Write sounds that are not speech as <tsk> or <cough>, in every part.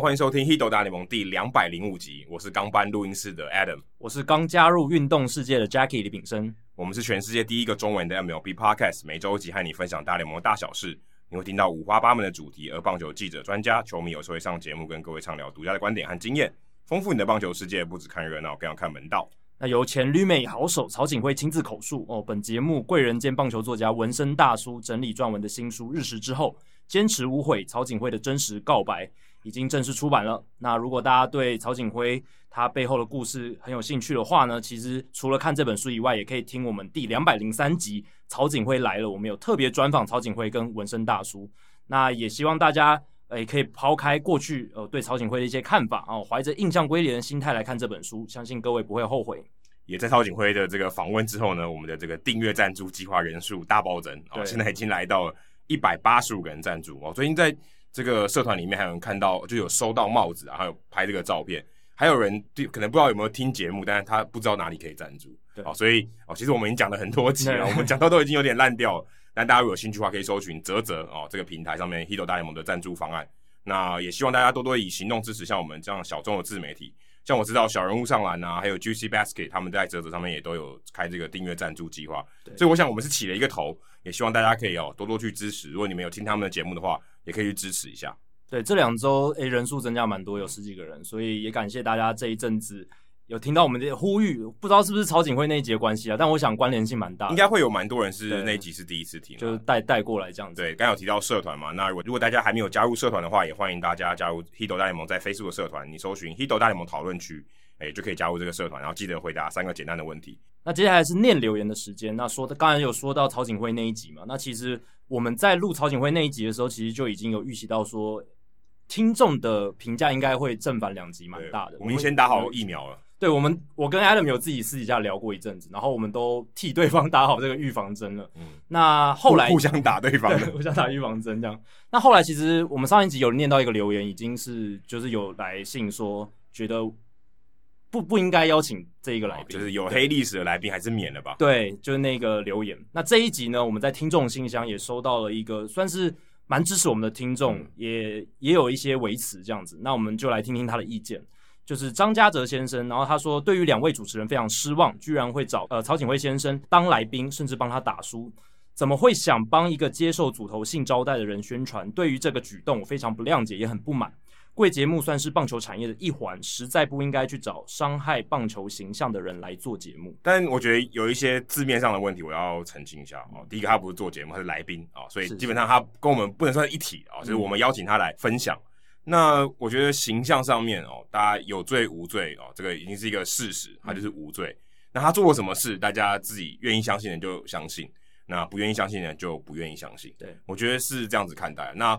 Hello，欢迎收听《Hito 大联盟》第两百零五集。我是刚搬录音室的 Adam，我是刚加入运动世界的 Jackie 李炳生。我们是全世界第一个中文的 MLB Podcast，每周一集和你分享大联盟的大小事。你会听到五花八门的主题，而棒球记者、专家、球迷有时会上节目，跟各位畅聊独家的观点和经验，丰富你的棒球世界。不只看热闹，更要看门道。那由前旅美好手曹景辉亲自口述哦。本节目贵人兼棒球作家文生大叔整理撰文的新书《日食之后》，坚持无悔，曹景辉的真实告白。已经正式出版了。那如果大家对曹景辉他背后的故事很有兴趣的话呢，其实除了看这本书以外，也可以听我们第两百零三集《曹景辉来了》，我们有特别专访曹景辉跟纹身大叔。那也希望大家诶可以抛开过去呃对曹景辉的一些看法啊，怀着印象归零的心态来看这本书，相信各位不会后悔。也在曹景辉的这个访问之后呢，我们的这个订阅赞助计划人数大暴增哦，现在已经来到了一百八十五个人赞助哦。最近在这个社团里面还有人看到，就有收到帽子啊，还有拍这个照片，还有人可能不知道有没有听节目，但是他不知道哪里可以赞助，对，哦，所以哦，其实我们已经讲了很多集了，<laughs> 我们讲到都已经有点烂掉了，但大家如果有兴趣的话，可以搜寻泽泽哦这个平台上面 Hito 大联盟的赞助方案，那也希望大家多多以行动支持像我们这样小众的自媒体。像我知道小人物上篮啊，还有 Juicy Basket，他们在泽泽上面也都有开这个订阅赞助计划，所以我想我们是起了一个头，也希望大家可以哦多多去支持。如果你们有听他们的节目的话，也可以去支持一下。对，这两周诶人数增加蛮多，有十几个人，所以也感谢大家这一阵子有听到我们的呼吁。不知道是不是曹景辉那一集的关系啊？但我想关联性蛮大，应该会有蛮多人是那一集是第一次听，就是带带过来这样子。对，刚有提到社团嘛，那如果如果大家还没有加入社团的话，也欢迎大家加入 Hito 大联盟在 Facebook 的社团，你搜寻 Hito 大联盟讨论区。哎，就可以加入这个社团，然后记得回答三个简单的问题。那接下来是念留言的时间。那说的刚才有说到曹景辉那一集嘛？那其实我们在录曹景辉那一集的时候，其实就已经有预习到说，听众的评价应该会正反两极蛮大的。我们先打好疫苗了。对，我们我跟 Adam 有自己私底下聊过一阵子，然后我们都替对方打好这个预防针了。嗯。那后来互相打对方，互相打预防针这样。那后来其实我们上一集有念到一个留言，已经是就是有来信说觉得。不不应该邀请这一个来宾，就是有黑历史的来宾还是免了吧？对，就是那个留言。那这一集呢，我们在听众信箱也收到了一个算是蛮支持我们的听众，嗯、也也有一些维持这样子。那我们就来听听他的意见，就是张家泽先生。然后他说，对于两位主持人非常失望，居然会找呃曹景辉先生当来宾，甚至帮他打书，怎么会想帮一个接受主头性招待的人宣传？对于这个举动，我非常不谅解，也很不满。贵节目算是棒球产业的一环，实在不应该去找伤害棒球形象的人来做节目。但我觉得有一些字面上的问题，我要澄清一下哦。第一个，他不是做节目，他是来宾啊，所以基本上他跟我们不能算一体啊，就是我们邀请他来分享。那我觉得形象上面哦，大家有罪无罪哦，这个已经是一个事实，他就是无罪。那他做过什么事，大家自己愿意相信的就相信，那不愿意相信的就不愿意相信。对，我觉得是这样子看待。那。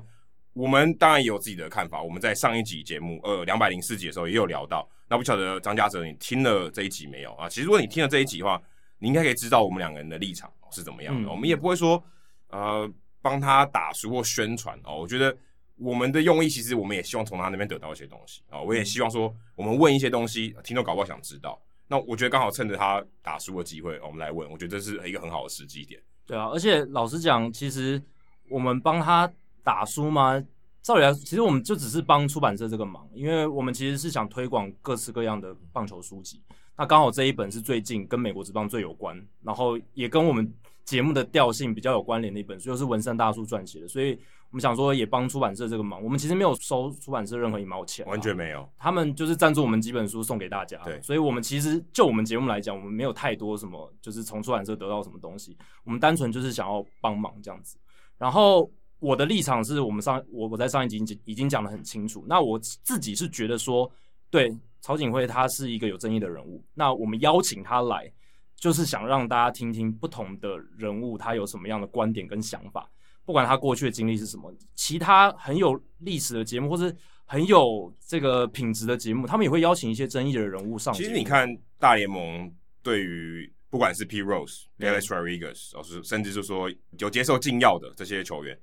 我们当然也有自己的看法。我们在上一集节目，呃，两百零四集的时候也有聊到。那不晓得张家泽，你听了这一集没有啊？其实如果你听了这一集的话，你应该可以知道我们两个人的立场是怎么样的。嗯、我们也不会说，呃，帮他打书或宣传哦。我觉得我们的用意，其实我们也希望从他那边得到一些东西啊。我也希望说，我们问一些东西，听众搞不好想知道。那我觉得刚好趁着他打书的机会，我们来问。我觉得这是一个很好的时机点。对啊，而且老实讲，其实我们帮他。打书吗？照理来说，其实我们就只是帮出版社这个忙，因为我们其实是想推广各式各样的棒球书籍。那刚好这一本是最近跟美国职棒最有关，然后也跟我们节目的调性比较有关联的一本书，就是文山大叔撰写的，所以我们想说也帮出版社这个忙。我们其实没有收出版社任何一毛钱，完全没有。他们就是赞助我们几本书送给大家，对。所以我们其实就我们节目来讲，我们没有太多什么，就是从出版社得到什么东西，我们单纯就是想要帮忙这样子，然后。我的立场是我们上我我在上一集已经已经讲的很清楚。那我自己是觉得说，对曹景辉他是一个有争议的人物。那我们邀请他来，就是想让大家听听不同的人物他有什么样的观点跟想法，不管他过去的经历是什么。其他很有历史的节目，或是很有这个品质的节目，他们也会邀请一些争议的人物上。其实你看大联盟对于不管是 Pete Rose、Alex Rodriguez，或是甚至就是说有接受禁药的这些球员。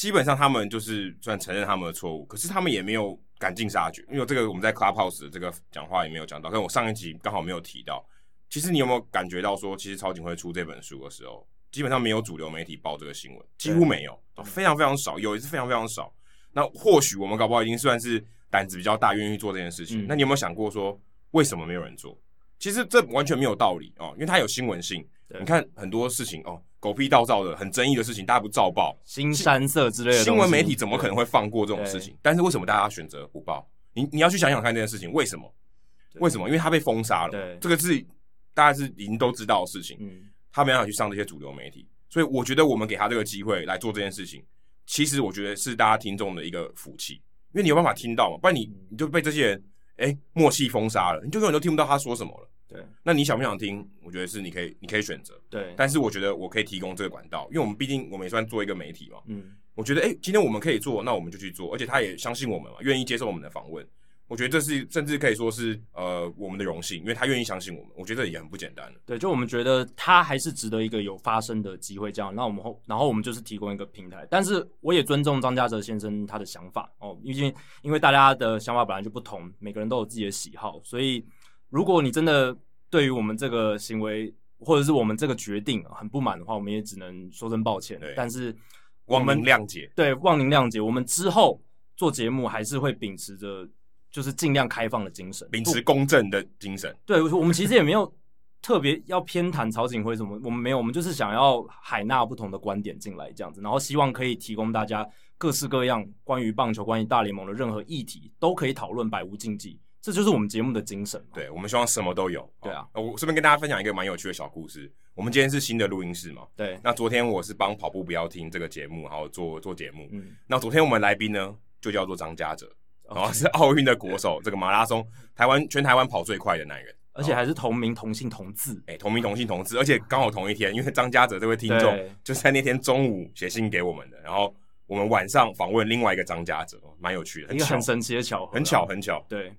基本上他们就是算承认他们的错误，可是他们也没有赶尽杀绝。因为这个我们在 Clubhouse 的这个讲话也没有讲到，跟我上一集刚好没有提到。其实你有没有感觉到说，其实曹景辉出这本书的时候，基本上没有主流媒体报这个新闻，几乎没有，非常非常少，有一次非常非常少。那或许我们搞不好已经算是胆子比较大，愿意做这件事情。嗯、那你有没有想过说，为什么没有人做？其实这完全没有道理哦，因为它有新闻性。你看很多事情哦，狗屁倒灶的、很争议的事情，大家不照报，新三色之类的新闻媒体怎么可能会放过这种事情？但是为什么大家选择不报？你你要去想想看这件事情为什么？为什么？因为他被封杀了。对，这个是大家是已经都知道的事情。嗯，他没办法去上这些主流媒体，所以我觉得我们给他这个机会来做这件事情，其实我觉得是大家听众的一个福气，因为你有办法听到嘛，不然你你就被这些人哎默契封杀了，你就永远都听不到他说什么了。对，那你想不想听？我觉得是你可以，你可以选择。对，但是我觉得我可以提供这个管道，因为我们毕竟我们也算做一个媒体嘛。嗯，我觉得哎、欸，今天我们可以做，那我们就去做，而且他也相信我们嘛，愿意接受我们的访问。我觉得这是甚至可以说是呃我们的荣幸，因为他愿意相信我们，我觉得这也很不简单。对，就我们觉得他还是值得一个有发声的机会，这样。那我们后，然后我们就是提供一个平台，但是我也尊重张家泽先生他的想法哦，因为因为大家的想法本来就不同，每个人都有自己的喜好，所以如果你真的。对于我们这个行为或者是我们这个决定很不满的话，我们也只能说声抱歉。对，但是望您谅解。对，望您谅解。我们之后做节目还是会秉持着就是尽量开放的精神，秉持公正的精神。对，我们其实也没有特别要偏袒曹景辉什么，我们没有，我们就是想要海纳不同的观点进来这样子，然后希望可以提供大家各式各样关于棒球、关于大联盟的任何议题都可以讨论，百无禁忌。这就是我们节目的精神。对，我们希望什么都有。对啊，我顺便跟大家分享一个蛮有趣的小故事。我们今天是新的录音室嘛？对。那昨天我是帮跑步不要听这个节目，然后做做节目。嗯。那昨天我们来宾呢，就叫做张家泽，然后是奥运的国手，这个马拉松台湾全台湾跑最快的男人，而且还是同名同姓同字。哎，同名同姓同字，而且刚好同一天，因为张家泽这位听众就在那天中午写信给我们的，然后我们晚上访问另外一个张家泽，蛮有趣的，一个很神奇的巧合，很巧很巧。对。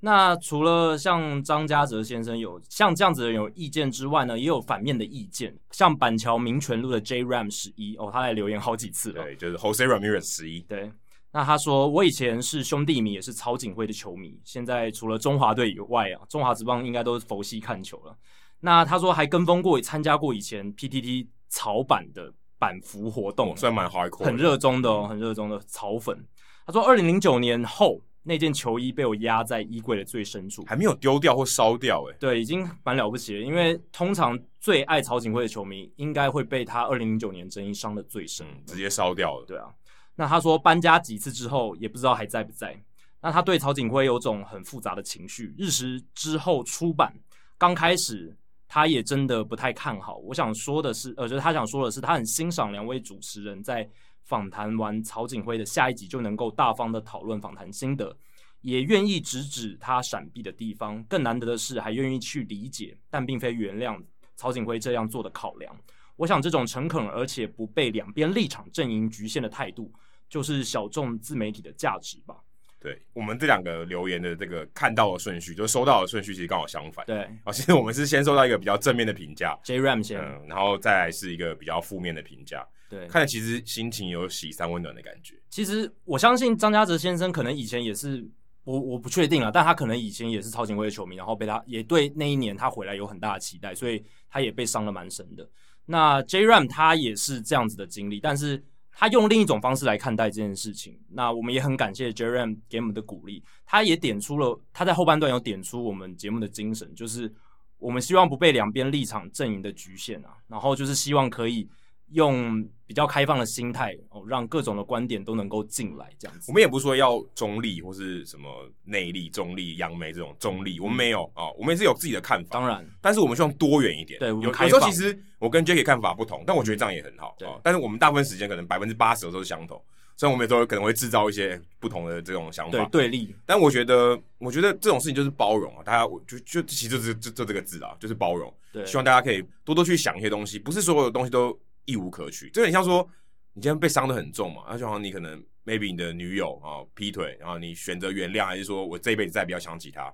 那除了像张家泽先生有像这样子的人有意见之外呢，也有反面的意见，像板桥民权路的 J Ram 十一哦，他来留言好几次了。对，就是 Jose Ramirez 十一。对，那他说我以前是兄弟迷，也是曹锦辉的球迷，现在除了中华队以外啊，中华职棒应该都是佛系看球了。那他说还跟风过，参加过以前 PTT 草版的板服活动，算蛮 hardcore，很热衷的哦，很热衷的草粉。他说二零零九年后。那件球衣被我压在衣柜的最深处，还没有丢掉或烧掉，欸，诶，对，已经蛮了不起了。因为通常最爱曹景辉的球迷，应该会被他二零零九年争议伤得最深，直接烧掉了。对啊，那他说搬家几次之后，也不知道还在不在。那他对曹景辉有种很复杂的情绪。日食之后出版刚开始，他也真的不太看好。我想说的是，呃，就是他想说的是，他很欣赏两位主持人在。访谈完曹景辉的下一集就能够大方的讨论访谈心得，也愿意直指他闪避的地方。更难得的是，还愿意去理解，但并非原谅曹景辉这样做的考量。我想，这种诚恳而且不被两边立场阵营局限的态度，就是小众自媒体的价值吧。对，我们这两个留言的这个看到的顺序，就是收到的顺序其实刚好相反。对，啊，其实我们是先收到一个比较正面的评价，J Ram 先，嗯，然后再来是一个比较负面的评价。对，看来其实心情有喜三温暖的感觉。其实我相信张家泽先生可能以前也是，我我不确定了，但他可能以前也是曹锦辉的球迷，然后被他也对那一年他回来有很大的期待，所以他也被伤了蛮深的。那 J Ram 他也是这样子的经历，但是。他用另一种方式来看待这件事情，那我们也很感谢 Jerem 给我们的鼓励。他也点出了他在后半段有点出我们节目的精神，就是我们希望不被两边立场阵营的局限啊，然后就是希望可以。用比较开放的心态哦，让各种的观点都能够进来，这样子。我们也不是说要中立或是什么内力、中立、杨梅这种中立，我们没有啊、哦，我们也是有自己的看法。当然，但是我们希望多元一点。对，有有时候其实我跟 Jacky 看法不同，但我觉得这样也很好。对、哦，但是我们大部分时间可能百分之八十都是相同，虽然我们有时候可能会制造一些不同的这种想法。对，对立。但我觉得，我觉得这种事情就是包容啊，大家就就其实就是就就这个字啊，就是包容。对，希望大家可以多多去想一些东西，不是所有的东西都。一无可取，就很像说，你今天被伤的很重嘛，那就好像你可能 maybe 你的女友啊劈腿，然后你选择原谅，还是说我这一辈子再也不要想起她，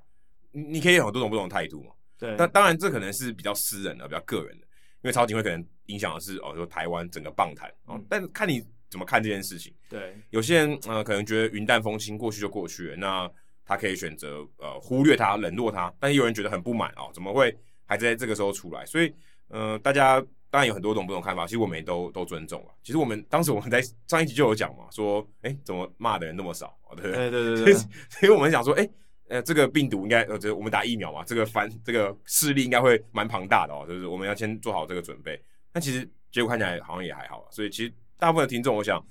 你可以有很多种不同的态度嘛。对，那当然这可能是比较私人的、比较个人的，因为超警会可能影响的是哦，说台湾整个棒坛哦，但看你怎么看这件事情。对，有些人呃可能觉得云淡风轻，过去就过去了，那他可以选择呃忽略他、冷落他，但是有人觉得很不满哦，怎么会还在这个时候出来？所以呃大家。当然有很多种不同看法，其实我们也都都尊重啊。其实我们当时我们在 <laughs> 上一集就有讲嘛，说，哎、欸，怎么骂的人那么少，对不对？对对对对。<laughs> 所以我们想说，哎、欸，呃，这个病毒应该，呃，这我们打疫苗嘛，这个反这个势力应该会蛮庞大的哦，就是我们要先做好这个准备。但其实结果看起来好像也还好，所以其实大部分的听众，我想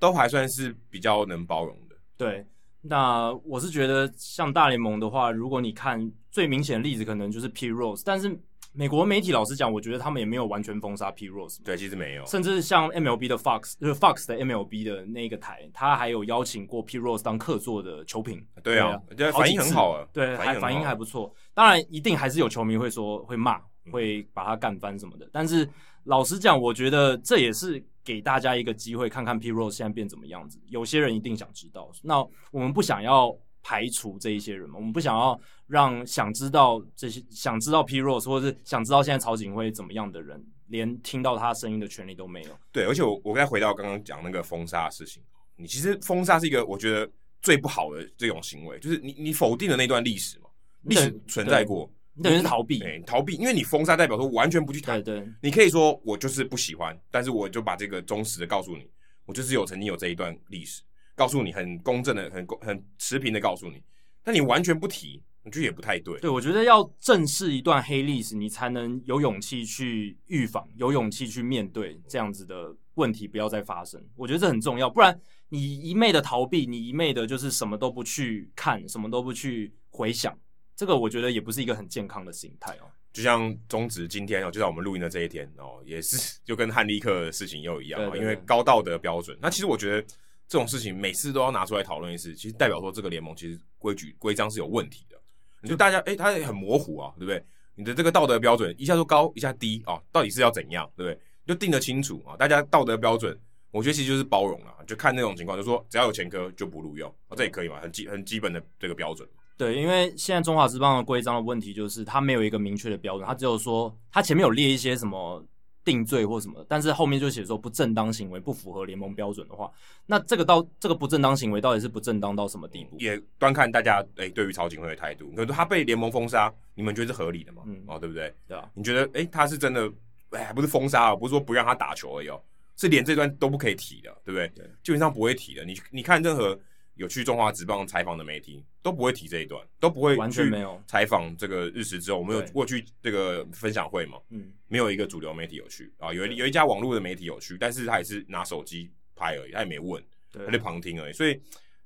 都还算是比较能包容的。对。那我是觉得，像大联盟的话，如果你看最明显的例子，可能就是 Pete Rose。但是美国媒体老实讲，我觉得他们也没有完全封杀 Pete Rose。对，其实没有。甚至像 MLB 的 Fox，就是 Fox 的 MLB 的那个台，他还有邀请过 Pete Rose 当客座的球评。对啊，对啊，反应很好啊。对，还反应还不错。当然，一定还是有球迷会说会骂，会把他干翻什么的。但是老实讲，我觉得这也是。给大家一个机会，看看 Pete Rose 现在变怎么样子。有些人一定想知道，那我们不想要排除这一些人嘛？我们不想要让想知道这些、想知道 Pete Rose 或者是想知道现在曹景辉怎么样的人，连听到他声音的权利都没有。对，而且我我再回到刚刚讲那个封杀的事情，你其实封杀是一个我觉得最不好的这种行为，就是你你否定了那段历史嘛，历史存在过。你等于是逃避，对，逃避，因为你封杀代表说完全不去谈。对，对，你可以说我就是不喜欢，但是我就把这个忠实的告诉你，我就是有曾经有这一段历史，告诉你很公正的、很公、很持平的告诉你。但你完全不提，我觉得也不太对。对，我觉得要正视一段黑历史，你才能有勇气去预防，有勇气去面对这样子的问题不要再发生。我觉得这很重要，不然你一昧的逃避，你一昧的就是什么都不去看，什么都不去回想。这个我觉得也不是一个很健康的心态哦。就像中止今天哦，就在我们录音的这一天哦，也是就跟汉利克的事情又一样，对对对，因为高道德标准。那其实我觉得这种事情每次都要拿出来讨论一次，其实代表说这个联盟其实规矩规章是有问题的。你就大家哎，它也很模糊啊，对不对？你的这个道德标准一下就高，一下低啊，到底是要怎样，对不对？就定得清楚啊。大家道德标准，我觉得其实就是包容啊，就看那种情况，就说只要有前科就不录用啊，这也可以嘛，很基很基本的这个标准。对，因为现在中华职棒的规章的问题就是，它没有一个明确的标准，它只有说，它前面有列一些什么定罪或什么，但是后面就写说不正当行为不符合联盟标准的话，那这个到这个不正当行为到底是不正当到什么地步？也端看大家诶对于曹景辉的态度，可是他被联盟封杀，你们觉得是合理的吗？嗯，哦，对不对？对啊，你觉得诶他是真的，哎，不是封杀，不是说不让他打球而已哦，是连这段都不可以提的，对不对？对，基本上不会提的。你你看任何。有去中华职棒采访的媒体都不会提这一段，都不会完全没有采访这个日食之后，我们有过去这个分享会嘛？嗯，没有一个主流媒体有去啊，有有一家网络的媒体有去，但是他也是拿手机拍而已，他也没问，他就旁听而已。所以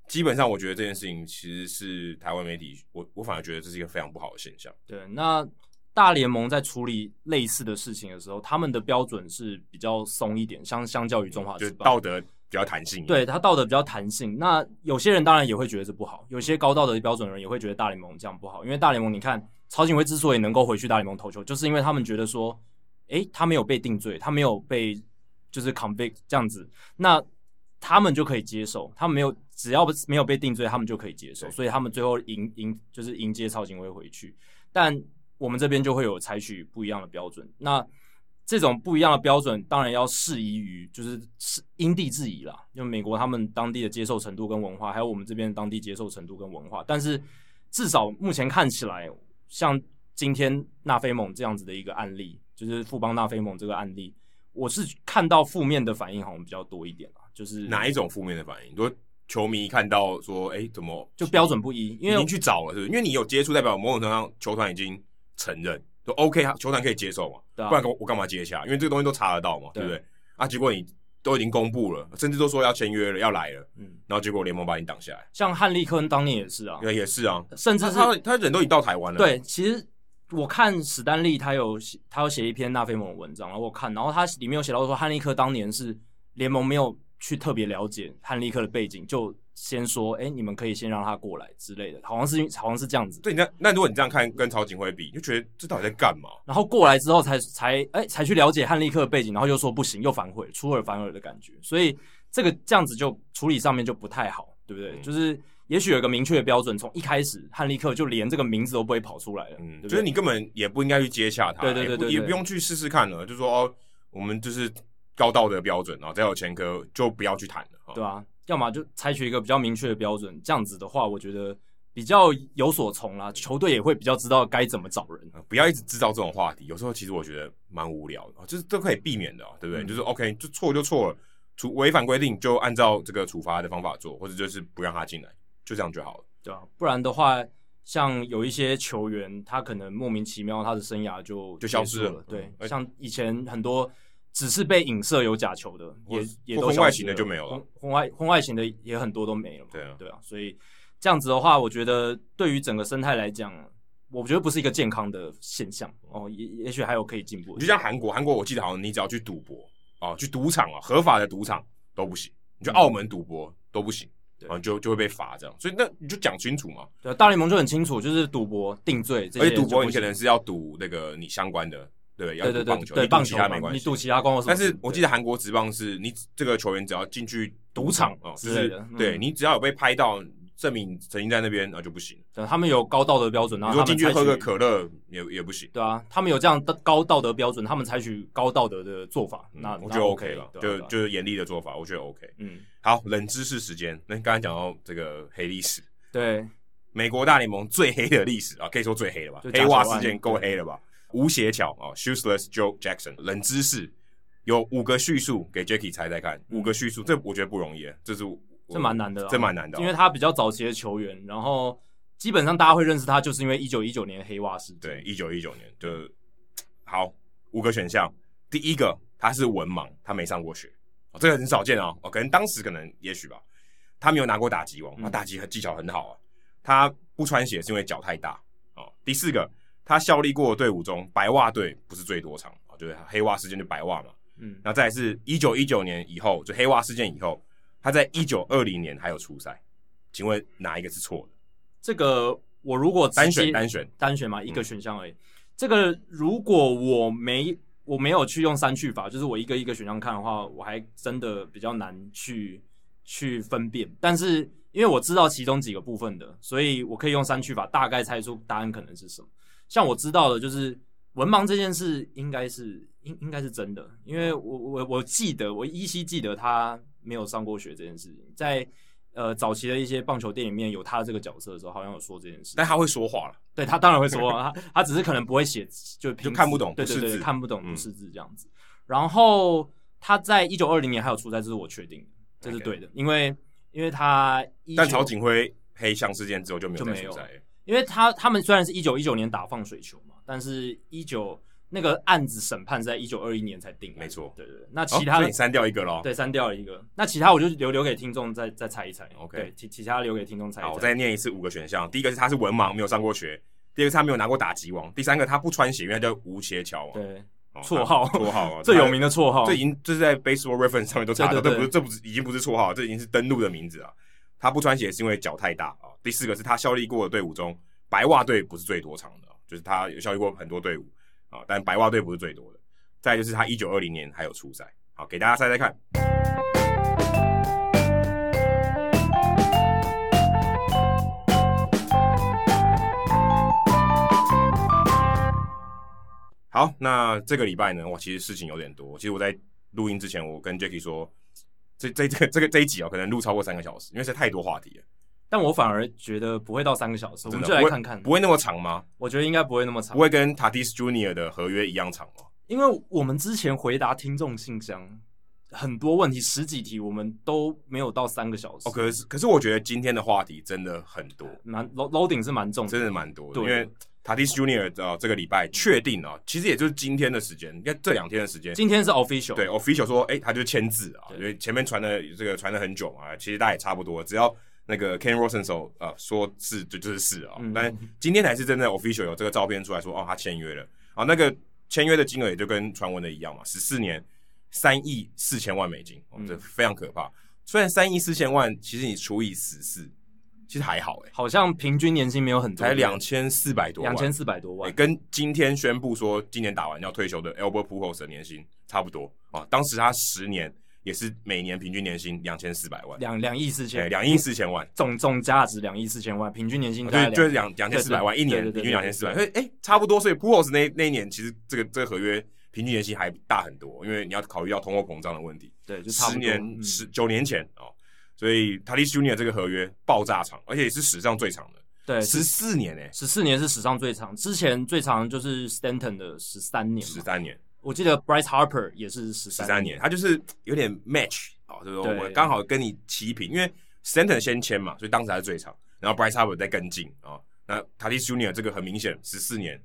基本上，我觉得这件事情其实是台湾媒体，我我反而觉得这是一个非常不好的现象。对，那大联盟在处理类似的事情的时候，他们的标准是比较松一点，相相较于中华职棒，道德。比较弹性，对他道德比较弹性。那有些人当然也会觉得这不好，有些高道德的标准的人也会觉得大联盟这样不好。因为大联盟，你看曹景辉之所以能够回去大联盟投球，就是因为他们觉得说，诶，他没有被定罪，他没有被就是 convict 这样子，那他们就可以接受。他们没有只要没有被定罪，他们就可以接受。所以他们最后迎迎就是迎接曹景辉回去。但我们这边就会有采取不一样的标准。那这种不一样的标准，当然要适宜于，就是是因地制宜啦。因为美国他们当地的接受程度跟文化，还有我们这边当地接受程度跟文化。但是至少目前看起来，像今天纳菲蒙这样子的一个案例，就是富邦纳菲蒙这个案例，我是看到负面的反应好像比较多一点啦。就是哪一种负面的反应？说球迷看到说，哎，怎么就标准不一？因为已经去找了，是不是？因为你有接触，代表某种程度上球团已经承认。都 OK，球团可以接受嘛？对啊，不然我干嘛接下？因为这个东西都查得到嘛，对，不对？啊，结果你都已经公布了，甚至都说要签约了，要来了，嗯，然后结果联盟把你挡下来。像汉利克恩当年也是啊，对，也是啊，甚至是他他人都已经到台湾了。对，其实我看史丹利他有写，他有写一篇纳菲蒙的文章，然后我看，然后他里面有写到说汉利克当年是联盟没有去特别了解汉利克的背景，就。先说，哎、欸，你们可以先让他过来之类的，好像是好像是这样子。对，那那如果你这样看跟曹景辉比，就觉得这到底在干嘛？然后过来之后才才哎、欸、才去了解汉利克的背景，然后又说不行，又反悔，出尔反尔的感觉。所以这个这样子就处理上面就不太好，对不对？嗯、就是也许有个明确的标准，从一开始汉利克就连这个名字都不会跑出来了。嗯，就是你根本也不应该去接洽他，对对对对，对，也不用去试试看了，就说哦，我们就是高道德标准啊，只要有前科就不要去谈了，对啊。要么就采取一个比较明确的标准，这样子的话，我觉得比较有所从啦，球队也会比较知道该怎么找人。不要一直制造这种话题，有时候其实我觉得蛮无聊的，就是都可以避免的，对不对？嗯、就是 OK，就错就错了，处违反规定就按照这个处罚的方法做，或者就是不让他进来，就这样就好了。对啊，不然的话，像有一些球员，他可能莫名其妙他的生涯就就消失了。对，嗯、像以前很多只是被影射有假球的，也也都婚外情的就没有了，婚婚外婚外情的也很多都没了。对啊，对啊，所以。这样子的话，我觉得对于整个生态来讲，我觉得不是一个健康的现象哦。也也许还有可以进步。就像韩国，韩国我记得好像你只要去赌博啊，去赌场啊，合法的赌场都不行。你去澳门赌博都不行，然后就就会被罚这样。所以那你就讲清楚嘛。对，大联盟就很清楚，就是赌博定罪。而且赌博你可能是要赌那个你相关的，对，要赌棒球，对，棒球其他没关系，你赌其他光。但是我记得韩国职棒是你这个球员只要进去赌场哦，就是对你只要有被拍到。证明曾经在那边，那就不行。对，他们有高道德标准，然后他们进去喝个可乐也也不行。对啊，他们有这样的高道德标准，他们采取高道德的做法，嗯、那我觉得 OK 了，就就是严厉的做法，我觉得 OK。嗯，好，冷知识时间。那刚才讲到这个黑历史，对，美国大联盟最黑的历史啊，可以说最黑了吧？黑袜事件够黑了吧？无协调啊，Shoeless Joe Jackson。冷知识有五个叙述给 Jacky 猜猜看，五个叙述，这我觉得不容易，这是。这蛮难的，这蛮难的，因为他比较早期的球员，然后基本上大家会认识他，就是因为一九一九年黑袜事件。对，一九一九年就好五个选项，第一个他是文盲，他没上过学，哦，这个很少见哦，哦，可能当时可能也许吧，他没有拿过打击王，他打击技巧很好啊，他不穿鞋是因为脚太大哦。第四个，他效力过的队伍中，白袜队不是最多场啊，就是黑袜事件就白袜嘛，嗯，那再来是一九一九年以后，就黑袜事件以后。他在一九二零年还有出赛，请问哪一个是错的？这个我如果单选单选单选嘛，一个选项而已。嗯、这个如果我没我没有去用删去法，就是我一个一个选项看的话，我还真的比较难去去分辨。但是因为我知道其中几个部分的，所以我可以用删去法大概猜出答案可能是什么。像我知道的就是文盲这件事应该是应应该是真的，因为我我我记得我依稀记得他。没有上过学这件事情，在呃早期的一些棒球电影里面有他这个角色的时候，好像有说这件事。但他会说话了，对他当然会说话，他他只是可能不会写，就就看不懂，对对对，看不懂不识字这样子。嗯、然后他在一九二零年还有出赛，这是我确定的，这是对的.因为因为他但曹景辉黑箱事件之后就没有再出赛，因为他他们虽然是一九一九年打放水球嘛，但是一九。那个案子审判是在一九二一年才定的，没错。对对对，那其他的、哦、你删掉一个咯，对，删掉了一个。那其他我就留留给听众再再猜一猜。OK，对，其其他留给听众猜一猜。好，我再念一次五个选项。第一个是他是文盲，没有上过学；第二个是他没有拿过打击王；第三个他不穿鞋，因为他叫吴协乔。对，绰号绰号 <laughs> 最有名的绰号，这已经这是在 Baseball Reference 上面都查到，这不是这不是已经不是绰号，这已经是登录的名字了。他不穿鞋是因为脚太大啊。第四个是他效力过的队伍中，白袜队不是最多场的，就是他有效力过很多队伍。啊，但白袜队不是最多的。再就是他一九二零年还有出赛，好，给大家猜猜看。好，那这个礼拜呢，哇，其实事情有点多。其实我在录音之前，我跟 Jacky 说，这这这个这个这一集哦，可能录超过三个小时，因为是太多话题了。但我反而觉得不会到三个小时，我们就来看看不，不会那么长吗？我觉得应该不会那么长，不会跟 Tatis Junior 的合约一样长吗？因为我们之前回答听众信箱很多问题，十几题我们都没有到三个小时。哦，可是可是我觉得今天的话题真的很多，蛮 loading 是蛮重的，真的蛮多的。因为 Tatis Junior 的这个礼拜确定啊，其实也就是今天的时间，应该这两天的时间。今天是 official，对 official 说，哎，他就签字啊，因为前面传的这个传了很久嘛，其实大家也差不多，只要。那个 Ken Rosenthal 啊，说是就就是是啊，嗯、但今天才是真的 official 有这个照片出来说哦，他签约了啊，那个签约的金额也就跟传闻的一样嘛，十四年三亿四千万美金，哦，这非常可怕。嗯、虽然三亿四千万，其实你除以十四，其实还好诶，好像平均年薪没有很多，才两千四百多万，两千四百多万，跟今天宣布说今年打完要退休的 Albert Pujols 的年薪差不多。啊，当时他十年。也是每年平均年薪两千四百万，两两亿四千，两亿四千万，总总价值两亿四千万，平均年薪对，就是两两千四百万一年，平均两千四百万，所以哎，差不多。所以 Pujols 那那一年其实这个这个合约平均年薪还大很多，因为你要考虑到通货膨胀的问题。对，就十年十九年前哦，所以 Tatis Junior 这个合约爆炸长，而且也是史上最长的。对，十四年诶，十四年是史上最长，之前最长就是 Stanton 的十三年，十三年。我记得 Bryce Harper 也是十三年，他就是有点 match 啊，就是说我刚好跟你齐平，因为 Stanton 先签嘛，所以当时还是最长，然后 Bryce Harper 再跟进啊。那 Tatis Junior 这个很明显十四年，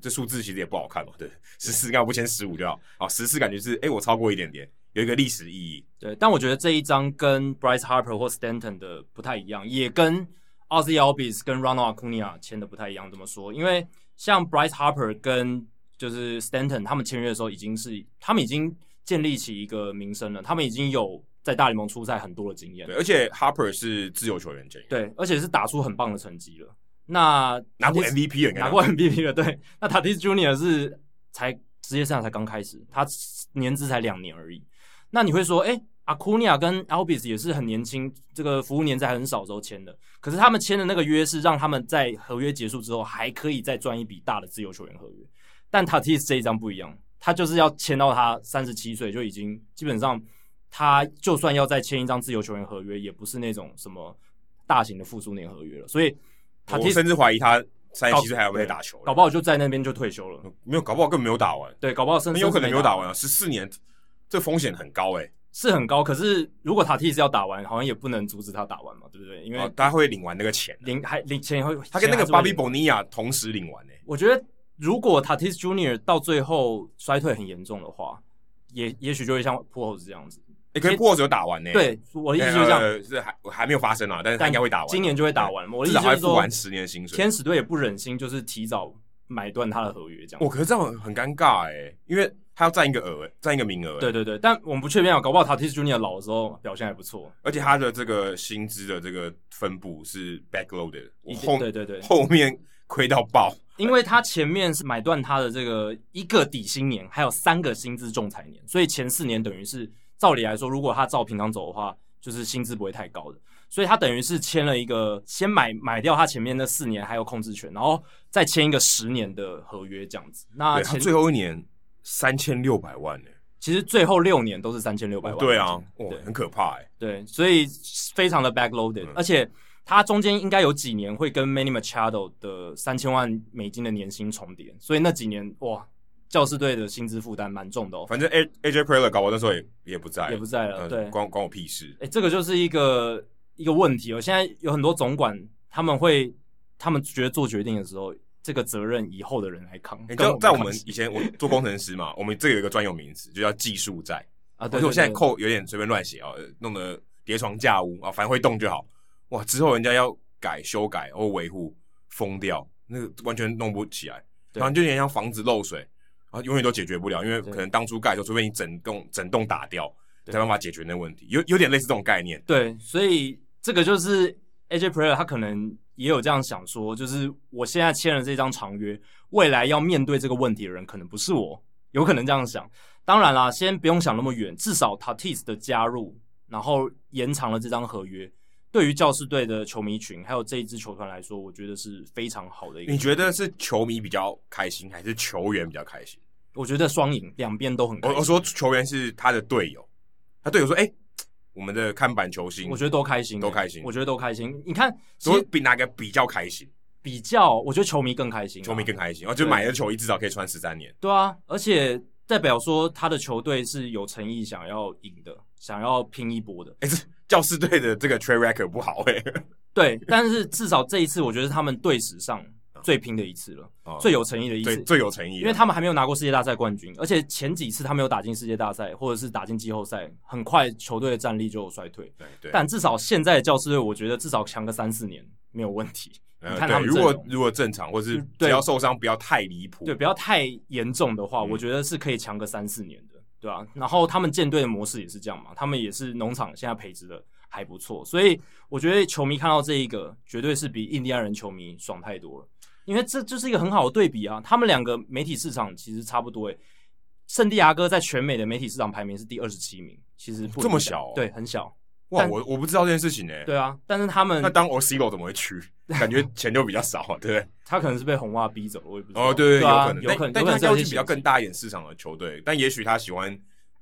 这数字其实也不好看嘛，对，十四干嘛不签十五就好？啊，十四感觉是哎、欸，我超过一点点，有一个历史意义。对，但我觉得这一张跟 Bryce Harper 或 Stanton 的不太一样，也跟 Ozzie Albies 跟 Ronald Acuna 签的不太一样。怎么说？因为像 Bryce Harper 跟就是 Stanton，他们签约的时候已经是，他们已经建立起一个名声了，他们已经有在大联盟出赛很多的经验。对，而且 Harper 是自由球员签约，对，而且是打出很棒的成绩了。那拿过 MVP 了，拿过 MVP 了，对。那 Tatis Junior 是才职业生涯才刚开始，他年资才两年而已。那你会说，哎、欸，Acuna 跟 Albies 也是很年轻，这个服务年资还很少时候签的，可是他们签的那个约是让他们在合约结束之后还可以再赚一笔大的自由球员合约。但 Tatis 这一张不一样，他就是要签到他三十七岁就已经基本上，他就算要再签一张自由球员合约，也不是那种什么大型的复苏年合约了。所以我甚至怀疑他三十七岁还有没有打球，搞不好就在那边就退休了。没有，搞不好根本没有打完。对，搞不好甚至有可能没有打完啊！十四年，这风险很高诶、欸，是很高。可是如果 Tatis 要打完，好像也不能阻止他打完嘛，对不对？因为、哦、他会领完那个钱，领还领钱会，他跟那个巴比博尼亚同时领完诶、欸。我觉得。如果塔蒂斯 Junior 到最后衰退很严重的话，也也许就会像 Pujols 这样子。哎、欸，可是 Pujols 有打完呢、欸。对，我的意思就是这样，欸、是还还没有发生啊，但是他应该会打完，今年就会打完。欸、我的意思就是说，完十年的薪水，天使队也不忍心就是提早买断他的合约，这样。我、哦、可是这样很尴尬哎、欸，因为他要占一个额，占一个名额、欸。对对对，但我们不确定啊，搞不好 Tatis Junior 老的时候表现还不错，而且他的这个薪资的这个分布是 backloaded，后对对对，后面亏到爆。<laughs> 因为他前面是买断他的这个一个底薪年，还有三个薪资仲裁年，所以前四年等于是照理来说，如果他照平常走的话，就是薪资不会太高的。所以他等于是签了一个先买买掉他前面那四年还有控制权，然后再签一个十年的合约这样子。那前他最后一年三千六百万呢？其实最后六年都是三千六百万。对啊，对，很可怕哎。对，所以非常的 backloaded，嗯，而且。他中间应该有几年会跟 Manny Machado 的三千万美金的年薪重叠，所以那几年哇，教师队的薪资负担蛮重的哦。反正 A AJ Preller 搞完那时候也也不在，也不在了。对，关关我屁事。哎，这个就是一个一个问题哦。现在有很多总管他们会，他们觉得做决定的时候，这个责任以后的人来扛。就在我们以前我做工程师嘛，<laughs> 我们这有一个专有名词，就叫技术债啊。对，我现在扣有点随便乱写啊，弄得叠床架屋啊，反正会动就好。哇！之后人家要改、修改或维护，疯掉，那个完全弄不起来。然后就有点像房子漏水，然后永远都解决不了，因为可能当初盖的时候，除非你整栋整栋打掉，才办法解决那个问题。有有点类似这种概念。对，所以这个就是 AJ Preller 他可能也有这样想说，就是我现在签了这张长约，未来要面对这个问题的人可能不是我，有可能这样想。当然啦，先不用想那么远，至少 Tatis 的加入，然后延长了这张合约。对于教士队的球迷群，还有这一支球团来说，我觉得是非常好的一个。你觉得是球迷比较开心，还是球员比较开心？我觉得双赢，两边都很开心。我我说球员是他的队友，他队友说：“哎，我们的看板球星，我觉得都开心，都开心。我觉得都开心。你看，所以比哪个比较开心？比较，我觉得球迷更开心，球迷更开心。然后就买的球衣至少可以穿十三年。对啊，而且代表说他的球队是有诚意，想要赢的，想要拼一波的。哎，这。教师队的这个 trade record 不好哎、欸，<laughs> 对，但是至少这一次，我觉得是他们队史上最拼的一次了，哦、最有诚意的一次，最有诚意，因为他们还没有拿过世界大赛冠军，而且前几次他没有打进世界大赛，或者是打进季后赛，很快球队的战力就有衰退。对对，但至少现在的教师队，我觉得至少强个三四年没有问题。呃、你看他们如果如果正常，或是只要受伤不要太离谱，对，不要太严重的话，我觉得是可以强个三四年的，对吧、啊？然后他们建队的模式也是这样嘛，他们也是农场现在培植的。还不错，所以我觉得球迷看到这一个，绝对是比印第安人球迷爽太多了，因为这就是一个很好的对比啊。他们两个媒体市场其实差不多诶。圣地亚哥在全美的媒体市场排名是第二十七名，其实不这么小，哦，对，很小。哇，我我不知道这件事情呢。对啊，但是他们那当 Orsillo 怎么会去？感觉钱就比较少，啊，对不对？他可能是被红袜逼走，我也不知道。哦，对对，有可能，有可能，但他交情比较更大一点市场的球队，嗯，但也许他喜欢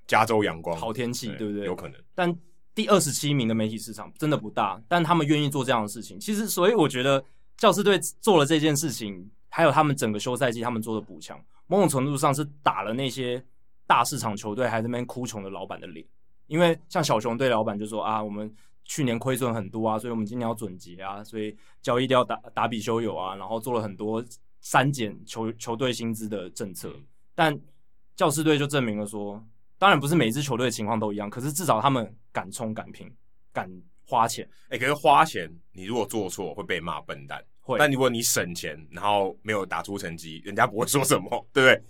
加州阳光，好天气，对不对？有可能，但。第二十七名的媒体市场真的不大，但他们愿意做这样的事情。其实，所以我觉得教士队做了这件事情，还有他们整个休赛季他们做的补强，某种程度上是打了那些大市场球队还在那边哭穷的老板的脸。因为像小熊队老板就说啊，我们去年亏损很多啊，所以我们今年要准结啊，所以交易掉打打比修有啊，然后做了很多删减球球队薪资的政策。但教士队就证明了说，当然不是每支球队的情况都一样，可是至少他们敢冲敢拼，敢花钱。哎、欸，可是花钱，你如果做错会被骂笨蛋。会，但如果你省钱，然后没有打出成绩，人家不会说什么，对不对？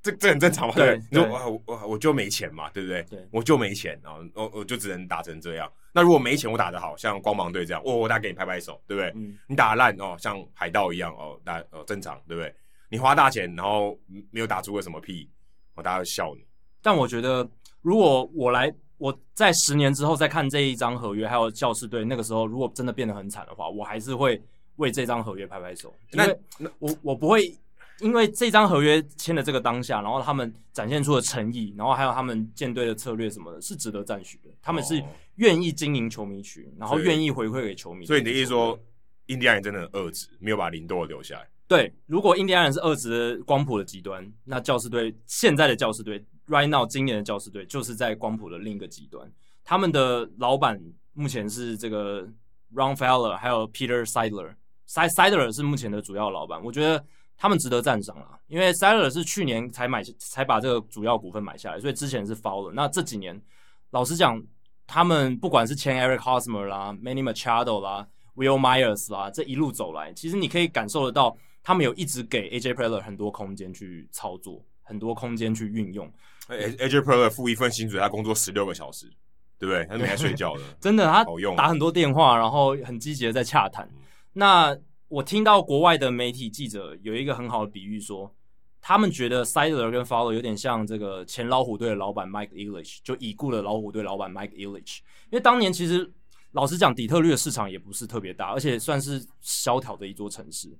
这这很正常嘛。对，对你说我我我就没钱嘛，对不对？对，我就没钱啊，我我就只能打成这样。那如果没钱，我打得好，像光芒队这样，我我打给你拍拍手，对不对？嗯、你打烂哦，像海盗一样哦，打哦正常，对不对？你花大钱，然后没有打出个什么屁，我大家会笑你。但我觉得，如果我来，我在十年之后再看这一张合约，还有教士队那个时候，如果真的变得很惨的话，我还是会。为这张合约拍拍手，因为我我不会因为这张合约签的这个当下，然后他们展现出的诚意，然后还有他们建队的策略什么的，是值得赞许的。他们是愿意经营球迷群，然后愿意回馈给球迷。所以你的意思说，印第安人真的很恶质，没有把林多留下来？对，如果印第安人是恶质的光谱的极端，那教士队现在的教士队，right now 今年的教师队就是在光谱的另一个极端。他们的老板目前是这个 Ron Feller，还有 Peter Seidler。Seidler 是目前的主要老板，我觉得他们值得赞赏啦，因为 Seidler 是去年才买才把这个主要股份买下来，所以之前是 Fowler。那这几年，老实讲，他们不管是签 Eric Hosmer 啦、Manny Machado 啦、Wil Myers 啦，这一路走来，其实你可以感受得到，他们有一直给 AJ Preller 很多空间去操作，很多空间去运用。AJ Preller 付一份薪水，他工作十六个小时，对不对？他没在睡觉的，<laughs> 真的，他打很多电话，然后很积极的在洽谈。那我听到国外的媒体记者有一个很好的比喻说，他们觉得 Seidler 跟 Fowler 有点像这个前老虎队的老板 Mike Ilitch，就已故的老虎队老板 Mike Ilitch。因为当年其实老实讲，底特律的市场也不是特别大，而且算是萧条的一座城市。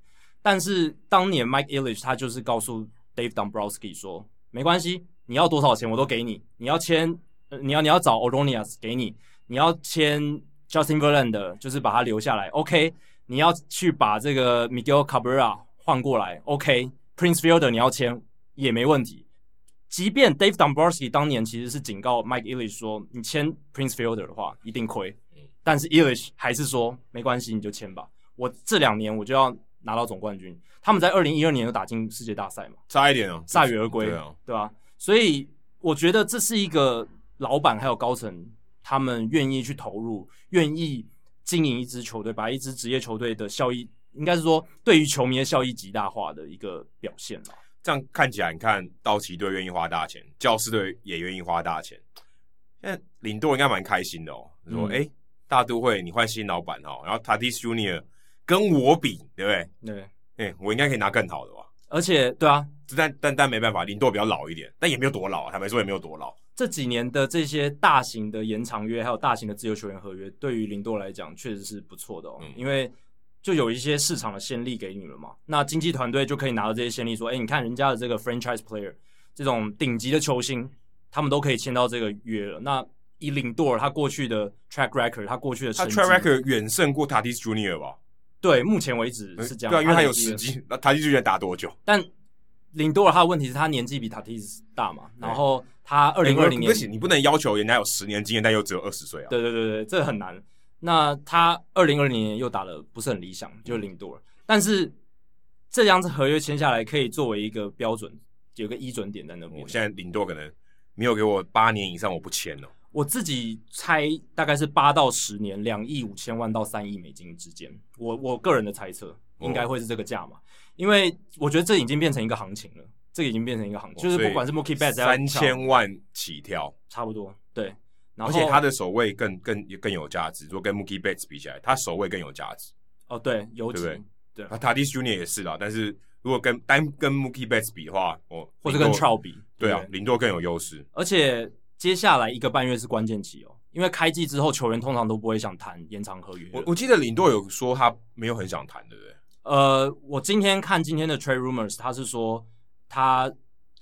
但是当年 Mike Ilitch 他就是告诉 Dave Dombrowski 说，没关系，你要多少钱我都给你，你要签，你要你要找 Oronias 给你，你要签 Justin Verlander 就是把他留下来，OK。你要去把这个 Miguel Cabrera 换过来，OK？Prince Fielder 你要签也没问题。即便 Dave Dombrowski 当年其实是警告 Mike Ilitch 说，你签 Prince Fielder 的话一定亏，但是 Ilitch 还是说没关系，你就签吧。我这两年我就要拿到总冠军。他们在二零一二年就打进世界大赛嘛？差一点哦，铩羽而归，对啊，对吧？所以我觉得这是一个老板还有高层他们愿意去投入，愿意。经营一支球队，把一支职业球队的效益，应该是说对于球迷的效益极大化的一个表现了。这样看起来，你看道奇队愿意花大钱，教士队也愿意花大钱。现在领队应该蛮开心的哦，说哎、嗯欸，大都会你换新老板哦，然后 Tatis Junior 跟我比，对不对？对，哎、欸，我应该可以拿更好的吧？而且，对啊，但但但没办法，林多比较老一点，但也没有多老啊，坦白说也没有多老。这几年的这些大型的延长约，还有大型的自由球员合约，对于林多来讲确实是不错的哦，嗯、因为就有一些市场的先例给你了嘛。那经纪团队就可以拿到这些先例，说，哎，你看人家的这个 franchise player，这种顶级的球星，他们都可以签到这个约了。那以林多他过去的 track record，他过去的，他 track record 远胜过 Tatis Junior 吧？对，目前为止是这样。对啊，因为他有时机。那 Tatis Junior 打多久？但林多尔他的问题是他年纪比 Tatis 大嘛，然后。他二零二零年，欸、你不能要求人家有十年经验，但又只有二十岁啊！对对对对，这很难。那他二零二零年又打得不是很理想，就林多尔。但是这样子合约签下来，可以作为一个标准，有个依准点在那边。我现在林多可能没有给我八年以上，我不签了。我自己猜大概是八到十年，两亿五千万到三亿美金之间。我我个人的猜测应该会是这个价嘛，哦、因为我觉得这已经变成一个行情了。这个已经变成一个行情，就是不管是 Mookie Betts 三千万起跳，差不多对。然后而且他的守卫更更更有价值，如果跟 Mookie Betts 比起来，他守卫更有价值。哦，对，有对不对？对，Tatis Junior 也是啦。但是如果跟单跟 Mookie Betts 比的话，哦，或者跟 Trout 比，对啊，林多更有优势。而且接下来一个半月是关键期哦，因为开季之后球员通常都不会想谈延长合约。我我记得林多有说他没有很想谈，对不对？呃，我今天看今天的 Trade Rumors，他是说。他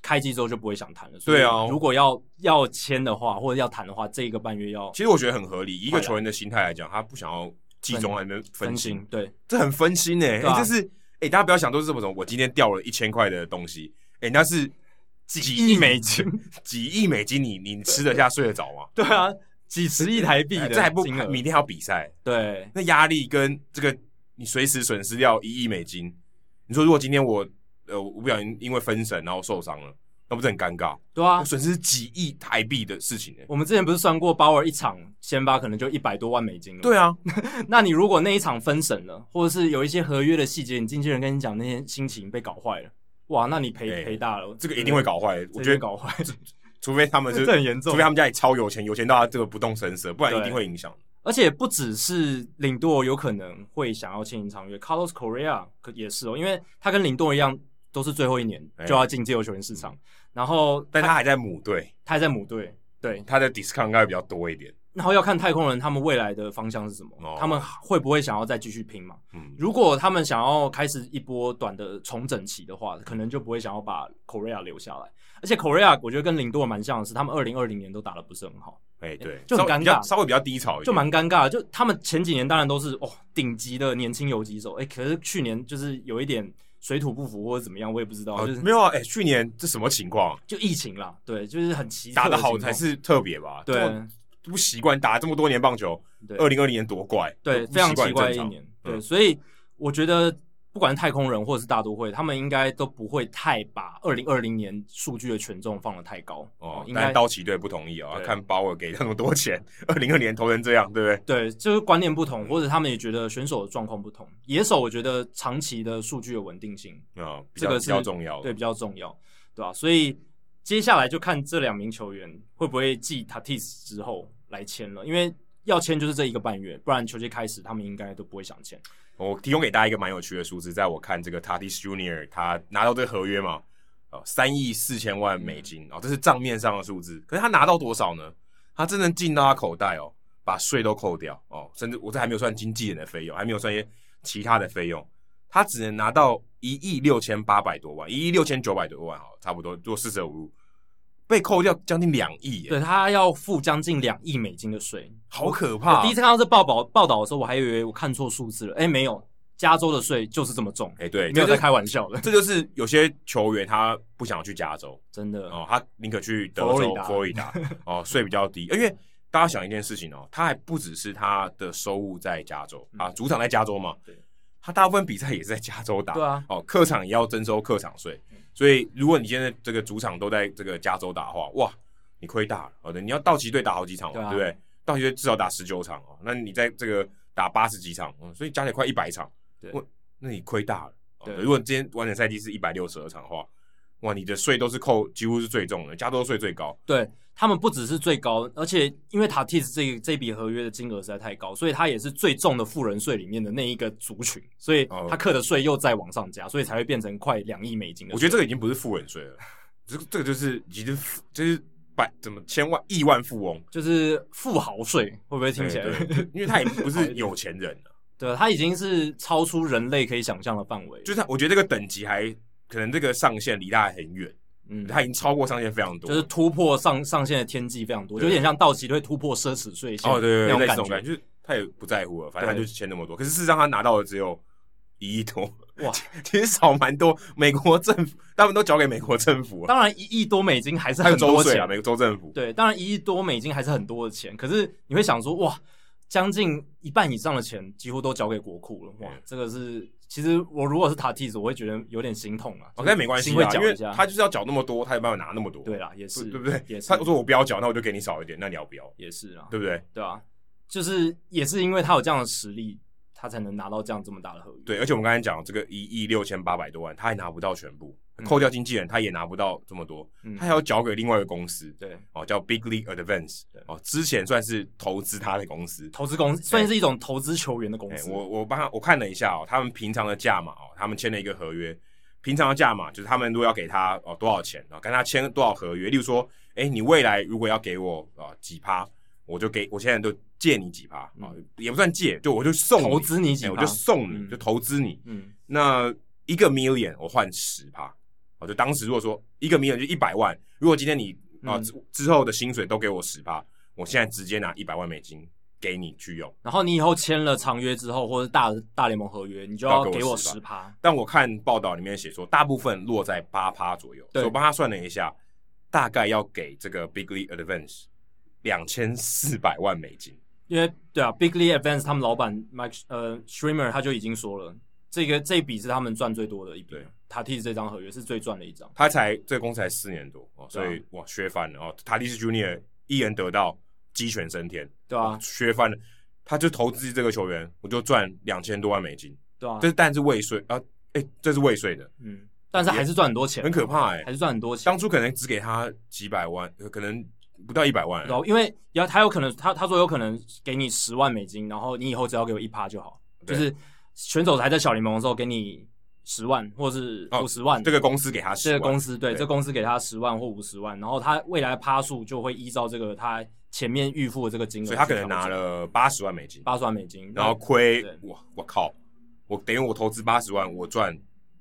开机之后就不会想谈了。对啊，如果要要签的话，或者要谈的话，这一个半月要。其实我觉得很合理。一个球员的心态来讲，他不想要集中还没分心，对，这很分心哎、欸，这、啊欸就是哎、欸，大家不要想都是这么种，我今天掉了一千块的东西，哎、欸，那是几亿美金，<laughs> 几亿美金你，你你吃得下睡得着吗？对啊，几十亿台币这还不明天还要比赛，对，那压力跟这个你随时损失掉一亿美金，你说如果今天我呃我不小心因为分神然后受伤了。那不是很尴尬？对啊，损失几亿台币的事情。我们之前不是算过鲍尔一场先发可能就一百多万美金了？对啊，<laughs> 那你如果那一场分神了，或者是有一些合约的细节，你经纪人跟你讲那些心情被搞坏了，哇，那你赔赔、欸、大了。这个一定会搞坏，我觉得搞坏，除非他们是很严重，除非他们家里超有钱，有钱到他这个不动声色，不然一定会影响。而且不只是林多有可能会想要签长约，Carlos Correa 可也是哦，因为他跟林多一样。都是最后一年就要进自由球员市场，欸、然后但他还在母队，他还在母队，对，他的 discount 应该会比较多一点。然后要看太空人他们未来的方向是什么，哦、他们会不会想要再继续拼嘛？嗯，如果他们想要开始一波短的重整期的话，可能就不会想要把 Correa 留下来。而且 Correa 我觉得跟林多蛮像的是，他们二零二零年都打的不是很好，哎、欸，对，就很尴尬，稍微比较低潮就蛮尴尬。就他们前几年当然都是哦顶级的年轻游击手，哎、欸，可是去年就是有一点。水土不服或者怎么样，我也不知道。呃、就是没有啊，哎、欸，去年这什么情况？就疫情啦，对，就是很奇打得好才是特别吧？对，不习惯打这么多年棒球，二零二零年多怪，对，非常奇怪的一年，对，嗯、所以我觉得。不管是太空人或者是大都会，他们应该都不会太把二零二零年数据的权重放得太高哦。应该道奇队不同意啊、哦，看鲍尔给那么多钱，二零二年投成这样，对不对？对，就是观念不同，或者他们也觉得选手的状况不同。野手我觉得长期的数据的稳定性啊、哦，这个是比较重要，对，比较重要，对吧、啊？所以接下来就看这两名球员会不会继 Tatis 之后来签了，因为要签就是这一个半月，不然球季开始他们应该都不会想签。我提供给大家一个蛮有趣的数字，在我看这个 Tatis Junior 他拿到这个合约嘛，哦，三亿四千万美金哦，这是账面上的数字。可是他拿到多少呢？他真正进到他口袋哦，把税都扣掉哦，甚至我这还没有算经纪人的费用，还没有算一些其他的费用，他只能拿到一亿六千八百多万，一亿六千九百多万，哈，差不多做四舍五入。被扣掉将近两亿，对，他要付将近两亿美金的税，好可怕！我第一次看到这报报报道的时候，我还以为我看错数字了。哎，没有，加州的税就是这么重。哎，对，没有在开玩笑的。<laughs> 这就是有些球员他不想要去加州，真的哦，他宁可去德州、佛罗里达哦，<laughs> 税比较低。因为大家想一件事情哦，他还不只是他的收入在加州啊，主场在加州嘛，对，他大部分比赛也是在加州打，对啊，哦，客场也要征收客场税。所以，如果你现在这个主场都在这个加州打的话，哇，你亏大了。好的，你要道奇队打好几场嘛，对，不对？道奇队至少打十九场哦，那你在这个打八十几场，嗯，所以加起来快一百场，对，那你亏大了。对，如果今天完整赛季是一百六十二场的话，哇，你的税都是扣，几乎是最重的，加州税最高。对。他们不只是最高，而且因为塔蒂斯这这笔合约的金额实在太高，所以他也是最重的富人税里面的那一个族群，所以他课的税又再往上加，所以才会变成快两亿美金的。我觉得这个已经不是富人税了，这个这个就是已经就是百怎么千万亿万富翁，就是富豪税，会不会听起来？因为他已经不是有钱人了，<laughs> 对，他已经是超出人类可以想象的范围，就是他我觉得这个等级还可能这个上限离他还很远。嗯，他已经超过上限非常多，就是突破上上限的天际非常多，就有点像道奇队突破奢侈税线哦，对对对，那种感觉，就是他也不在乎了，反正他就签那么多。可是事实上他拿到的只有一亿多，哇，<laughs> 其实少蛮多。美国政府 <laughs> 他们都交给美国政府，当然一亿多美金还是很多钱啊，美国州政府对，当然一亿多美金还是很多的钱。可是你会想说，哇，将近一半以上的钱几乎都交给国库了，哇，这个是。其实我如果是塔蒂斯，我会觉得有点心痛啊。OK，没关系啊，因为他就是要缴那么多，他有办法拿那么多。对啦，也是，对不对？也是。他说我不要缴，那我就给你少一点，那你要不要？也是啊，对不对？对啊，就是也是因为他有这样的实力，他才能拿到这样这么大的合约。对，而且我们刚才讲这个一亿六千八百多万，他还拿不到全部。扣掉经纪人，他也拿不到这么多，嗯、他还要缴给另外一个公司，对，哦，叫 Big League Advance，哦，之前算是投资他的公司，投资公司算是一种投资球员的公司。我我帮他我看了一下哦，他们平常的价码哦，他们签了一个合约，平常的价码就是他们如果要给他哦多少钱啊，跟他签多少合约，例如说，哎、欸，你未来如果要给我啊几趴，我就给我现在都借你几趴啊，嗯、也不算借，就我就送投资你几趴，我就送你、嗯、就投资你，嗯，那一个 million 我换十趴。哦，就当时如果说一个名人就一百万，如果今天你啊之、嗯、之后的薪水都给我十趴，我现在直接拿一百万美金给你去用。然后你以后签了长约之后，或者大大联盟合约，你就要给我十趴。但我看报道里面写说，大部分落在八趴左右。对，我帮他算了一下，大概要给这个 Big League Advance 两千四百万美金。因为对啊，Big League Advance 他们老板 Mike 呃 Streamer 他就已经说了，这个这一笔是他们赚最多的一笔。塔蒂斯这张合约是最赚的一张。他才这个公司才四年多哦，所以哇，削翻了哦。塔蒂斯 Junior 一人得到鸡犬升天，对啊，削翻了，他就投资这个球员，我就赚两千多万美金，对啊。这是但是未税啊，哎，这是未税的，嗯，但是还是赚很多钱，很可怕哎，还是赚很多钱。当初可能只给他几百万，可能。不到一百万，然后因为要他有可能，他他说有可能给你十万美金，然后你以后只要给我一趴就好，就是选手还在小联盟的时候给你十万或是五十万，这个公司给他十万，这个公司对，这公司给他十万或五十万，然后他未来趴数就会依照这个他前面预付的这个金额，所以他可能拿了八十万美金，八十万美金，然后亏，哇，我靠，我等于我投资八十万，我赚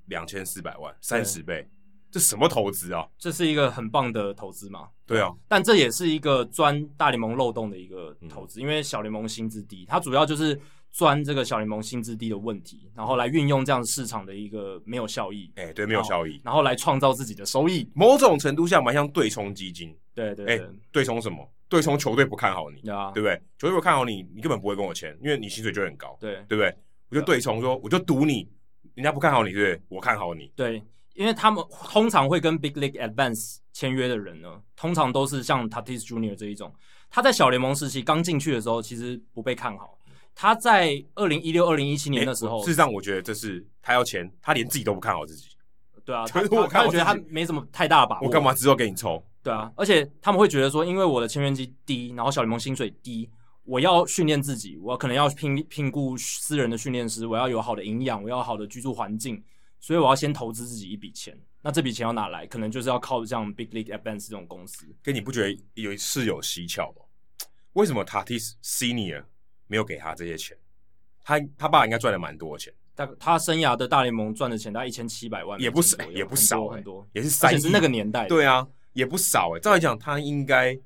两千四百万，三十倍。这什么投资啊？这是一个很棒的投资嘛？对啊，但这也是一个钻大联盟漏洞的一个投资，嗯、因为小联盟薪资低，它主要就是钻这个小联盟薪资低的问题，然后来运用这样市场的一个没有效益，哎，对，没有效益，然后来创造自己的收益，某种程度上蛮像对冲基金，对对对，对冲什么？对冲球队不看好你，对不对？球队不看好你，你根本不会跟我签，因为你薪水就很高，对对不对？我就对冲说，我就赌你，人家不看好你，对不对？我看好你，对。因为他们通常会跟 Big League Advance 签约的人呢，通常都是像 Tatis Junior 这一种。他在小联盟时期刚进去的时候，其实不被看好。他在二零一六、二零一七年的时候，事实上我觉得这是他要钱，他连自己都不看好自己。对啊，<laughs> 他我看我觉得他没什么太大的把握。我干嘛之后给你抽？对啊，而且他们会觉得说，因为我的签约金低，然后小联盟薪水低，我要训练自己，我可能要聘聘雇私人的训练师，我要有好的营养，我要好的居住环境。所以我要先投资自己一笔钱，那这笔钱要哪来？可能就是要靠像 Big League Advance 这种公司。跟你不觉得有是有蹊跷吗？为什么 Tatis Senior 没有给他这些钱？他他爸应该赚了蛮多钱，大他生涯的大联盟赚的钱大概一千七百万，也不是，也不少，很多，也是三亿，是那个年代。对啊，也不少哎。照来讲，他应该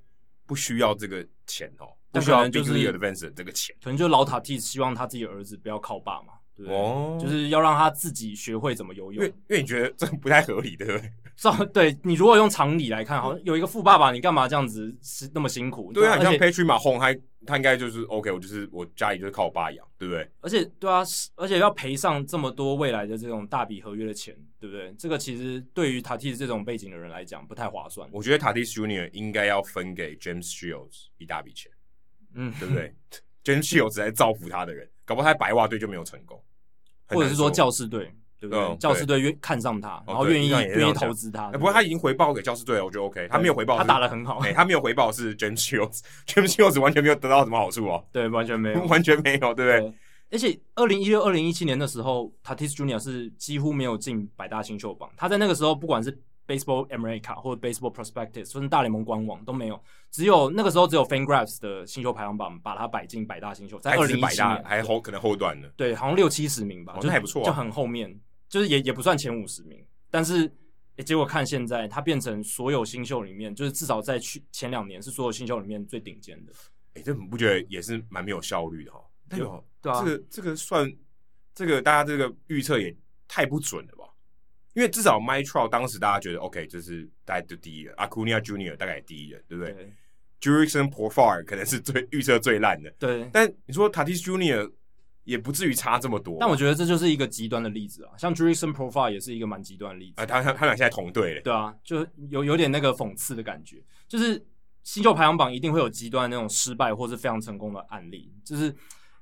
不需要这个钱哦，不需要 Big League Advance 这个钱，可能就是老 Tatis 希望他自己儿子不要靠爸嘛。对哦，就是要让他自己学会怎么游泳，因为因为你觉得这不太合理，对不对？<laughs> 照对你如果用常理来看，好像有一个富爸爸，你干嘛这样子是那么辛苦？对啊，你像 Patrick Mahomes，他他应该就是 OK，我就是我家里就是靠我爸养，对不对？而且对啊，而且要赔上这么多未来的这种大笔合约的钱，对不对？这个其实对于 Tatis 这种背景的人来讲不太划算。我觉得 Tatis Junior 应该要分给 James Shields 一大笔钱，嗯，对不对？<laughs> James Shields 来造福他的人，搞不好他白袜队就没有成功。或者是说教士队，对不对？教士队愿看上他，然后愿意愿意投资他。不过他已经回报给教士队了，我觉得 OK。他没有回报，他打的很好。他没有回报是 James Shields，James Shields 完全没有得到什么好处哦。对，完全没有，<laughs> 完全没有，对不对？而且二零一六、二零一七年的时候，Tatis Junior 是几乎没有进百大新秀榜。他在那个时候，不管是 Baseball America 或者 Baseball Prospectus，甚至大联盟官网都没有，只有那个时候只有 FanGraphs 的新秀排行榜把他摆进百大新秀，在二零一七年还后可能后段的，对，好像六七十名吧，就还不错，就很后面，就是也也不算前五十名，但是结果看现在，它变成所有新秀里面，就是至少在去前两年是所有新秀里面最顶尖的。哎，这你不觉得也是蛮没有效率的哈？有，对啊，这个这个算这个大家这个预测也太不准了吧？因为至少 Trout 当时大家觉得 OK，就是大概就第一人，Acuna Junior 大概也第一人，对不对，？Jurickson Profar 可能是最 <laughs> 预测最烂的，对。但你说 Tatis Junior 也不至于差这么多。但我觉得这就是一个极端的例子啊，像 Jurickson Profile 也是一个蛮极端的例子。啊，他他他俩现在同队了，对啊，就有有点那个讽刺的感觉，就是新秀排行榜一定会有极端那种失败或是非常成功的案例，就是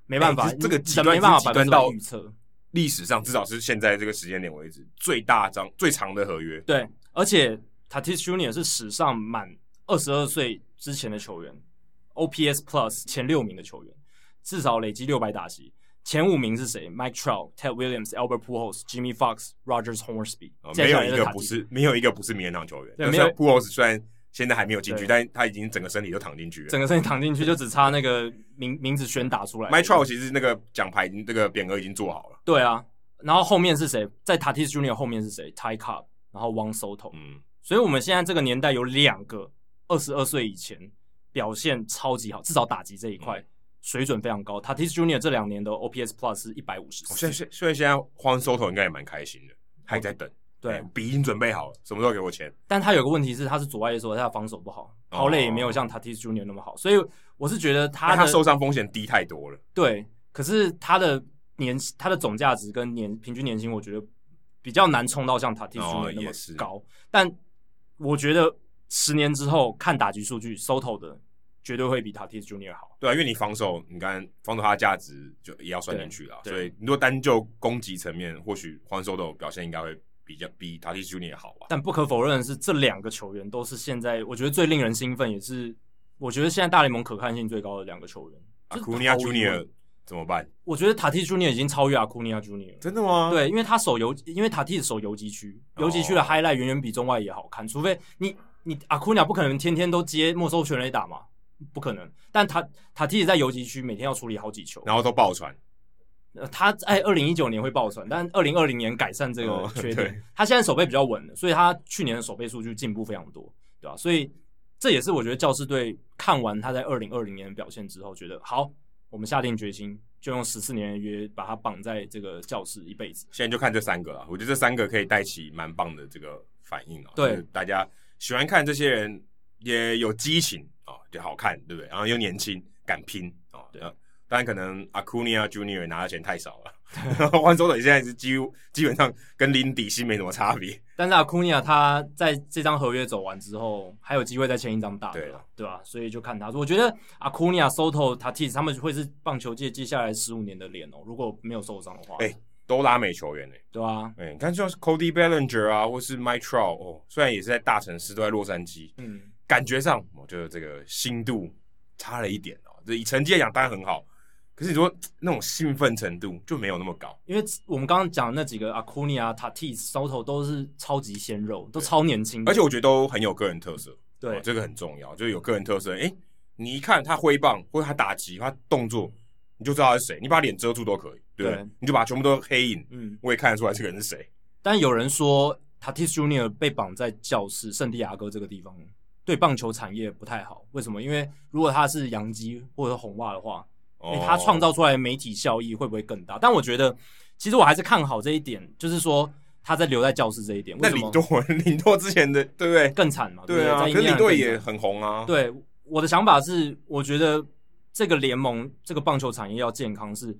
没办法，欸、这个极端没办法极端到预测。历史上至少是现在这个时间点为止最大张最长的合约。对，而且 Tatis Junior 是史上满二十二岁之前的球员，OPS Plus 前六名的球员，至少累积六百打席。前五名是谁？Mike Trout、Ted Williams、Albert Pujols、Jimmie Foxx、Rogers Hornsby。没有一个不是，没有一个不是名人堂球员。对，没有 Pujols 虽然。现在还没有进去，但他已经整个身体都躺进去了。整个身体躺进去，就只差那个名名字宣打出来。Mike Trout 其实那个奖牌，那个匾额已经做好了。对啊，然后后面是谁？在 Tatis Junior 后面是谁？Ty Cobb，然后 Wang Soto。嗯，所以我们现在这个年代有两个二十二岁以前表现超级好，至少打击这一块水准非常高。Tatis Junior 这两年的 OPS Plus 是一百五十。现在所以现在 Juan Soto 应该也蛮开心的，还在等。对，笔已经准备好了，什么时候给我钱？但他有个问题是，他是左外野手，他的防守不好，跑垒也没有像 Tatis Junior 那么好，所以我是觉得他他受伤风险低太多了。对，可是他的年他的总价值跟年平均年薪，我觉得比较难冲到像 Tatis Junior 那么高。但我觉得十年之后看打击数据，Soto 的绝对会比 Tatis Junior 好。对啊，因为你防守，你看防守他的价值就也要算进去了，所以你如果单就攻击层面，或许 Juan Soto 表现应该会。比较比 Tatis Junior 好吧，但不可否认的是，这两个球员都是现在我觉得最令人兴奋，也是我觉得现在大联盟可看性最高的两个球员。阿库尼亚 Junior 怎么办？我觉得 Tatis Junior 已经超越阿库尼亚 Junior。真的吗？对，因为他守游，因为 Tatis 守游击区，游击区的 highlight 远远比中外也好看。除非你你 Acuna 不可能天天都接没收全垒打嘛，不可能。但他 Tatis 在游击区每天要处理好几球，然后都爆传。他在二零一九年会爆传，但二零二零年改善这个缺点。哦、他现在手背比较稳了，所以他去年的手背数据进步非常多，对吧？所以这也是我觉得教士队看完他在二零二零年的表现之后，觉得好，我们下定决心就用十四年的约把他绑在这个教室一辈子。现在就看这三个了，我觉得这三个可以带起蛮棒的这个反应啊。对，大家喜欢看这些人也有激情啊，就好看，对不对？然后又年轻，敢拼哦，对啊。当然，可能 Acuna Junior 拿的钱太少了。<laughs> Juan Soto 现在是几乎基本上跟领底薪没什么差别。但是 Acuna 他在这张合约走完之后，还有机会再签一张大的，对，对吧？所以就看他。我觉得 Acuna Soto Tatis 他们会是棒球界接下来十五年的脸哦。如果没有受伤的话，哎、欸，都拉美球员呢、欸，对啊，哎、欸，你看像是 Cody Bellinger 啊，或是 Mike Trout 哦，虽然也是在大城市，都在洛杉矶，嗯，感觉上我觉得这个心度差了一点哦。这以成绩来讲，当然很好。可是你说那种兴奋程度就没有那么高，因为我们刚刚讲的那几个 Acuna、Tatis、Soto 都是超级鲜肉，都超年轻，而且我觉得都很有个人特色。对，这个很重要，就是有个人特色。哎，你一看他挥棒或者他打击、他动作，你就知道他是谁。你把脸遮住都可以，对不对？对，你就把全部都黑影，嗯，我也看得出来这个人是谁。但有人说 Tatis Junior 被绑在教室圣地亚哥这个地方，对棒球产业不太好。为什么？因为如果他是洋基或者红袜的话。他创造出来的媒体效益会不会更大？但我觉得，其实我还是看好这一点，就是说他在留在教室这一点。那领舵，<laughs> 领舵之前的对不对？更惨嘛？对啊，可是领舵也很红啊。对，我的想法是，我觉得这个联盟，这个棒球产业要健康，是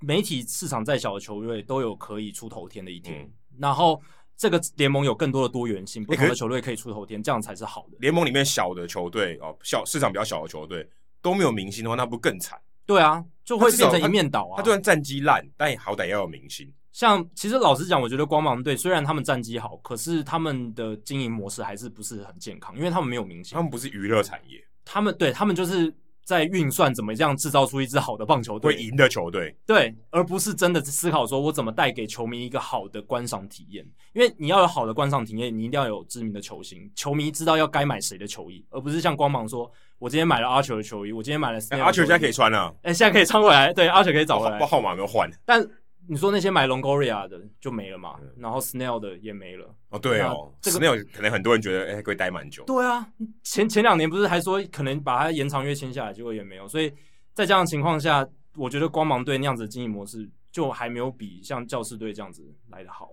媒体市场再小的球队都有可以出头天的一天。嗯、然后这个联盟有更多的多元性，不同的球队可以出头天，这样才是好的。联盟里面小的球队哦，小市场比较小的球队都没有明星的话，那不更惨？对啊，就会变成一面倒啊。他就算战绩烂，但也好歹要有明星。像其实老实讲，我觉得光芒队虽然他们战绩好，可是他们的经营模式还是不是很健康，因为他们没有明星。他们不是娱乐产业，他们对他们就是在运算怎么样制造出一支好的棒球队，会赢的球队。对，而不是真的思考说我怎么带给球迷一个好的观赏体验。因为你要有好的观赏体验，你一定要有知名的球星，球迷知道要该买谁的球衣，而不是像光芒说。我今天买了阿球的球衣，我今天买了。阿球现在可以穿了。哎，现在可以穿回来。对，阿球可以找回来。号号码没有换。但你说那些买 Longoria 的就没了嘛？然后 Snell 的也没了。哦，对哦。这个 Snell 可能很多人觉得，哎，会待蛮久。对啊，前前两年不是还说可能把他延长约签下来，结果也没有。所以在这样的情况下，我觉得光芒队那样子的经营模式就还没有比像教士队这样子来的好。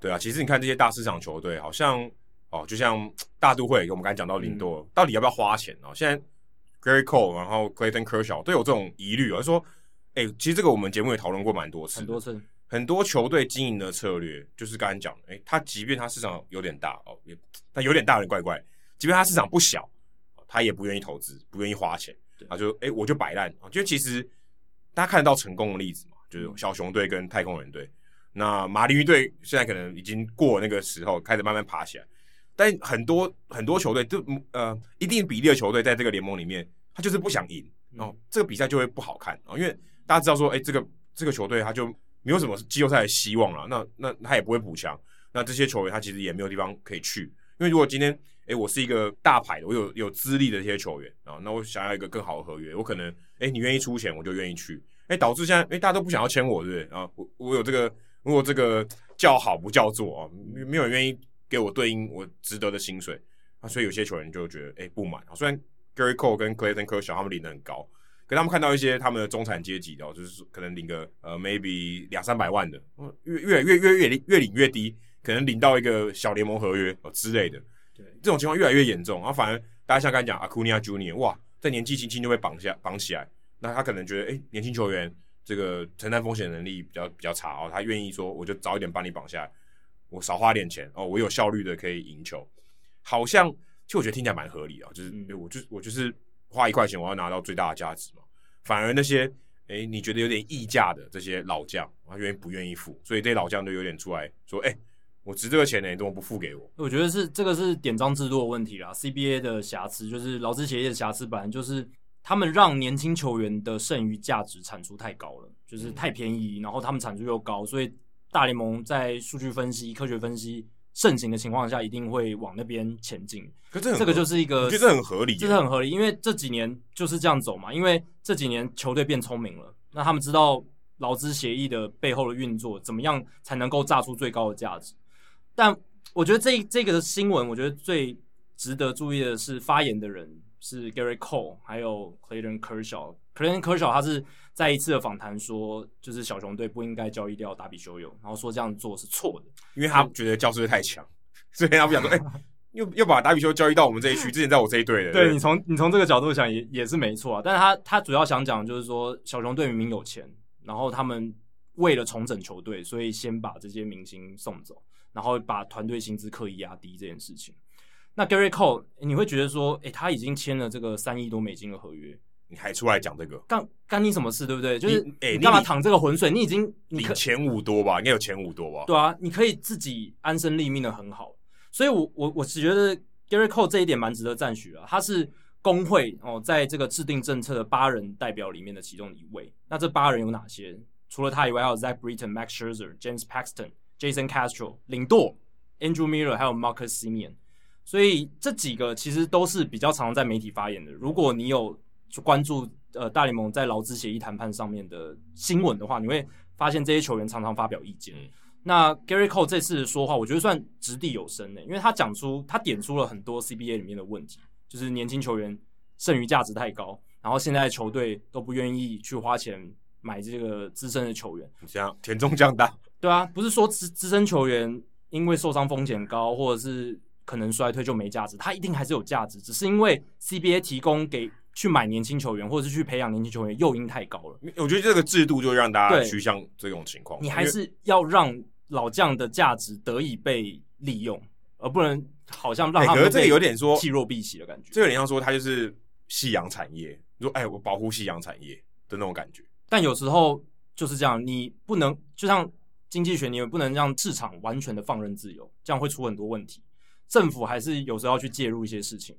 对啊，其实你看这些大市场球队，好像哦，就像大都会，我们刚才讲到林多，嗯、到底要不要花钱哦？现在。Gerrit Cole，然后 Clayton Kershaw 都有这种疑虑，而说，哎，其实这个我们节目也讨论过蛮多次，很多次，很多球队经营的策略就是刚才讲的，哎，他即便他市场有点大哦，也但有点大的怪怪，即便他市场不小，他也不愿意投资，不愿意花钱，他就哎我就摆烂啊，就其实大家看得到成功的例子嘛，就是小熊队跟太空人队，那马林鱼队现在可能已经过了那个时候，开始慢慢爬起来。但很多很多球队就呃一定比例的球队在这个联盟里面，他就是不想赢，然后这个比赛就会不好看啊，因为大家知道说，哎，这个这个球队他就没有什么季后赛的希望了，那那他也不会补强，那这些球员他其实也没有地方可以去，因为如果今天哎我是一个大牌的，我有有资历的这些球员啊，那我想要一个更好的合约，我可能哎你愿意出钱我就愿意去，哎导致现在哎大家都不想要签我，对不对啊？我我有这个如果这个叫好不叫座啊，没有人愿意。给我对应我值得的薪水啊，所以有些球员就觉得哎、不满啊。虽然 Gerrit Cole 跟 Clayton Kershaw 他们领的很高，可他们看到一些他们的中产阶级的，就是可能领个呃 maybe 两三百万的，越越越越越越领越低，可能领到一个小联盟合约哦之类的。对，这种情况越来越严重，然后反而大家像刚才讲阿库尼亚 Junior，哇，在年纪轻轻就被绑下绑起来，那他可能觉得，哎、欸，年轻球员这个承担风险能力比较比较差哦，他愿意说，我就早一点把你绑下来，我少花点钱哦，我有效率的可以赢球，好像其实我觉得听起来蛮合理啊，就是、嗯。欸、我就我就是花一块钱，我要拿到最大的价值嘛。反而那些哎、你觉得有点溢价的这些老将，他愿意不愿意付？所以这些老将就有点出来说：“哎、我值这个钱呢，你怎么不付给我？”我觉得是这个是典章制度的问题啦。CBA 的瑕疵就是劳资协议的瑕疵，本来就是他们让年轻球员的剩余价值产出太高了，就是太便宜，然后他们产出又高，所以大联盟在数据分析、科学分析。盛行的情况下，一定会往那边前进。可这这个就是一个，我觉得很合理，这是很合理，因为这几年就是这样走嘛。因为这几年球队变聪明了，那他们知道劳资协议的背后的运作，怎么样才能够榨出最高的价值。但我觉得这这个的新闻，我觉得最值得注意的是发言的人是 Gerrit Cole，还有 Clayton Kershaw。Clayton Kershaw 他是在一次的访谈说，就是小熊队不应该交易掉达比修有，然后说这样做是错的，因为他觉得教士队太强，所以他不想说，哎、<laughs> 欸，又又把达比修交易到我们这一区，之前在我这一队的。对，你从你从这个角度想也也是没错啊，但是他他主要想讲就是说，小熊队明明有钱，然后他们为了重整球队，所以先把这些明星送走，然后把团队薪资刻意压低这件事情。那 Gerrit Cole，你会觉得说，哎、欸，他已经签了这个三亿多美金的合约。你还出来讲这个，干干你什么事，对不对？就是哎，你干嘛淌这个浑水？你已经你可前五多吧，应该有前五多吧？对啊，你可以自己安身立命的很好。所以我，我我我是觉得 Gerrit Cole 这一点蛮值得赞许啊。他是工会哦，在这个制定政策的八人代表里面的其中一位。那这八人有哪些？除了他以外，还有 Zach Britton、Max Scherzer、James Paxton、Jason Castro、领舵 Andrew Miller，还有 Marcus Simeon。所以这几个其实都是比较常在媒体发言的。如果你有就关注呃大联盟在劳资协议谈判上面的新闻的话，你会发现这些球员常常发表意见。嗯、那 Gerrit Cole 这次说话，我觉得算掷地有声的，因为他讲出他点出了很多 CBA 里面的问题，就是年轻球员剩余价值太高，然后现在球队都不愿意去花钱买这个资深的球员，像田中将大，对啊，不是说资资深球员因为受伤风险高或者是可能衰退就没价值，他一定还是有价值，只是因为 CBA 提供给去买年轻球员，或者是去培养年轻球员，诱因太高了。我觉得这个制度就让大家趋向这种情况。你还是要让老将的价值得以被利用，而不能好像让他们这个有点说弃若敝屣的感觉。这个有点像说他就是夕阳产业，你说哎，我保护夕阳产业的那种感觉。但有时候就是这样，你不能就像经济学，你也不能让市场完全的放任自由，这样会出很多问题。政府还是有时候要去介入一些事情。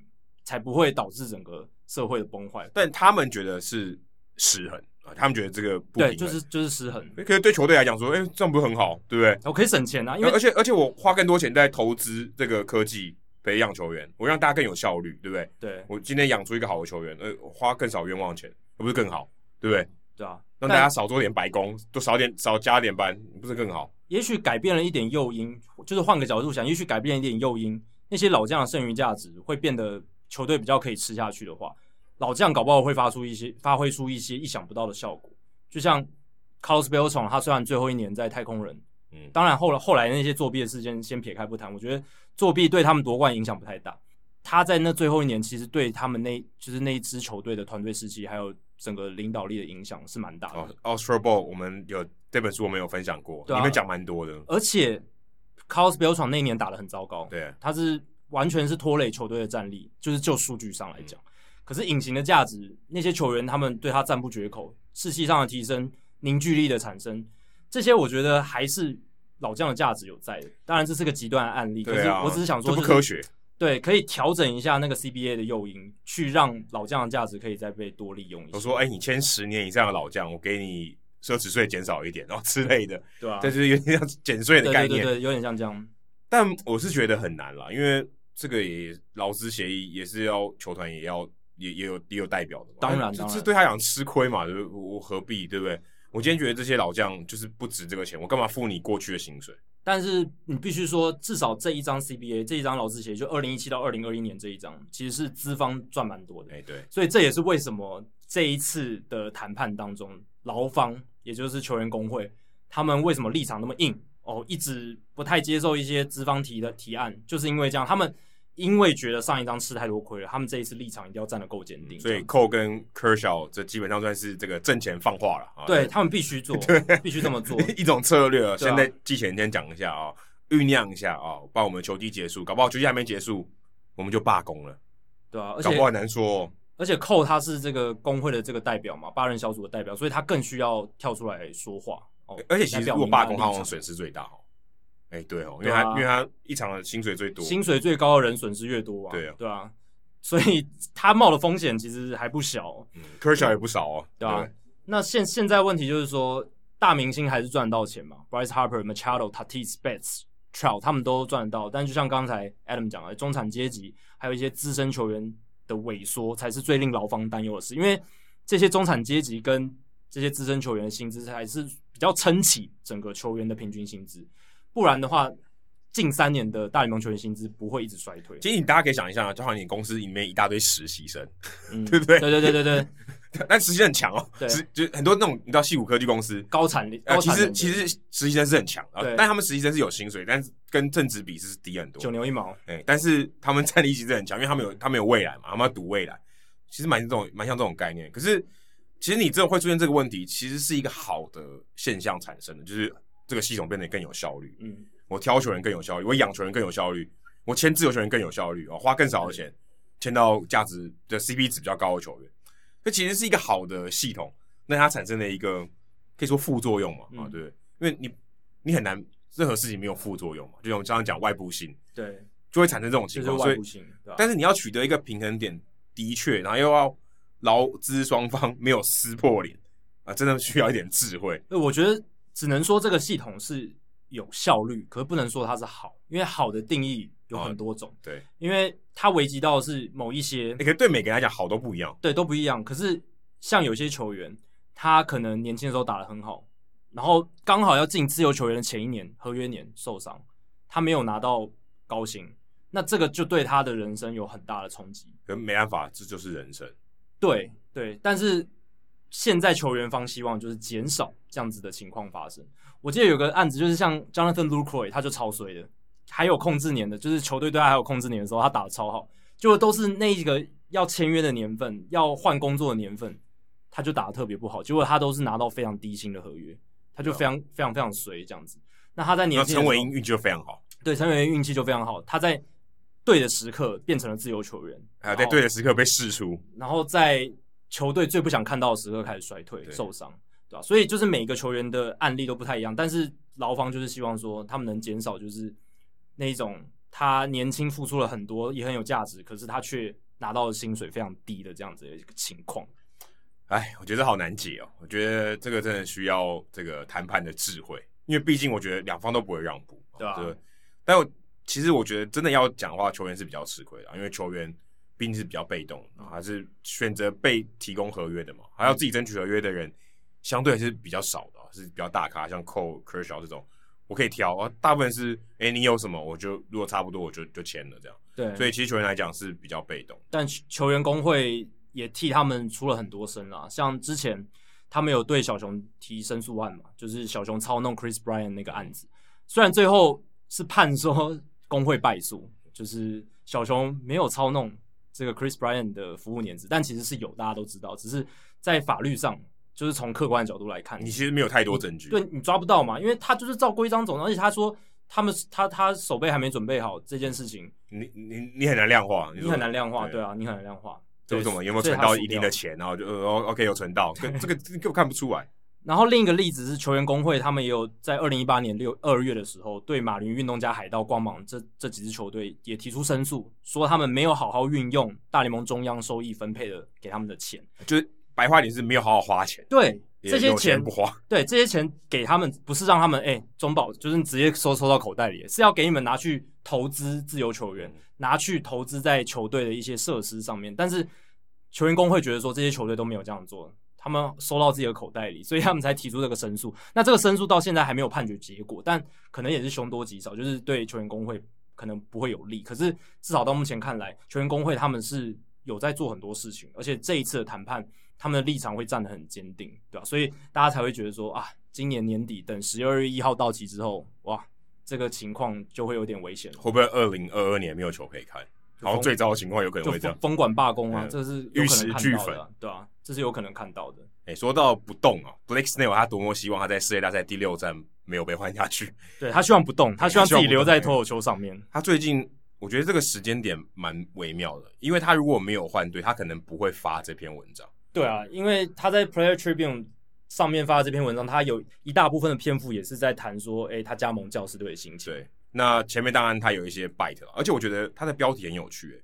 才不会导致整个社会的崩坏，但他们觉得是失衡啊，他们觉得这个不对，就是就是失衡。可是对球队来讲说，哎、欸，这样不是很好，对不对？我可以省钱啊，因为而且而且我花更多钱在投资这个科技培养球员，我让大家更有效率，对不对？对，我今天养出一个好的球员，呃，花更少冤枉钱，不是更好，对不对？对啊，让大家少做点白工，多少点少加点班，不是更好？也许改变了一点诱因，就是换个角度想，也许改变了一点诱因，那些老将的剩余价值会变得。球队比较可以吃下去的话，老将搞不好会发出一些发挥出一些意想不到的效果。就像 Carlos Beltran，他虽然最后一年在太空人，嗯，当然后来后来那些作弊的事件先撇开不谈，我觉得作弊对他们夺冠影响不太大。他在那最后一年，其实对他们那就是那一支球队的团队士气还有整个领导力的影响是蛮大的。哦，Astro Ball，我们有这本书我们有分享过，里面讲蛮多的。而且 Carlos Beltran 那一年打的很糟糕，对，他是。完全是拖累球队的战力，就是就数据上来讲。可是隐形的价值，那些球员他们对他赞不绝口，士气上的提升，凝聚力的产生，这些我觉得还是老将的价值有在的。当然这是个极端的案例，可是我只是想说，不科学。对，可以调整一下那个 CBA 的诱因，去让老将的价值可以再被多利用一下。我说，哎，你签十年以上的老将，我给你奢侈税减少一点，然后之类的，对啊，这就是有点像减税的概念，对对，有点像这样。但我是觉得很难啦，因为。这个也劳资协议也是要球团也要也也有也有代表的嘛，当然，这这对他讲吃亏嘛，我何必对不对？我今天觉得这些老将就是不值这个钱，我干嘛付你过去的薪水？但是你必须说，至少这一张 CBA 这一张劳资协议，就二零一七到二零二一年这一张，其实是资方赚蛮多的。哎，对，所以这也是为什么这一次的谈判当中，劳方也就是球员工会，他们为什么立场那么硬哦，一直不太接受一些资方提的提案，就是因为这样，他们。因为觉得上一张吃太多亏了，他们这一次立场一定要站得够坚定。所以 Cole 跟 Kershaw 这基本上算是这个挣钱放话了啊。对，他们必须做，必须这么做，<laughs> 一种策略啊。现在季前先讲一下啊，酝酿一下啊，把我们球季结束，搞不好球季还没结束，我们就罢工了。对啊，搞不好很难说。而且 Cole 他是这个工会的这个代表嘛，八人小组的代表，所以他更需要跳出来说话。哦，而且其实如果罢工，他好像损失最大哦。哎，对哦，因为他、啊、因为他一场的薪水最多，薪水最高的人损失越多啊。对啊，对啊，所以他冒的风险其实还不小。嗯，Kershaw 也不少哦，对吧、啊？那现现在问题就是说，大明星还是赚得到钱嘛？Bryce Harper、Machado、Tatis、Betts、Trout 他们都赚得到，但就像刚才 Adam 讲的，中产阶级还有一些资深球员的萎缩，才是最令劳方担忧的事。因为这些中产阶级跟这些资深球员的薪资，才是比较撑起整个球员的平均薪资。不然的话，近三年的大联盟球员薪资不会一直衰退。其实你大家可以想一下，就好像你公司里面一大堆实习生，嗯、<laughs> 对不对？对对对对对。<laughs> 但实习生很强哦，对，就很多那种你知道，西谷科技公司高产力，其实其实实习生是很强啊，但他们实习生是有薪水，但是跟正职比是低很多，九牛一毛。哎，但是他们战力其实很强，因为他们有他们有未来嘛，他们要赌未来。其实蛮这种蛮像这种概念。可是其实你这种会出现这个问题，其实是一个好的现象产生的，就是这个系统变得更有效率。嗯。我挑球员更有效率，我养球员更有效率，我签自由球员更有效率哦，花更少的钱签到价值的 CP 值比较高的球员，这其实是一个好的系统，那它产生了一个可以说副作用嘛啊，对，因为你你很难任何事情没有副作用嘛，就像我刚刚讲外部性，对，就会产生这种情况，所以但是你要取得一个平衡点，的确，然后又要劳资双方没有撕破脸啊，真的需要一点智慧。我觉得只能说这个系统是。有效率，可是不能说它是好，因为好的定义有很多种。哦、对，因为它危及到的是某一些，你可以对每个人来讲好都不一样。对，都不一样。可是像有些球员，他可能年轻的时候打得很好，然后刚好要进自由球员的前一年合约年受伤，他没有拿到高薪，那这个就对他的人生有很大的冲击。可没办法，这就是人生。对对，但是现在球员方希望就是减少这样子的情况发生。我记得有个案子，就是像 Jonathan Lucroy，他就超衰的，还有控制年的，就是球队对他还有控制年的时候，他打的超好，就都是那一个要签约的年份，要换工作的年份，他就打的特别不好，结果他都是拿到非常低薪的合约，他就非常非常非常衰这样子。那他在年轻，陈伟英运气就非常好，对，陈伟英运气就非常好，他在对的时刻变成了自由球员，还有在对的时刻被释出，然后在球队最不想看到的时刻开始衰退受伤。对吧？所以就是每个球员的案例都不太一样，但是劳方就是希望说他们能减少就是那一种他年轻付出了很多也很有价值，可是他却拿到的薪水非常低的这样子的一个情况。哎，我觉得好难解哦。我觉得这个真的需要这个谈判的智慧，因为毕竟我觉得两方都不会让步，对吧、啊？对。但我其实我觉得真的要讲的话，球员是比较吃亏的，因为球员毕竟是比较被动，还是选择被提供合约的嘛，还要自己争取合约的人。相对还是比较少的，是比较大咖，像 Cole、Kershaw 这种，我可以挑啊。大部分是，哎、欸，你有什么，我就如果差不多，我就就签了这样。对，所以其实球员来讲是比较被动，但球员工会也替他们出了很多声啦。像之前他们有对小熊提申诉案嘛，就是小熊操弄 Chris Bryant 那个案子，虽然最后是判说工会败诉，就是小熊没有操弄这个 Chris Bryant 的服务年资，但其实是有，大家都知道，只是在法律上。就是从客观的角度来看，你其实没有太多证据，对你抓不到嘛，因为他就是照规章走，而且他说他们他他手背还没准备好这件事情，你你你很难量化，你很难量化，对啊，你很难量化，这什么有没有存到一定的钱，然后就呃 OK 有存到，这个这个根本看不出来。然后另一个例子是球员工会，他们也有在二零一八年六二月的时候，对马林运动家、海盗、光芒这这几支球队也提出申诉，说他们没有好好运用大联盟中央收益分配的给他们的钱，就是。白话点是没有好好花钱，对这些钱不花，对这些钱给他们不是让他们哎、欸、中保，就是直接收收到口袋里，是要给你们拿去投资自由球员，拿去投资在球队的一些设施上面。但是球员工会觉得说这些球队都没有这样做，他们收到自己的口袋里，<laughs> 所以他们才提出这个申诉。那这个申诉到现在还没有判决结果，但可能也是凶多吉少，就是对球员工会可能不会有利。可是至少到目前看来，球员工会他们是有在做很多事情，而且这一次的谈判，他们的立场会站得很坚定，对吧？所以大家才会觉得说啊，今年年底等十二月一号到期之后，哇，这个情况就会有点危险。会不会二零二二年没有球可以看？然后最糟的情况有可能会这样，封管罢工啊，嗯、这是玉石俱焚，对啊，这是有可能看到的。哎、欸，说到不动啊，Blake Snell 他多么希望他在世界大赛第六站没有被换下去，对他希望不动，他希望自己留在投手丘上面。他最近我觉得这个时间点蛮微妙的，因为他如果没有换队，他可能不会发这篇文章。对啊，因为他在 Player Tribune 上面发的这篇文章，他有一大部分的篇幅也是在谈说，哎、欸，他加盟教士队的心情。对，那前面当然他有一些 bite，而且我觉得他的标题很有趣、欸，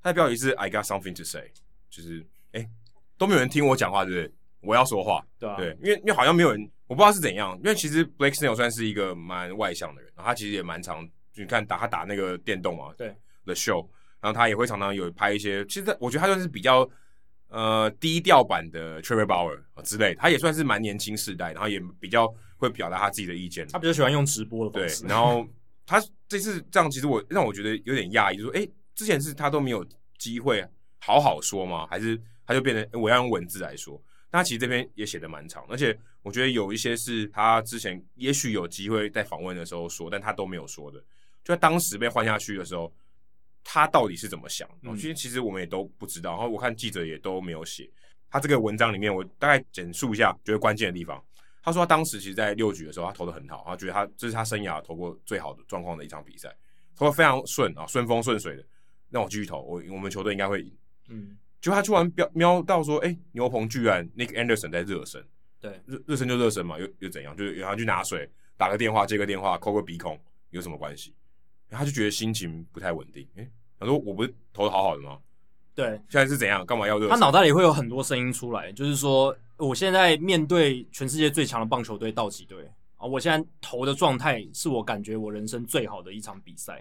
他的标题是 I got something to say，就是哎、欸、都没有人听我讲话，对不对？我要说话，对啊，对，因为因为好像没有人，我不知道是怎样，因为其实 Blake Snell 算是一个蛮外向的人，然后他其实也蛮常，就你看打他打那个电动嘛，对，The Show，然后他也会常常有拍一些，其实我觉得他算是比较呃低调版的 Trevor Bauer 之类，他也算是蛮年轻世代，然后也比较会表达他自己的意见，他比较喜欢用直播的方式，对，然后他这次这样，其实我让我觉得有点讶异，就说，哎，之前是他都没有机会好好说吗？还是他就变成我要用文字来说？那其实这篇也写的蛮长，而且我觉得有一些是他之前也许有机会在访问的时候说，但他都没有说的。就在当时被换下去的时候，他到底是怎么想？嗯，其实其实我们也都不知道。然后我看记者也都没有写。他这个文章里面，我大概简述一下觉得关键的地方。他说他当时其实，在六局的时候，他投的很好，他觉得他这是他生涯投过最好的状况的一场比赛，投的非常顺啊，顺风顺水的。让我继续投，我我们球队应该会赢。嗯。就他突然瞄瞄到说，哎、欸，牛棚居然 Nick Anderson 在热身，对，热热身就热身嘛，又又怎样？就是然后去拿水，打个电话，接个电话，抠个鼻孔，有什么关系？他就觉得心情不太稳定。哎、欸，他说我不是投的好好的吗？对，现在是怎样？干嘛要热身？他脑袋里会有很多声音出来，就是说，我现在面对全世界最强的棒球队道奇队啊，我现在投的状态是我感觉我人生最好的一场比赛。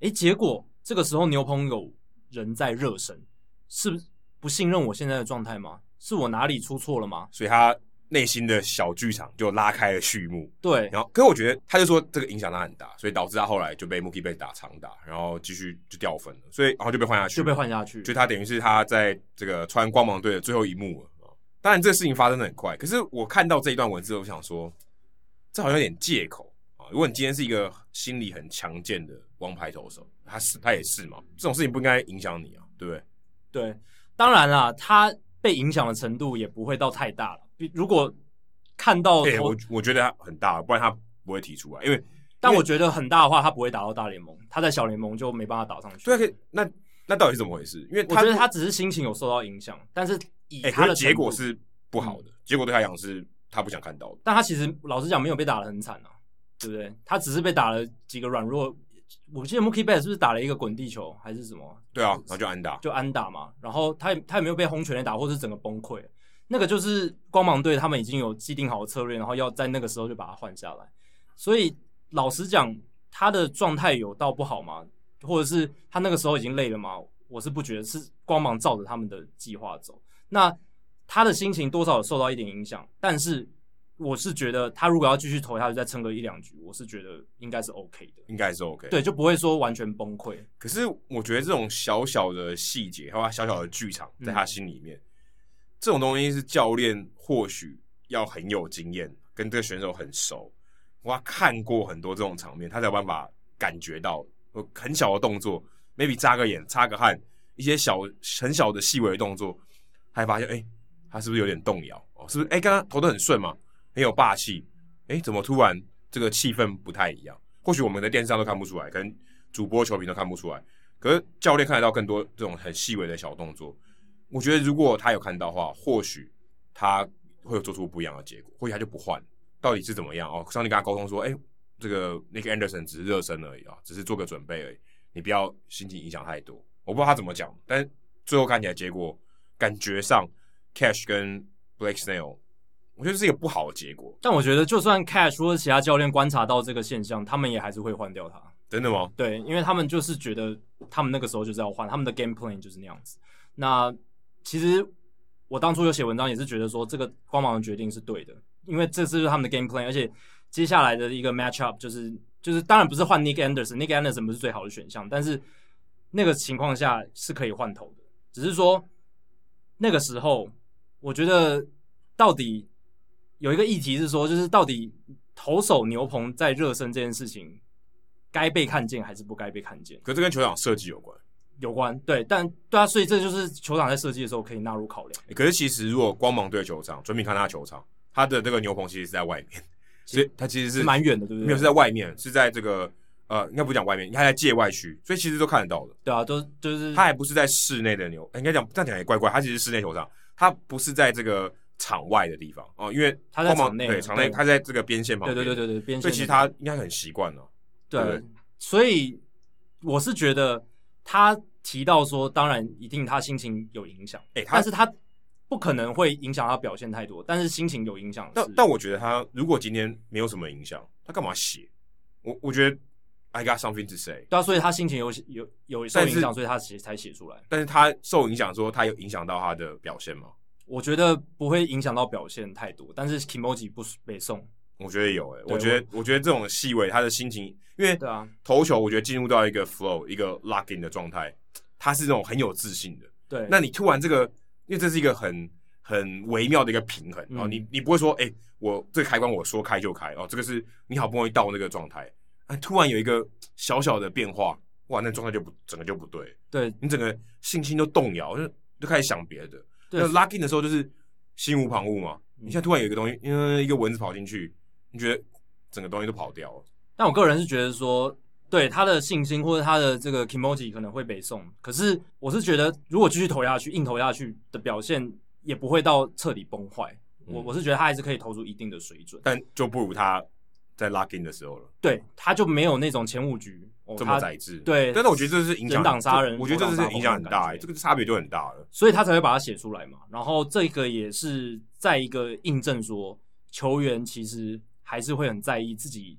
哎、欸，结果这个时候牛棚有人在热身，是不？不信任我现在的状态吗？是我哪里出错了吗？所以他内心的小剧场就拉开了序幕。对，然后，可是我觉得他就说这个影响他很大，所以导致他后来就被 Mookie Betts 打长打，然后继续就掉分了，所以然后就被换下去，就被换下去。就他等于是他在这个穿光芒队的最后一幕了。当然，这个事情发生的很快，可是我看到这一段文字，我想说，这好像有点借口啊。如果你今天是一个心理很强健的王牌投手，他是他也是嘛，这种事情不应该影响你啊，对不对？对。当然啦，他被影响的程度也不会到太大了。如果看到，欸、我我觉得他很大，不然他不会提出来。因为，但我觉得很大的话，他不会打到大联盟，他在小联盟就没办法打上去。对，那那到底是怎么回事？因为我觉得他只是心情有受到影响，但是以他的、欸、结果是不好的，嗯、结果对他讲是他不想看到的。但他其实老实讲，没有被打得很惨啊，对不对？他只是被打了几个软弱。我记得 Mookie Betts 是不是打了一个滚地球还是什么？对啊，然后就安打，就安打嘛。然后他也他也没有被轰全垒打，或是整个崩溃。那个就是光芒队他们已经有既定好的策略，然后要在那个时候就把他换下来。所以老实讲，他的状态有到不好吗？或者是他那个时候已经累了吗？我是不觉得，是光芒照着他们的计划走。那他的心情多少受到一点影响，但是。我是觉得他如果要继续投下去，再撑个一两局，我是觉得应该是 OK 的，应该是 OK，对，就不会说完全崩溃。可是我觉得这种小小的细节，还有小小的剧场，在他心里面，嗯、这种东西是教练或许要很有经验，跟这个选手很熟，我看过很多这种场面，他才有办法感觉到，很小的动作，maybe 眨个眼、擦个汗，一些小很小的细微的动作，还发现，哎、他是不是有点动摇？哦，是不是？哎、欸，刚刚投得很顺嘛？很有霸气，哎，怎么突然这个气氛不太一样？或许我们在电视上都看不出来，可能主播、球评都看不出来，可是教练看得到更多这种很细微的小动作。我觉得如果他有看到的话，或许他会有做出不一样的结果，或许他就不换。到底是怎么样？哦，上帝跟他沟通说，哎，这个 Nick Anderson 只是热身而已啊，只是做个准备而已，你不要心情影响太多。我不知道他怎么讲，但最后看起来结果感觉上，Cash 跟 Blake Snell。我觉得是一个不好的结果，但我觉得就算 Cash 或者其他教练观察到这个现象，他们也还是会换掉他。真的吗？对，因为他们就是觉得他们那个时候就是要换，他们的 game plan 就是那样子。那其实我当初有写文章也是觉得说这个光芒的决定是对的，因为这是他们的 game plan，而且接下来的一个 match up 就是就是当然不是换 Nick Anderson，Nick Anderson 不是最好的选项，但是那个情况下是可以换头的，只是说那个时候我觉得到底有一个议题是说，就是到底投手牛棚在热身这件事情该被看见还是不该被看见？可这跟球场设计有关。有关对，但对啊，所以这就是球场在设计的时候可以纳入考量。可是其实如果光芒队球场，准备看他的球场，他的这个牛棚其实是在外面，所以他其实是蛮远的，对不对？没有是在外面，是在这个呃，应该不讲外面，他在界外区，所以其实都看得到的。对啊，都就是他还不是在室内的牛，应该讲这样讲也怪怪，他其实室内球场，他不是在这个场外的地方哦，因为他在场内，对场内，他在这个边线旁边，对对对对对，边线，所以其实他应该很习惯了。对，所以我是觉得他。提到说，当然一定他心情有影响，哎、欸，但是他不可能会影响他表现太多，但是心情有影响。但但我觉得他如果今天没有什么影响，他干嘛写？我我觉得 I got something to say。对啊，所以他心情有有有受影响，所以他写才写出来。但是他受影响说他有影响到他的表现吗？我觉得不会影响到表现太多，但是 Kimoji 不北宋。我觉得有诶、欸，我觉得我，我觉得这种细微，他的心情，因为对啊，投球我觉得进入到一个 flow，一个 lock in 的状态，他是那种很有自信的。对，那你突然这个，因为这是一个很很微妙的一个平衡，然后、嗯、你你不会说，哎、欸，我这个开关我说开就开哦，这个是你好不容易到那个状态，哎，突然有一个小小的变化，哇，那状态就不整个就不对，对你整个信心都动摇，就就开始想别的。对那 lock in 的时候就是心无旁骛嘛，你现在突然有一个东西，因为一个蚊子跑进去。你觉得整个东西都跑掉了？但我个人是觉得说，对他的信心或者他的这个 Kimoji 可能会被送。可是我是觉得，如果继续投下去，硬投下去的表现也不会到彻底崩坏。嗯、我我是觉得他还是可以投出一定的水准，但就不如他在 lock in 的时候了。对，他就没有那种前五局、哦、这么宰制。对，但是我觉得这是影响人挡杀人，我觉得这是影响很大，这个差别就很大了。所以他才会把它写出来嘛。然后这个也是在一个印证说，球员其实。还是会很在意自己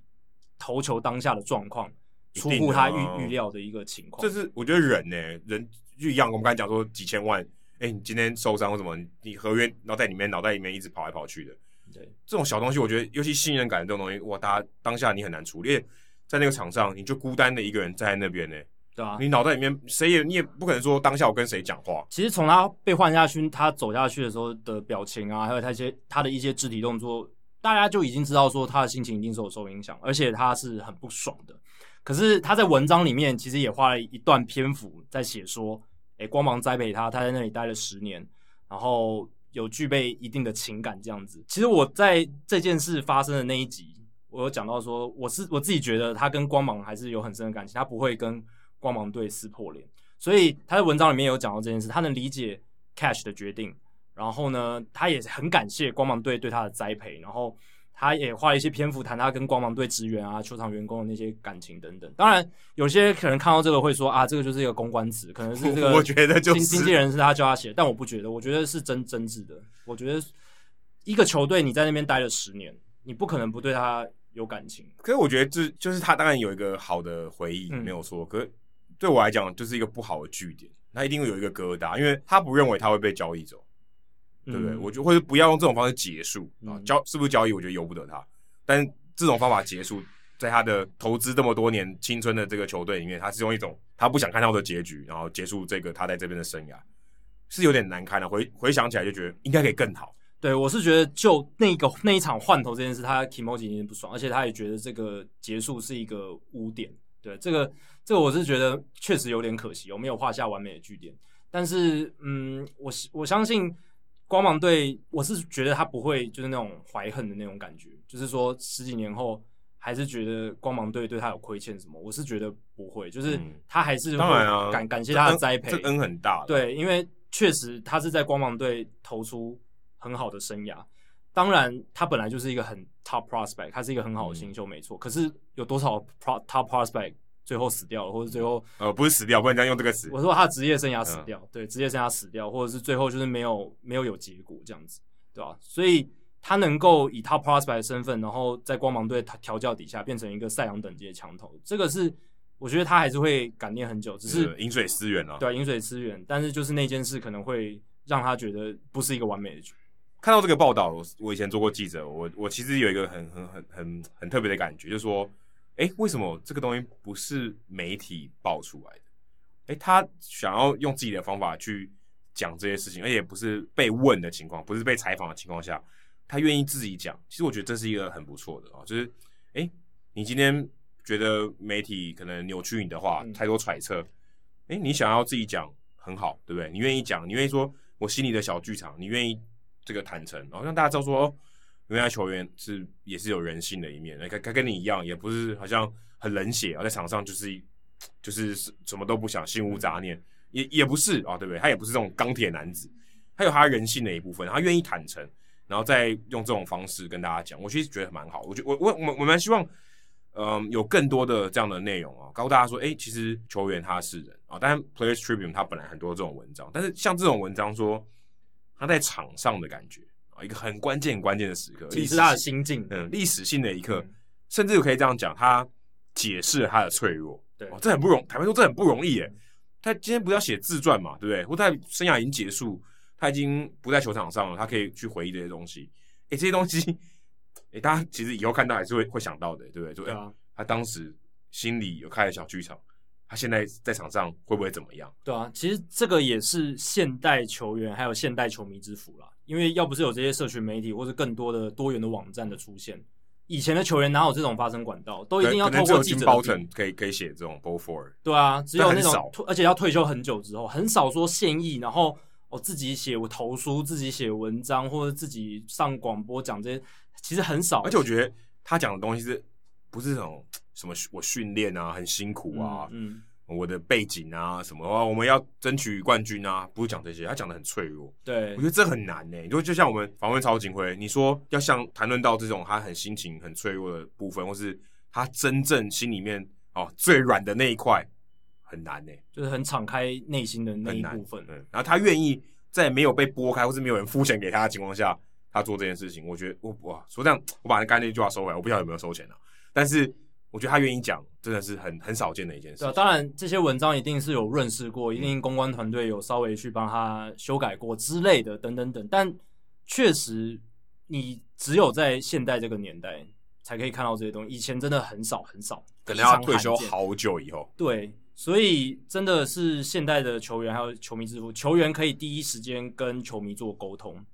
投球当下的状况，出乎他预预料的一个情况。这是我觉得人呢、欸，人就一样。我们刚才讲说几千万，哎、欸，你今天受伤或什么，你合约脑袋里面脑袋里面一直跑来跑去的。对，这种小东西，我觉得尤其信任感这种东西，哇，大家当下你很难处理。在那个场上，你就孤单的一个人站在那边呢、欸，对啊，你脑袋里面谁也你也不可能说当下我跟谁讲话。其实从他被换下去，他走下去的时候的表情啊，还有他一些他的一些肢体动作。大家就已经知道说他的心情一定是有受影响，而且他是很不爽的。可是他在文章里面其实也花了一段篇幅在写说，诶，光芒栽培他，他在那里待了十年，然后有具备一定的情感这样子。其实我在这件事发生的那一集，我有讲到说，我是我自己觉得他跟光芒还是有很深的感情，他不会跟光芒队撕破脸。所以他在文章里面有讲到这件事，他能理解 Cash 的决定。然后呢，他也很感谢光芒队对他的栽培，然后他也花了一些篇幅谈他跟光芒队职员啊、球场员工的那些感情等等。当然，有些可能看到这个会说啊，这个就是一个公关词，可能是这个 <laughs> 我觉得就是经纪人是他教他写，但我不觉得，我觉得是真真挚的。我觉得一个球队你在那边待了十年，你不可能不对他有感情。可是我觉得这就是他当然有一个好的回忆，嗯、没有错。可是对我来讲，就是一个不好的据点，他一定会有一个疙瘩，因为他不认为他会被交易走。对不对？嗯、我觉得或者不要用这种方式结束啊，交是不是交易？我觉得由不得他。但这种方法结束，在他的投资这么多年青春的这个球队里面，他是用一种他不想看到的结局，然后结束这个他在这边的生涯，是有点难堪的、啊。回回想起来就觉得应该可以更好。对，我是觉得就那个那一场换头这件事，他 Kimoji 有点不爽，而且他也觉得这个结束是一个污点。对，这个这个我是觉得确实有点可惜，我没有画下完美的句点。但是嗯，我我相信。光芒队，我是觉得他不会就是那种怀恨的那种感觉，就是说十几年后还是觉得光芒队对他有亏欠什么，我是觉得不会，就是他还是会感、嗯啊、感谢他的栽培，这恩很大。对，因为确实他是在光芒队投出很好的生涯，当然他本来就是一个很 top prospect，他是一个很好的新秀，没错。嗯、可是有多少 pro top prospect？最后死掉了，或者最后呃不是死掉，不能这样用这个词。我说他的职业生涯死掉，嗯、对，职业生涯死掉，或者是最后就是没有没有有结果这样子，对吧？所以他能够以 top prospect 的身份，然后在光芒队调教底下变成一个赛扬等级的强投，这个是我觉得他还是会感念很久。只是饮水思源啊，对，饮水思源。但是就是那件事可能会让他觉得不是一个完美的局。看到这个报道，我我以前做过记者，我我其实有一个很很很很很特别的感觉，就是说，哎，为什么这个东西不是媒体爆出来的？哎，他想要用自己的方法去讲这些事情，而且不是被问的情况，不是被采访的情况下，他愿意自己讲。其实我觉得这是一个很不错的啊，就是，哎，你今天觉得媒体可能扭曲你的话，太多揣测，哎，你想要自己讲。很好，对不对？你愿意讲，你愿意说我心里的小剧场，你愿意这个坦诚，然后让大家知道说，哦，原来球员是也是有人性的一面，他他跟你一样，也不是好像很冷血啊，在场上就是就是什么都不想，心无杂念，也也不是啊，对不对？他也不是这种钢铁男子，他有他人性的一部分，他愿意坦诚，然后再用这种方式跟大家讲，我其实觉得蛮好，我觉我我我我蛮希望。嗯，有更多的这样的内容啊，告诉大家说，哎、欸，其实球员他是人啊。当然，Players Tribune 他本来很多这种文章，但是像这种文章说他在场上的感觉啊，一个很关键、关键的时刻，其实是他的心境，嗯，历史性的一刻，嗯、甚至可以这样讲，他解释了他的脆弱。对，哦，这很不容，坦白说这很不容易耶。他今天不要写自传嘛，对不对？或他生涯已经结束，他已经不在球场上了，他可以去回忆这些东西。哎、欸，这些东西。哎，大家其实以后看到还是会会想到的，对不对？对啊，他当时心里有开了小剧场，他现在在场上会不会怎么样？对啊，其实这个也是现代球员还有现代球迷之福啦。因为要不是有这些社群媒体或是更多的多元的网站的出现，以前的球员哪有这种发声管道？都一定要透过记者包成可以可以写这种 Ball Four。对啊，只有那种，而且要退休很久之后，很少说现役，然后我自己写我投书，自己写文章，或者自己上广播讲这些。其实很少，而且我觉得他讲的东西是不是这种什么我训练啊，很辛苦啊，嗯，嗯，我的背景啊什么，我们要争取冠军啊，不是讲这些，他讲的很脆弱。对，我觉得这很难呢。就就像我们访问曹锦辉，你说要像谈论到这种他很心情很脆弱的部分，或是他真正心里面哦最软的那一块，很难呢，就是很敞开内心的那一部分。嗯，然后他愿意在没有被拨开，或是没有人付钱给他的情况下。他做这件事情，我觉得我哇，说这样，我把刚才那句话收回来，我不晓得有没有收钱啊。但是我觉得他愿意讲，真的是很很少见的一件事。对，当然这些文章一定是有润饰过，一定公关团队有稍微去帮他修改过之类的，等等等。但确实，你只有在现代这个年代才可以看到这些东西，以前真的很少很少，可能要退休好久以后。对，所以真的是现代的球员还有球迷之父，球员可以第一时间跟球迷做沟通。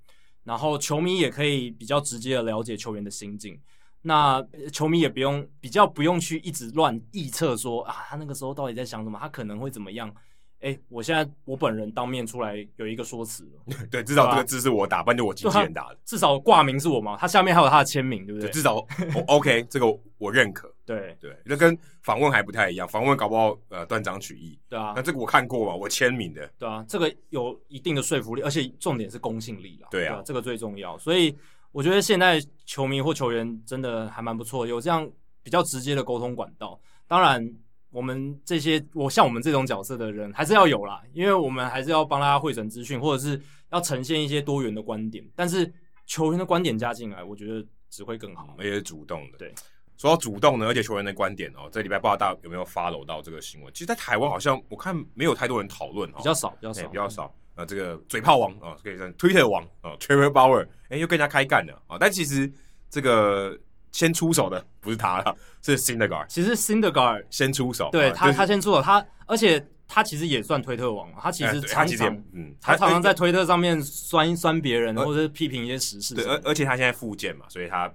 然后球迷也可以比较直接的了解球员的心境，那球迷也不用比较不用去一直乱臆测说啊，他那个时候到底在想什么，他可能会怎么样。哎，我现在我本人当面出来有一个说辞了，<laughs> 对，至少这个字是我打，不然就我经纪人打的，至少挂名是我嘛，他下面还有他的签名，对不对？至少 <laughs> OK，这个我认可。对对，那跟访问还不太一样，访问搞不好呃断章取义。对啊，那这个我看过嘛，我签名的。对啊，这个有一定的说服力，而且重点是公信力啦。对啊，这个最重要。所以我觉得现在球迷或球员真的还蛮不错，有这样比较直接的沟通管道。当然。我们这些，我像我们这种角色的人，还是要有啦，因为我们还是要帮大家汇整资讯，或者是要呈现一些多元的观点。但是球员的观点加进来，我觉得只会更好，而且是主动的。对，说到主动呢，而且球员的观点哦，这礼拜不知道大家有没有 follow 到这个新闻？其实，在台湾好像我看没有太多人讨论，比较少，比较少，比较少。啊，这个嘴炮王啊，可以算 Twitter 王啊，Trevor Bauer，哎，又跟人家开干了啊。但其实这个。先出手的不是他了，是 Syndergaard。其实 Syndergaard 先出手，对他，他先出手，他而且他其实也算推特王，他其实常常，嗯，他常常在推特上面酸酸别人，或者是批评一些时事。对，而而且他现在复健嘛，所以他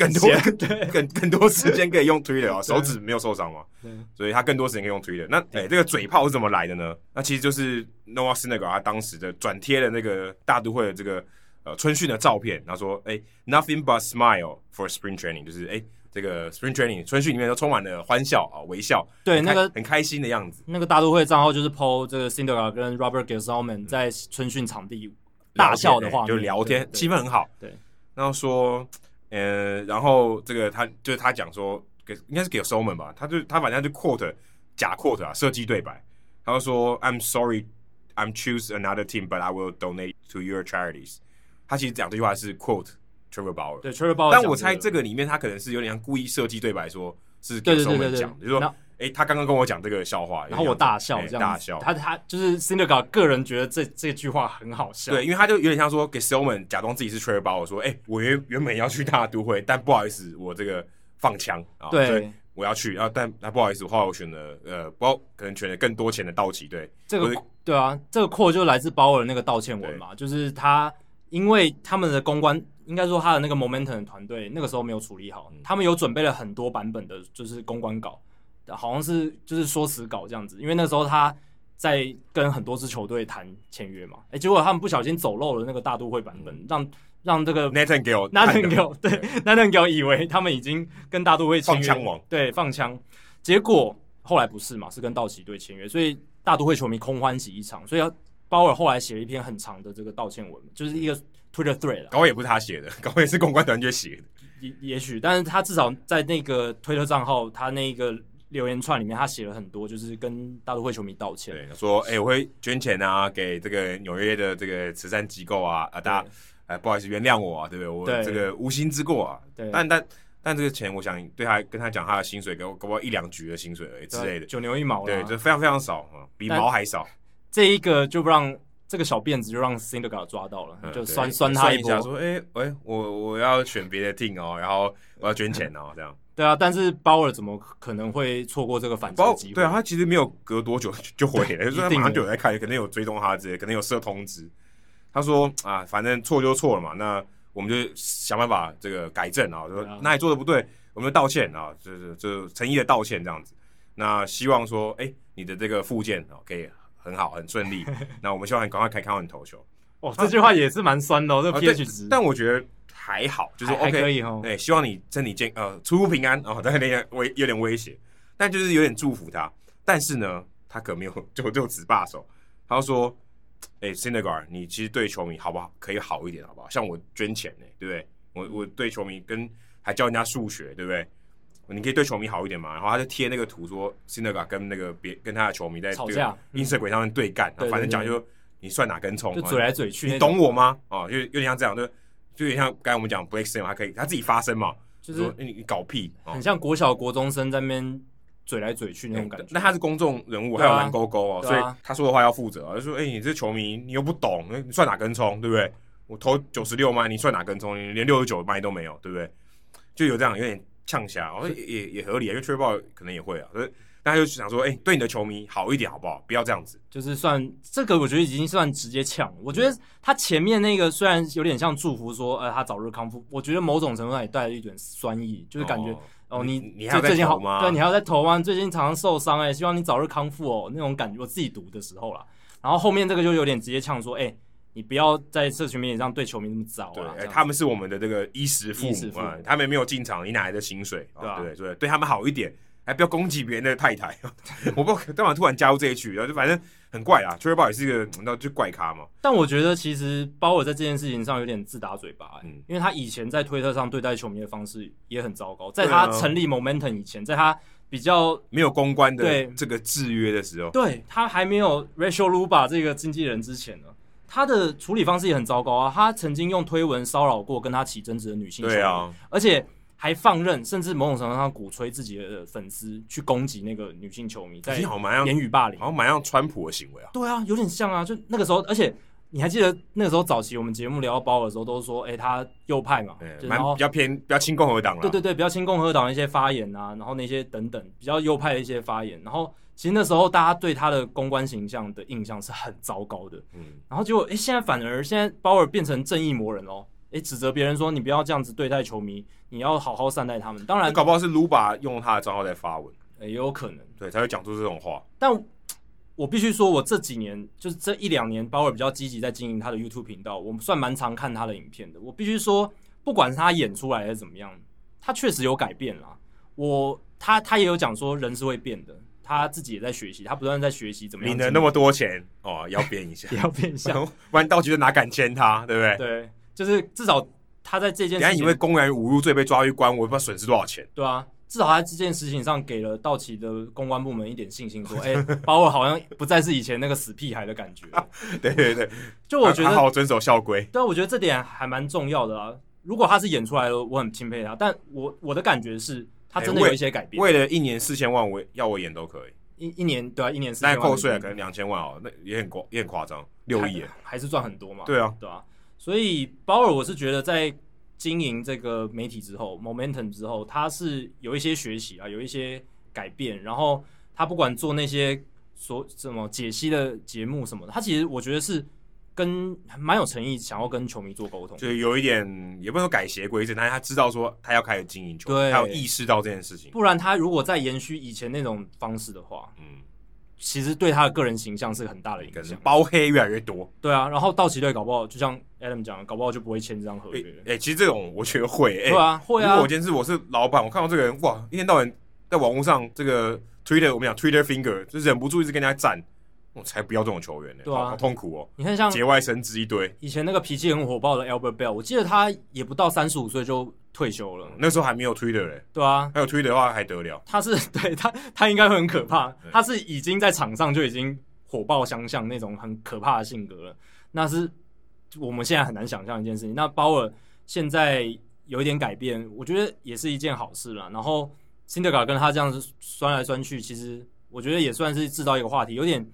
更多更更多时间可以用 Twitter <laughs> 啊，手指没有受伤嘛，所以他更多时间可以用 Twitter。那哎，这个嘴炮是怎么来的呢？那其实就是 Noah Syndergaard 他当时的转贴的那个大都会的这个。呃，春训的照片，他说：“哎、欸，nothing but smile for spring training，就是哎、欸，这个 spring training 春训里面都充满了欢笑啊，微笑，对，那个很开心的样子。那个大都会账号就是 po 这个 Syndergaard 跟 Robert Gsellman 在春训场地大笑的画面，就聊天，气氛很好。对，然后说，呃，然后这个他就是他讲说，给应该是 Gsellman 吧，他就他反正就 quote 假 quote 啊，设计对白，他就说：I'm sorry, I'm choose another team, but I will donate to your charities。”他其实讲这句话是 quote Trevor Bauer，对 Trevor Bauer，但我猜这个里面他可能是有点像故意设计对白，说是给 Gsellman 讲，就是说，哎、欸，他刚刚跟我讲这个笑话，然后我大笑，这样、欸、大笑。他他就是 Syndergaard 个人觉得这这句话很好笑，对，因为他就有点像说给 Stillman 假装自己是 Trevor Bauer，说，哎、欸，我原原本要去大都会，但不好意思，我这个放枪啊，对，我要去，然后但那不好意思，后来我选了呃，包可能选了更多钱的道奇队。这个对啊，这个 quote 就来自 Bauer 的那个道歉文嘛，就是他因为他们的公关，应该说他的那个 Momentum 的团队那个时候没有处理好，嗯、他们有准备了很多版本的，就是公关稿。好像是就是说辞稿这样子，因为那时候他在跟很多支球队谈签约嘛，哎、欸，结果他们不小心走漏了那个大都会版本，让让这个 Nathan Gill，Nathan <laughs> Gill 对 Nathan Gill 以为他们已经跟大都会签约，放枪王，对，放枪，结果后来不是嘛，是跟道奇队签约，所以大都会球迷空欢喜一场，所以鲍尔后来写了一篇很长的这个道歉文，就是一个 Twitter thread，稿也不是他写的，<laughs> 稿也是公关团队写的，也也许，但是他至少在那个推特账号，他那个。留言串里面，他写了很多，就是跟大都会球迷道歉。对，说，哎、欸，我会捐钱啊，给这个纽约的这个慈善机构啊，啊，大家，哎，不好意思，原谅我啊，对不对？我这个无心之过啊。对。但但但这个钱，我想对他跟他讲他的薪水，给我给我一两局的薪水而已之类的，九牛一毛。对，就非常非常少啊，比毛还少。这一个就不让这个小辫子就让 Syndergaard 抓到了，嗯、就酸酸他一下，说，哎、欸，喂、欸，我我要选别的 team 哦，然后我要捐钱哦，这样。对啊，但是鲍尔怎么可能会错过这个反击机会？对啊，他其实没有隔多久就回来，就是他马上就有在看，可能有追踪他之类，可能有设通知。他说啊，反正错就错了嘛，那我们就想办法这个改正啊，说哪里做的不对，我们就道歉啊，就是就诚意的道歉这样子。那希望说，哎，你的这个附件啊，可以很好很顺利。<laughs> 那我们希望你赶快可以看到你投球。哦，这句话也是蛮酸的哦，这个 pH 值。但我觉得。还好，就是 OK，可以哦。对，希望你身体健呃出入平安 <laughs> 哦，但有点威有点威胁，但就是有点祝福他。但是呢，他可没有 <laughs> 就就只罢手。他就说：“哎、欸，Syndergaard，你其实对球迷好不好？可以好一点，好不好？像我捐钱呢，对不对？我我对球迷跟还教人家数学，对不对？你可以对球迷好一点嘛。然后他就贴那个图说，Syndergaard 跟那个别跟他的球迷在吵架，Instagram 上面对干，嗯、反正讲就你算哪根葱，就嘴来嘴去，你懂我吗？哦，就有点像这样，就。就有点像刚才我们讲 Blake Snell 他可以他自己发声嘛，就是说你你搞屁，很像国小国中生在那边嘴来嘴去那种感觉。那他是公众人物，还有蓝勾勾哦，所以他说的话要负责。就说哎，你这球迷你又不懂，你算哪根葱，对不对？我投九十六迈，你算哪根葱？你连六十九迈都没有，对不对？就有这样有点呛下，我说也也合理啊，因为 Trevor Bauer 可能也会啊，所以。大家就想说，哎、欸，对你的球迷好一点好不好？不要这样子，就是算这个，我觉得已经算直接呛。我觉得他前面那个虽然有点像祝福说，呃，他早日康复，我觉得某种程度上也带了一点酸意，就是感觉哦，哦，你你还最近好吗？对，你还要在投吗？最近常常受伤，哎，希望你早日康复哦，那种感觉。我自己读的时候啦，然后后面这个就有点直接呛说，哎、欸，你不要在社群媒体上对球迷那么糟啊。对，他们是我们的这个衣食父母啊，他们没有进场，你哪来的薪水？对吧、啊？对对，对他们好一点。还不要攻击别人的太太，<laughs> 我不知道干嘛突然加入这一句，然后就反正很怪啊。Bauer 也是一个，你知道就怪咖嘛。但我觉得其实鲍尔在这件事情上有点自打嘴巴、欸，嗯，因为他以前在推特上对待球迷的方式也很糟糕。在他成立 Momentum 以前，在他比较没有公关的这个制约的时候，对，对他还没有 Rachel Luba 这个经纪人之前呢，他的处理方式也很糟糕啊。他曾经用推文骚扰过跟他起争执的女性球迷，对啊，而且。还放任，甚至某种程度上鼓吹自己的粉丝去攻击那个女性球迷，在言语霸凌，好像蛮像川普的行为啊。对啊，有点像啊。就那个时候，而且你还记得那个时候早期我们节目聊到鲍尔的时候，都说，哎、欸，他右派嘛，蛮比较偏比较亲共和党了。对对对，比较亲共和党的一些发言啊，然后那些等等比较右派的一些发言，然后其实那时候大家对他的公关形象的印象是很糟糕的。嗯，然后结果哎、欸，现在反而现在鲍尔变成正义魔人哦。诶，指责别人说你不要这样子对待球迷，你要好好善待他们。当然，搞不好是卢巴用他的账号在发文，也有可能，对，才会讲出这种话。但我必须说，我这几年就是这一两年，鲍尔比较积极在经营他的 YouTube 频道，我们算蛮常看他的影片的。我必须说，不管是他演出来的怎么样，他确实有改变啦。我他他也有讲说，人是会变的，他自己也在学习，他不断在学习怎么样。领了那么多钱哦，要变一下，<laughs> 要变一下，<laughs> 不然道奇队哪敢签他，对不对？对。就是至少他在这件事情，人家以为公然侮辱罪被抓去关，我不知道损失多少钱。对啊，至少他在这件事情上给了道奇的公关部门一点信心，说：“ <laughs> 哎、欸，鲍尔好像不再是以前那个死屁孩的感觉。啊”对对对，就我觉得好好遵守校规。对啊，我觉得这点还蛮重要的啊。如果他是演出来的，我很钦佩他。但我我的感觉是，他真的有一些改变。为了一年四千万，我要我演都可以。一一年对啊，一年四千万，那扣税可能两千万哦，那也很夸也很夸张，六亿还是赚很多嘛？对啊，对啊。所以鲍尔，我是觉得在经营这个媒体之后，Momentum 之后，他是有一些学习啊，有一些改变。然后他不管做那些说什么解析的节目什么的，他其实我觉得是。跟蛮有诚意，想要跟球迷做沟通，就有一点也不能说改邪归正，但是他知道说他要开始经营球，对，他有意识到这件事情。不然他如果再延续以前那种方式的话，嗯，其实对他的个人形象是很大的影响，包黑越来越多。对啊，然后道奇队搞不好，就像 Adam 讲的，搞不好就不会签这张合约。哎、欸欸，其实这种我觉得会，哎、欸，对啊，会啊。如果我今天是我是老板，我看到这个人，哇，一天到晚在网络上这个 Twitter，我们讲 Twitter finger，就忍不住一直跟人家战。我才不要这种球员呢、欸，对啊好，好痛苦哦。你看，像节外生枝一堆。以前那个脾气很火爆的 Albert Bell，我记得他也不到三十五岁就退休了。那时候还没有 Twitter 嘞、欸，对啊，还有 Twitter 的话还得了。他是 <laughs> 对他，他应该会很可怕。他是已经在场上就已经火爆相向那种很可怕的性格了。那是我们现在很难想象一件事情。那鲍尔现在有一点改变，我觉得也是一件好事了。然后辛德卡跟他这样子酸来酸去，其实我觉得也算是制造一个话题，有点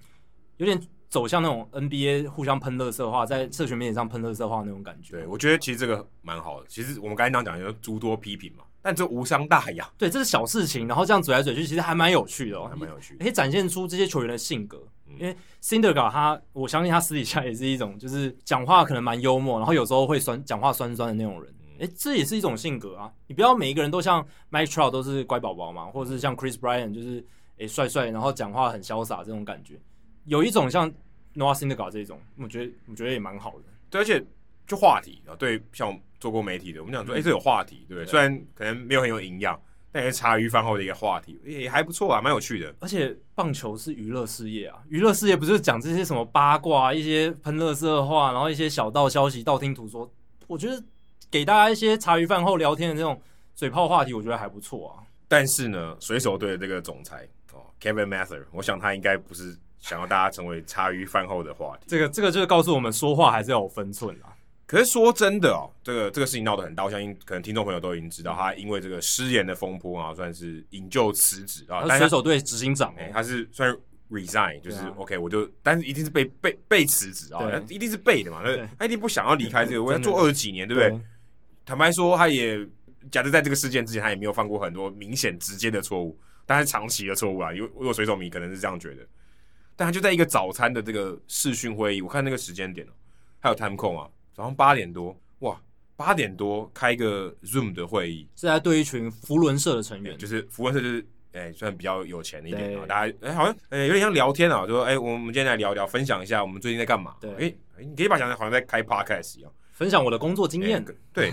有点。走向那种 NBA 互相喷垃圾话，在社群媒体上喷垃圾话那种感觉。对，我觉得其实这个蛮好的。其实我们刚才讲讲就诸多批评嘛，但这无伤大雅。对，这是小事情，然后这样嘴来嘴去，其实还蛮有趣的哦，还蛮有趣的，可以展现出这些球员的性格。嗯、因为 Syndergaard 他，我相信他私底下也是一种，就是讲话可能蛮幽默，然后有时候会酸，讲话酸酸的那种人。哎、嗯，这也是一种性格啊。你不要每一个人都像 Mike Trout 都是乖宝宝嘛，或者是像 Chris Bryant 就是哎帅帅，然后讲话很潇洒这种感觉。有一种像。Noah Syndergaard 这种，我觉得我觉得也蛮好的。对，而且就话题啊，对，像做过媒体的，我们讲说，哎、嗯，这有话题，对不对？虽然可能没有很有营养，但也是茶余饭后的一个话题，也还不错啊，蛮有趣的。而且棒球是娱乐事业啊，娱乐事业不是讲这些什么八卦、一些喷垃圾话，然后一些小道消息、道听途说。我觉得给大家一些茶余饭后聊天的这种嘴炮话题，我觉得还不错啊。但是呢，水手队的这个总裁哦，Kevin Mather，我想他应该不是。想要大家成为茶余饭后的话题，这个这个就是告诉我们说话还是要有分寸啊。可是说真的哦，这个这个事情闹得很大，我相信可能听众朋友都已经知道，他因为这个失言的风波啊，算是引咎辞职啊。水手队执行长他是算是 resign，就是 OK，我就，但是一定是被被被辞职啊，一定是被的嘛，对，他一定不想要离开这个，我要做二十几年，对不对？坦白说，他也假设在这个事件之前，他也没有犯过很多明显直接的错误，但是长期的错误啊，因为如果水手迷可能是这样觉得。但他就在一个早餐的这个视讯会议，我看那个时间点哦，还有 time code 啊，早上八点多，哇，八点多开一个 Zoom 的会议，是在对一群福伦社的成员，就是福伦社就是哎、欸，算比较有钱一点啊，大家哎、欸、好像哎、欸、有点像聊天啊，就说哎、欸、我们今天来聊聊，分享一下我们最近在干嘛，对，哎、欸，你可以把想象好像在开 podcast 一样，分享我的工作经验、欸，对，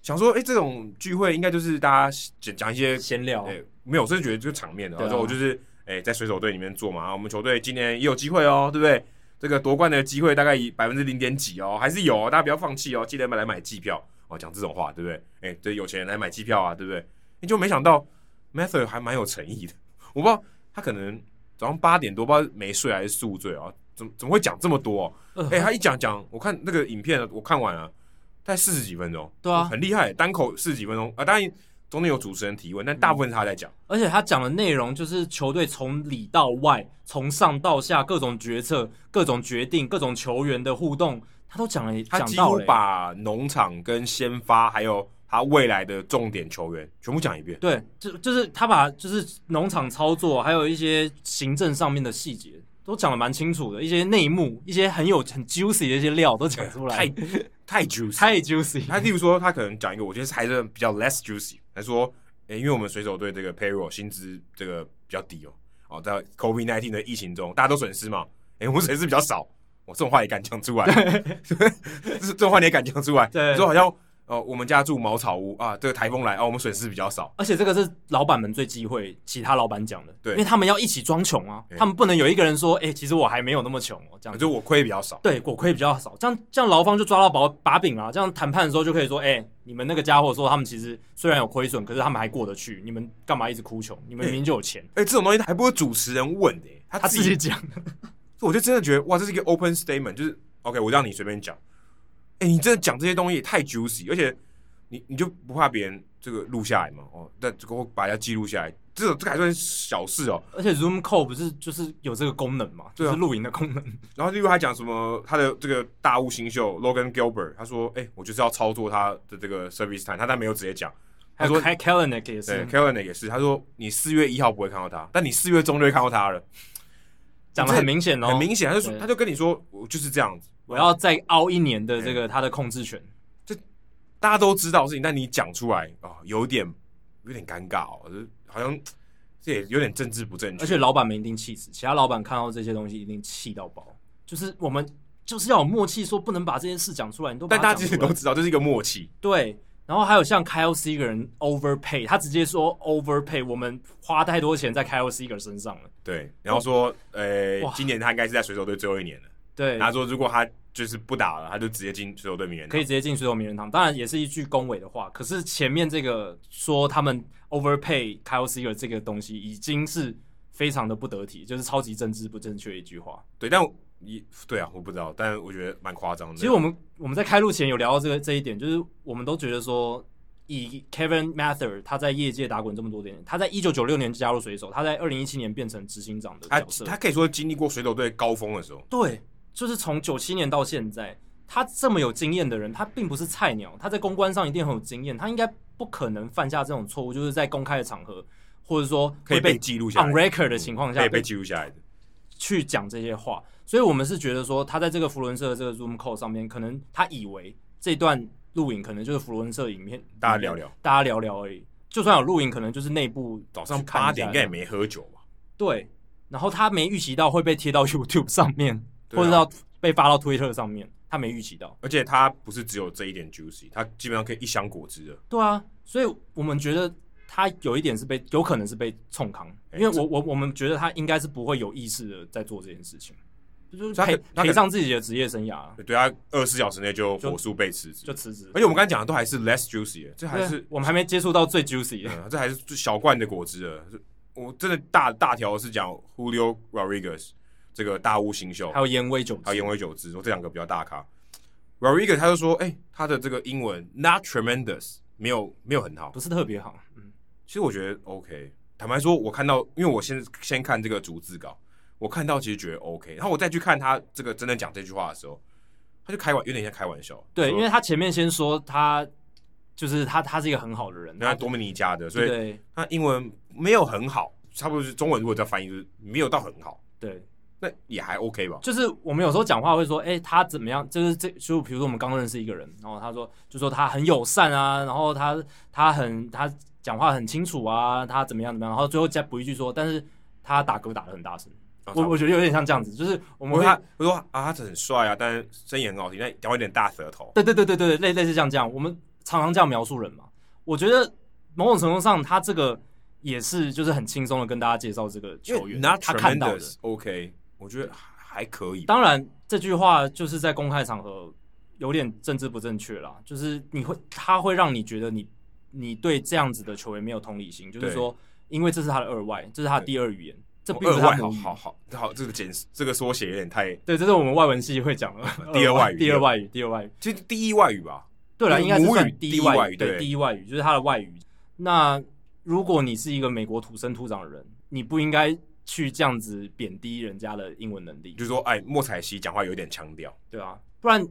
想说哎、欸、这种聚会应该就是大家讲讲一些闲聊，哎、欸，没有，我是觉得就是场面的，然后我就是。哎、欸，在水手队里面做嘛，我们球队今年也有机会哦，对不对？这个夺冠的机会大概以百分之零点几哦，还是有，哦，大家不要放弃哦，记得买来买机票哦，讲这种话，对不对？哎、欸，对，有钱人来买机票啊，对不对？你就没想到 m a t h e w 还蛮有诚意的，我不知道他可能早上八点多，不知道没睡还是宿醉啊，怎么怎么会讲这么多、哦？哎、呃欸，他一讲讲，我看那个影片我看完了，大概四十几分钟，对啊，很厉害，单口四十几分钟啊，当然。中间有主持人提问，但大部分是他在讲、嗯，而且他讲的内容就是球队从里到外，从上到下各种决策、各种决定、各种球员的互动，他都讲了。他几乎把农场跟先发，还有他未来的重点球员全部讲一遍。对，就就是他把就是农场操作，还有一些行政上面的细节。都讲的蛮清楚的，一些内幕，一些很有很 juicy 的一些料都讲出来，太太 juicy，太 juicy。他例如说，他可能讲一个，我觉得还是比较 less juicy。他说，诶、欸，因为我们水手队这个 payroll 薪资这个比较低哦，哦，在 COVID nineteen 的疫情中，大家都损失嘛，诶、欸，我们损失比较少，我这种话也敢讲出来，<laughs> 这这种话你也敢讲出来，对，说好像。哦，我们家住茅草屋啊，这个台风来啊，我们损失比较少。而且这个是老板们最忌讳其他老板讲的，对，因为他们要一起装穷啊，他们不能有一个人说，哎、欸，其实我还没有那么穷哦，这样就我亏比较少。对，我亏比较少，这样这样劳方就抓到把把柄了，这样谈判的时候就可以说，哎、欸，你们那个家伙说他们其实虽然有亏损，可是他们还过得去，你们干嘛一直哭穷？你们明明就有钱。哎、欸欸，这种东西还不是主持人问的、欸，他自己讲的。<laughs> 我就真的觉得哇，这是一个 open statement，就是 OK，我让你随便讲。哎、欸，你真的讲这些东西也太 juicy，而且。你你就不怕别人这个录下来吗？哦，那这个把它记录下来，这个这还算小事哦。而且 Zoom Call 不是就是有这个功能嘛，就是录影的功能。<laughs> 然后例如他讲什么，他的这个大物新秀 Logan Gilbert，他说：“哎、欸，我就是要操作他的这个 service time。”他但没有直接讲。他说：“Kelenic 也是，Kelenic 也是。”他说：“你四月一号不会看到他，但你四月中就会看到他了。”讲的很明显哦，很明显，他就说，他就跟你说：“我就是这样子，我要再凹一年的这个他的控制权。”大家都知道的事情，但你讲出来啊、哦，有点有点尴尬哦，好像这也有点政治不正确。而且老板们一定气死，其他老板看到这些东西一定气到爆。就是我们就是要有默契，说不能把这件事讲出来。你都但大家其实都知道，这是一个默契。对，然后还有像 Kyle Seager overpay，他直接说 overpay，我们花太多钱在 Kyle Seager 身上了。对，然后说，呃、欸，今年他应该是在水手队最后一年了。对，他说如果他。就是不打了，他就直接进水手队名人堂，可以直接进水手名人堂。当然也是一句恭维的话，可是前面这个说他们 overpay Kyle Seager 这个东西已经是非常的不得体，就是超级政治不正确的一句话。对，但一对啊，我不知道，但我觉得蛮夸张的。其实我们我们在开录前有聊到这个这一点，就是我们都觉得说，以 Kevin Mather 他在业界打滚这么多年，他在一九九六年加入水手，他在二零一七年变成执行长的角色，他，他可以说经历过水手队高峰的时候。对。就是从九七年到现在，他这么有经验的人，他并不是菜鸟，他在公关上一定很有经验，他应该不可能犯下这种错误，就是在公开的场合，或者说可以被记录下来 on record 的情况下，可以被记录下来的，去讲这些话。所以我们是觉得说，他在这个福伦社的这个 Zoom call 上面，可能他以为这段录影可能就是福伦社影片，大家聊聊，大家聊聊而已。就算有录影，可能就是内部早上八点应该也没喝酒吧？对，然后他没预期到会被贴到 <laughs> YouTube 上面。或者到被发到推特上面，他没预期到，而且他不是只有这一点 juicy，他基本上可以一箱果汁的。对啊，所以我们觉得他有一点是被，有可能是被冲康，因为我我我们觉得他应该是不会有意识的在做这件事情，就是赔赔上自己的职业生涯。对啊二十四小时内就火速被辞职，就辞职。而且我们刚才讲的都还是 less juicy，这还是我们还没接触到最 juicy 的，<laughs> 嗯，这还是最小罐的果汁了。我真的大大条是讲 Julio Rodriguez。这个大物新秀，还有烟尾久，还有烟尾久之，说这两个比较大咖。Rodriguez 他就说，哎、欸，他的这个英文 not tremendous，没有没有很好，不是特别好。嗯，其实我觉得 OK。坦白说，我看到，因为我先先看这个逐字稿，我看到其实觉得 OK。然后我再去看他这个真的讲这句话的时候，他就开玩，有点像开玩笑。对，因为他前面先说他就是他，他是一个很好的人，他多米尼加的，所以他英文没有很好，差不多是中文如果再翻译就是没有到很好。对。那也还 OK 吧，就是我们有时候讲话会说，哎、欸，他怎么样？就是这就比如说我们刚认识一个人，然后他说，就说他很友善啊，然后他他很他讲话很清楚啊，他怎么样怎么样，然后最后再补一句说，但是他打嗝打的很大声，哦、我我觉得有点像这样子，就是我们会他会说啊，他很帅啊，但是声音很好听，但讲话有点大舌头。对对对对对，类类似像这样，我们常常这样描述人嘛。我觉得某种程度上，他这个也是就是很轻松的跟大家介绍这个球员，他看到的 OK。我觉得还可以。当然，这句话就是在公开场合有点政治不正确啦。就是你会，他会让你觉得你你对这样子的球员没有同理心。就是说，因为这是他的二外，这是他的第二语言，这并不是他母语。好好好，这个简这个缩写有点太……对，这是我们外文系会讲的 <laughs> 第二 <laughs> 外语，第二外语，第二外语，其实第一外语吧？对了，应该是算第一外语，对，第一外语就是他的外语。那如果你是一个美国土生土长的人，你不应该。去这样子贬低人家的英文能力，就是说，哎，莫彩西讲话有点腔调，对啊，不然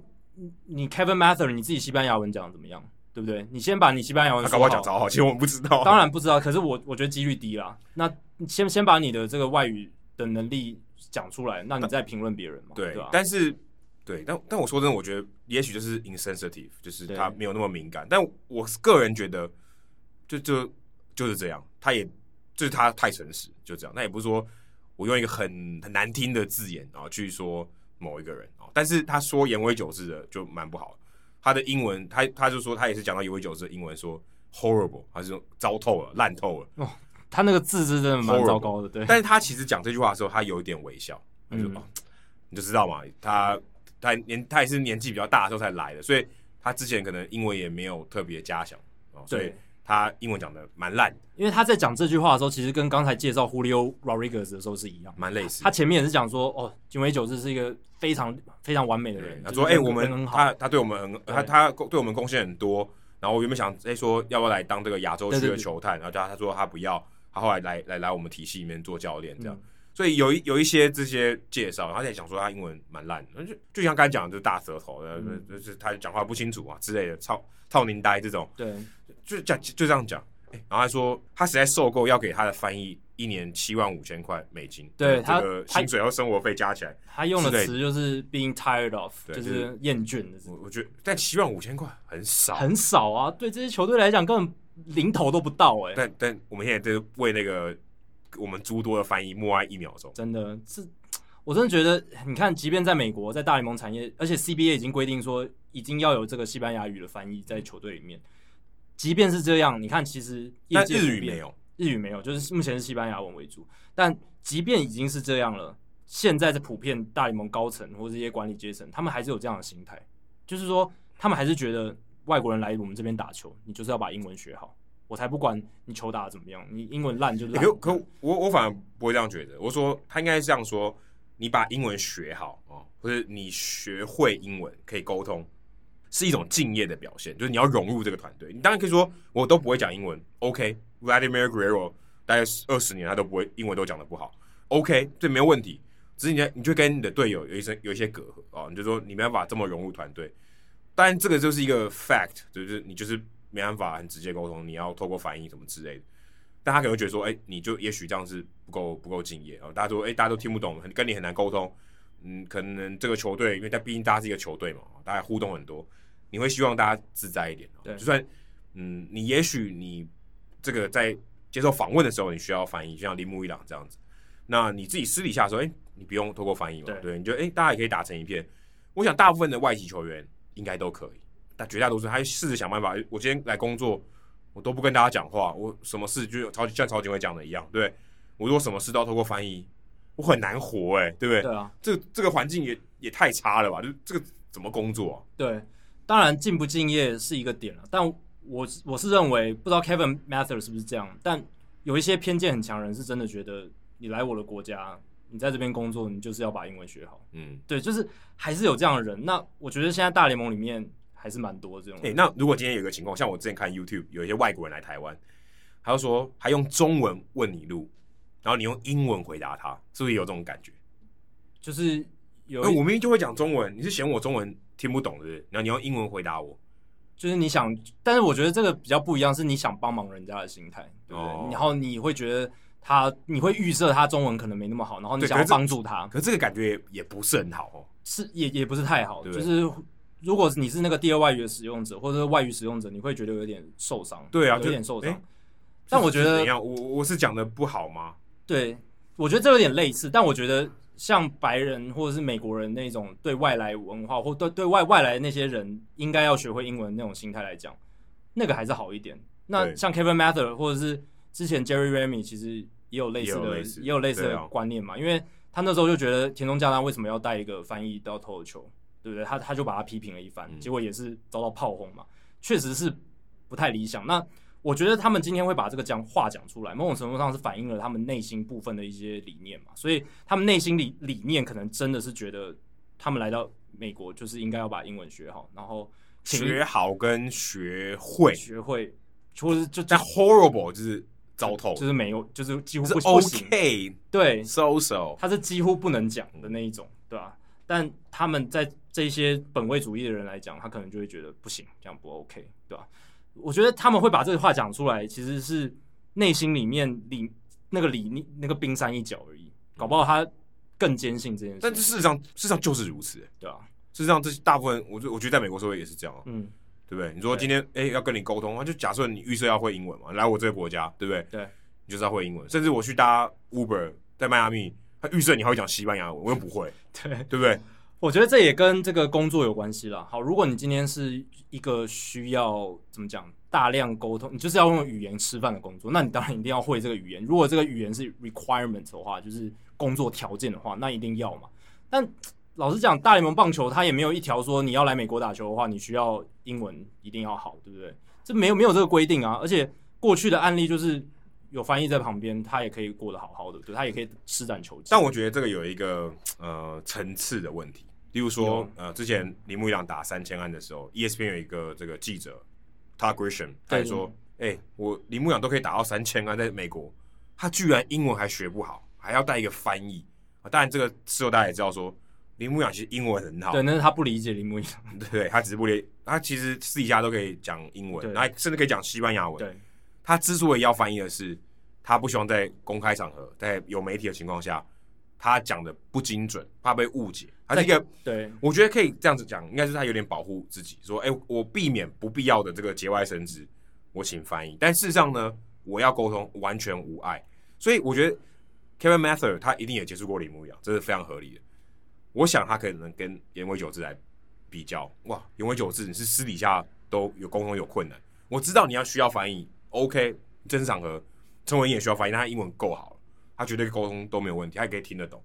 你 Kevin Mather 你自己西班牙文讲的怎么样，对不对？你先把你西班牙文他搞不好讲超好，其实我们不知道，<laughs> 当然不知道，可是我我觉得几率低啦。那先先把你的这个外语的能力讲出来，那你再评论别人嘛，对，对吧？但是对，但但我说真的，我觉得也许就是 insensitive，就是他没有那么敏感，但我个人觉得就就就是这样，他也。就是他太诚实，就这样。那也不是说我用一个很很难听的字眼啊去说某一个人啊，但是他说言为久志的就蛮不好。他的英文，他他就说他也是讲到言为久志的英文说 horrible，他是说糟透了、烂透了。哦，他那个字是真的蛮糟糕的，对。但是他其实讲这句话的时候，他有一点微笑，他就、嗯哦、你就知道嘛，他他年他也是年纪比较大的时候才来的，所以他之前可能英文也没有特别加强啊，所以。他英文讲的蛮烂，因为他在讲这句话的时候，其实跟刚才介绍 Julio Rodriguez 的时候是一样，蛮类似。他前面也是讲说，哦，井尾久志是一个非常非常完美的人。他说，哎、欸，我们他他对我们很他他对我们贡献很多，然后我原本想哎、欸、说要不要来当这个亚洲区的球探，然后他他说他不要，他后来来来来我们体系里面做教练这样。嗯。所以有一有一些这些介绍，他在讲说他英文蛮烂的，就就像刚才讲的，就是大舌头，嗯、就是他讲话不清楚啊之类的，操操您呆这种，对，就讲就这样讲，欸，然后他说他实在受够要给他的翻译一年七万五千块美金，对他这个薪水和生活费加起来，他用的词就是 being tired of，就是厌倦的。我我觉得但七万五千块很少，很少啊，对这些球队来讲根本零头都不到哎，欸。但但我们现在就是为那个。我们诸多的翻译默哀一秒钟，真的是，我真的觉得，你看，即便在美国，在大联盟产业，而且 CBA 已经规定说，已经要有这个西班牙语的翻译在球队里面。即便是这样，你看，其实业界日语没有，日语没有，就是目前是西班牙文为主。但即便已经是这样了，现在是普遍大联盟高层或者这些管理阶层，他们还是有这样的心态，就是说，他们还是觉得外国人来我们这边打球，你就是要把英文学好。我才不管你球打得怎么样，你英文烂就烂。可可我我反而不会这样觉得。我说他应该是这样说：你把英文学好哦，或者你学会英文可以沟通，是一种敬业的表现。就是你要融入这个团队。你当然可以说我都不会讲英文，OK？Vladimir Guerrero 大概二十年他都不会英文都讲的不好，OK？这没有问题。只是你你就跟你的队友有一些有一些隔阂哦，你就说你没办法这么融入团队。当然这个就是一个 fact，就是你就是。没办法很直接沟通，你要透过翻译什么之类的，但他可能会觉得说，哎、你就也许这样是不够不够敬业啊。大家都哎、大家都听不懂，很跟你很难沟通。嗯，可能这个球队，因为他毕竟大家是一个球队嘛，大家互动很多，你会希望大家自在一点。对，就算嗯，你也许你这个在接受访问的时候，你需要翻译，就像铃木一朗这样子。那你自己私底下说，哎、欸，你不用透过翻译嘛？对，对，你就哎、欸，大家也可以打成一片。我想大部分的外籍球员应该都可以。但绝大多数，他试着想办法。我今天来工作，我都不跟大家讲话，我什么事就超像曹锦辉讲的一样，对，我如果什么事都要透过翻译，我很难活哎、欸，对不对？对啊，这这个环境也也太差了吧？就这个怎么工作、啊？对，当然敬不敬业是一个点了，但我我是认为，不知道 Kevin Mather 是不是这样，但有一些偏见很强人是真的觉得，你来我的国家，你在这边工作，你就是要把英文学好。嗯，对，就是还是有这样的人。那我觉得现在大联盟里面。还是蛮多这种。哎、欸，那如果今天有个情况，像我之前看 YouTube，有一些外国人来台湾，他就说还用中文问你路，然后你用英文回答他，是不是有这种感觉？就是有，我明明就会讲中文，你是嫌我中文听不懂，对不对？然后你用英文回答我，就是你想，但是我觉得这个比较不一样，是你想帮忙人家的心态，对不对？哦、然后你会觉得他，你会预设他中文可能没那么好，然后你想要帮助他，可是这个感觉也不是很好哦，是也也不是太好，对对就是。如果你是那个第二外语的使用者，或者是外语使用者，你会觉得有点受伤。对啊，有点受伤。欸、但我觉得怎样？我我是讲的不好吗？对，我觉得这有点类似。但我觉得像白人或者是美国人那种对外来文化或对对外外来的那些人应该要学会英文那种心态来讲，那个还是好一点。那像 Kevin Mather 或者是之前 Jerry Remy 其实也有类似的，也有类似，的观念嘛。啊、因为他那时候就觉得田中将大为什么要带一个翻译到投球？对不对？他他就把他批评了一番，结果也是遭到炮轰嘛，确实是不太理想。那我觉得他们今天会把这个讲话讲出来，某种程度上是反映了他们内心部分的一些理念嘛。所以他们内心理理念可能真的是觉得，他们来到美国就是应该要把英文学好，然后学好跟学会学会，或者是就但 horrible 就是糟透，就是没有，就是几乎不行是 OK 对 so so，他是几乎不能讲的那一种，对吧？但他们在这些本位主义的人来讲，他可能就会觉得不行，这样不 OK，对吧？我觉得他们会把这个话讲出来，其实是内心里面里那个里那个冰山一角而已，搞不好他更坚信这件事。但是事实上，事实上就是如此，对啊。事实上，这大部分，我觉我觉得在美国社会也是这样，嗯，对不对？你说今天哎、欸、要跟你沟通，那就假设你预设要会英文嘛，来我这个国家，对不对？对，你就是要会英文。甚至我去搭 Uber 在迈阿密，他预设你还会讲西班牙文，我又不会，<laughs> 对，对不对？我觉得这也跟这个工作有关系啦。好，如果你今天是一个需要怎么讲大量沟通，你就是要用语言吃饭的工作，那你当然一定要会这个语言。如果这个语言是 requirement 的话，就是工作条件的话，那一定要嘛。但老实讲，大联盟棒球它也没有一条说你要来美国打球的话，你需要英文一定要好，对不对？这没有没有这个规定啊。而且过去的案例就是有翻译在旁边，他也可以过得好好的，对，他也可以施展球技。但我觉得这个有一个呃层次的问题。例如说，呃，之前铃木一朗打三千安的时候，ESPN 有一个这个记者，讨 Todd Grisham，他也说，哎、欸，我铃木一朗都可以打到三千安，在美国，他居然英文还学不好，还要带一个翻译啊。当然，这个事后大家也知道说，铃木一朗其实英文很好，对，那是他不理解铃木一朗，<laughs> 对，他只是不理，他其实私底下都可以讲英文，然后甚至可以讲西班牙文。对，他之所以要翻译的是，他不希望在公开场合，在有媒体的情况下。他讲的不精准，怕被误解。他是一个，对，我觉得可以这样子讲，应该是他有点保护自己，说，哎、欸，我避免不必要的这个节外生枝，我请翻译。但事实上呢，我要沟通完全无碍。所以我觉得 Kevin Mather 他一定也接触过铃木一朗，这是非常合理的。我想他可能跟岩尾久志来比较，哇，岩尾久志你是私底下都有沟通有困难，我知道你要需要翻译，OK，正式场合，陈伟殷也需要翻译，但他英文够好。他绝对沟通都没有问题，他也可以听得懂。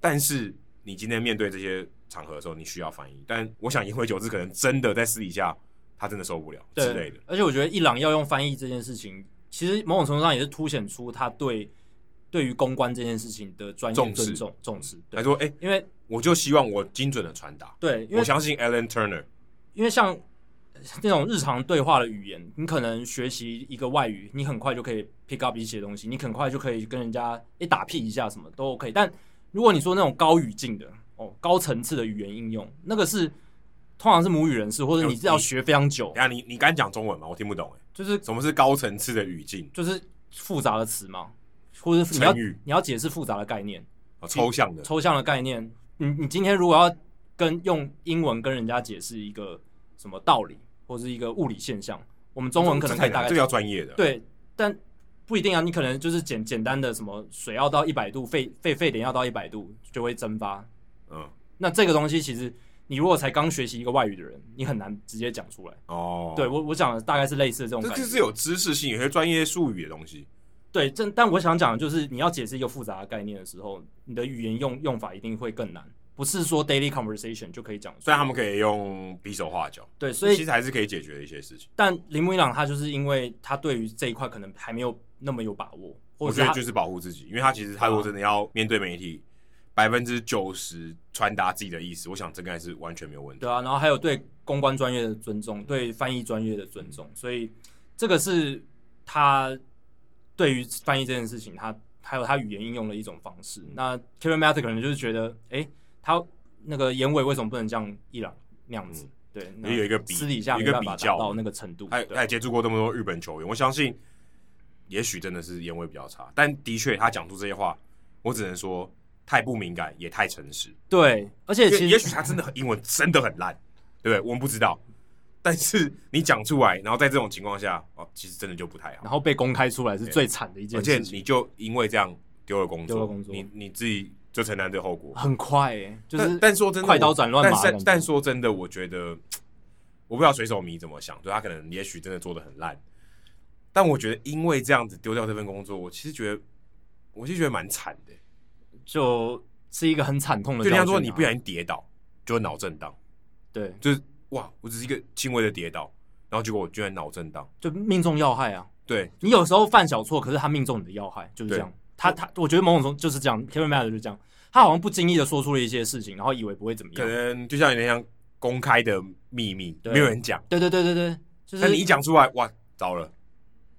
但是你今天面对这些场合的时候，你需要翻译。但我想，因为久志可能真的在私底下，他真的受不了之类的。而且我觉得一朗要用翻译这件事情，其实某种程度上也是凸显出他对对于公关这件事情的专业尊重重视。他说：“哎、欸，因为我就希望我精准的传达。对，因为我相信 Alan Turner，因为像。”那种日常对话的语言，你可能学习一个外语，你很快就可以 pick up 一些东西，你很快就可以跟人家一打屁一下，什么都 OK。但如果你说那种高语境的哦，高层次的语言应用，那个是通常是母语人士，或者你是要学非常久。等下你你敢讲中文吗？我听不懂哎。就是什么是高层次的语境？就是复杂的词嘛，或者是你要你要解释复杂的概念，哦，抽象的抽象的概念。你你今天如果要跟用英文跟人家解释一个什么道理？或是一个物理现象，我们中文可能可以大概这个要专业的对，但不一定啊。你可能就是简简单的什么水要到一百度，沸沸沸点要到一百度就会蒸发。嗯，那这个东西其实你如果才刚学习一个外语的人，你很难直接讲出来。哦，对我我讲的大概是类似的这种这是有知识性、有些专业术语的东西。对，这但我想讲的就是你要解释一个复杂的概念的时候，你的语言用用法一定会更难。不是说 daily conversation 就可以讲，虽然他们可以用比手画脚。对，所以其实还是可以解决的一些事情。但铃木一朗他就是因为他对于这一块可能还没有那么有把握，或我觉得就是保护自己，因为他其实他如果真的要面对媒体，百分之九十传达自己的意思，我想这个还是完全没有问题。对啊，然后还有对公关专业的尊重，对翻译专业的尊重，所以这个是他对于翻译这件事情，他还有他语言应用的一种方式。那 Kevin Matter 可能就是觉得，哎、欸。他那个眼尾为什么不能像一朗那样子？对，也有一个比私底下一个比较到那个程度。他他也接触过这么多日本球员，我相信，也许真的是眼尾比较差，但的确他讲出这些话，我只能说太不敏感，也太诚实。对，而且其实也许他真的很英文真的很烂，对不对？我们不知道，但是你讲出来，然后在这种情况下，哦，其实真的就不太好。然后被公开出来是最惨的一件事，而且你就因为这样丢了工作，丢了工作，你你自己。就承担这个后果很快诶、欸，就是但，但说真的，快刀斩乱麻。但但说真的，我觉得我不知道水手迷怎么想，就他可能也许真的做的很烂，但我觉得因为这样子丢掉这份工作，我其实觉得我就觉得蛮惨的，就是一个很惨痛的、啊。就人家说你不小心跌倒就会脑震荡，对，就是哇，我只是一个轻微的跌倒，然后结果我居然脑震荡，就命中要害啊。对，你有时候犯小错，可是他命中你的要害，就是这样。他他，我觉得某种中就是这样，Kevin Mather 就是这样，他好像不经意的说出了一些事情，然后以为不会怎么样，可能就像有点像公开的秘密，没有人讲。对对对对对，就是但你一讲出来，哇，糟了！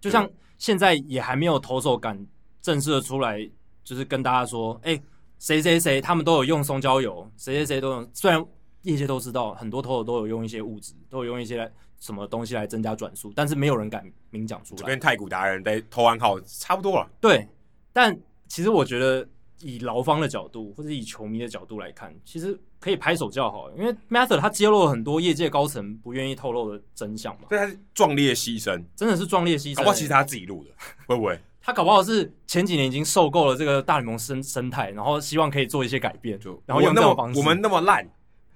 就像现在也还没有投手敢正式的出来，就是跟大家说，哎、欸，谁谁谁他们都有用松焦油，谁谁谁都有。虽然业界都知道，很多投手都有用一些物质，都有用一些什么东西来增加转速，但是没有人敢明讲出来，就跟太古达人在投完号差不多了。对。但其实我觉得，以劳方的角度或者以球迷的角度来看，其实可以拍手叫好，因为 Mather 他揭露了很多业界高层不愿意透露的真相嘛。对，他是壮烈牺牲，真的是壮烈牺牲。搞不好其实他自己录的，会不会？<laughs> 他搞不好是前几年已经受够了这个大联盟生生态，然后希望可以做一些改变，就然后用这种方式。我们那么烂，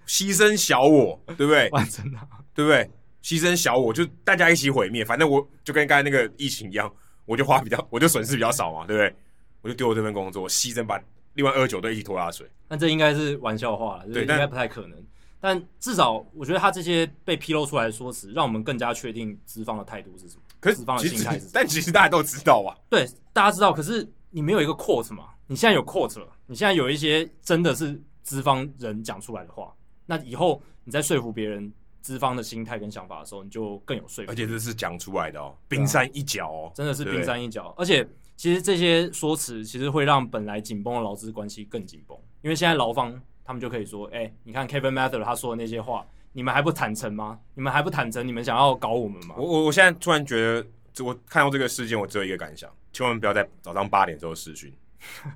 牺牲小我，对不对？<laughs> 真的，对不对？牺牲小我，就大家一起毁灭。反正我就跟刚才那个疫情一样，我就花比较，我就损失比较少嘛，对不对？我就丢了这份工作，牺牲把另外二九队一起拖下水。那这应该是玩笑话了，对，应该不太可能。但，至少我觉得他这些被披露出来的说辞，让我们更加确定资方的态度是什么。可是资方的心态是什么？但其实大家都知道啊。对，大家知道。可是你没有一个 quote 嘛？你现在有 quote 了，你现在有一些真的是资方人讲出来的话，那以后你在说服别人，资方的心态跟想法的时候，你就更有说服。而且这是讲出来的哦，冰山一角哦，真的是冰山一角。而且其实这些说辞其实会让本来紧绷的劳资关系更紧绷，因为现在劳方他们就可以说：“哎，你看 Kevin Mather 他说的那些话，你们还不坦诚吗？你们还不坦诚？你们想要搞我们吗？”我我我现在突然觉得，我看到这个事件，我只有一个感想：千万不要在早上八点之后视讯。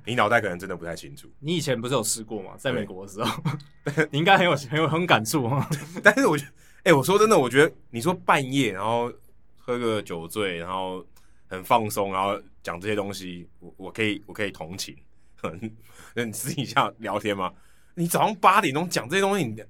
你脑袋可能真的不太清楚。<laughs> 你以前不是有试过吗？在美国的时候，<laughs> 你应该很有很有很感触啊。<laughs> 但是我觉得，哎、欸，我说真的，我觉得你说半夜然后喝个酒醉，然后很放松，然后讲这些东西，我我可以我可以同情。<laughs> 那你私底下聊天吗？你早上八点钟讲这些东西，你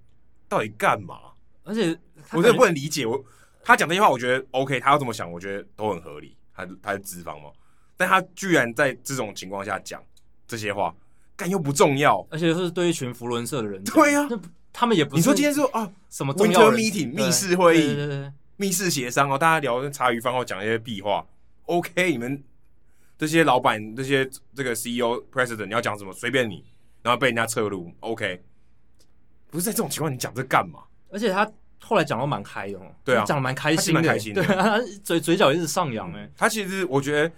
到底干嘛？而且我真的不能理解。我他讲这些话，我觉得 OK，他要这么想，我觉得都很合理。他他是脂肪嘛。但他居然在这种情况下讲这些话，干又不重要，而且是对一群福伦社的人。对呀、啊，他们也不是。你说今天说啊，什么重要 meeting 密室会议，密室协商哦，大家聊茶余饭后讲一些屁话。OK，你们这些老板、这些这个 CEO、President，你要讲什么随便你，然后被人家侧路。OK，不是在这种情况，你讲这干嘛？而且他后来讲的蛮开的哦，对啊，讲的蛮开心的，蛮开心的，对啊，嘴嘴角一直上扬哎。他其实我觉得。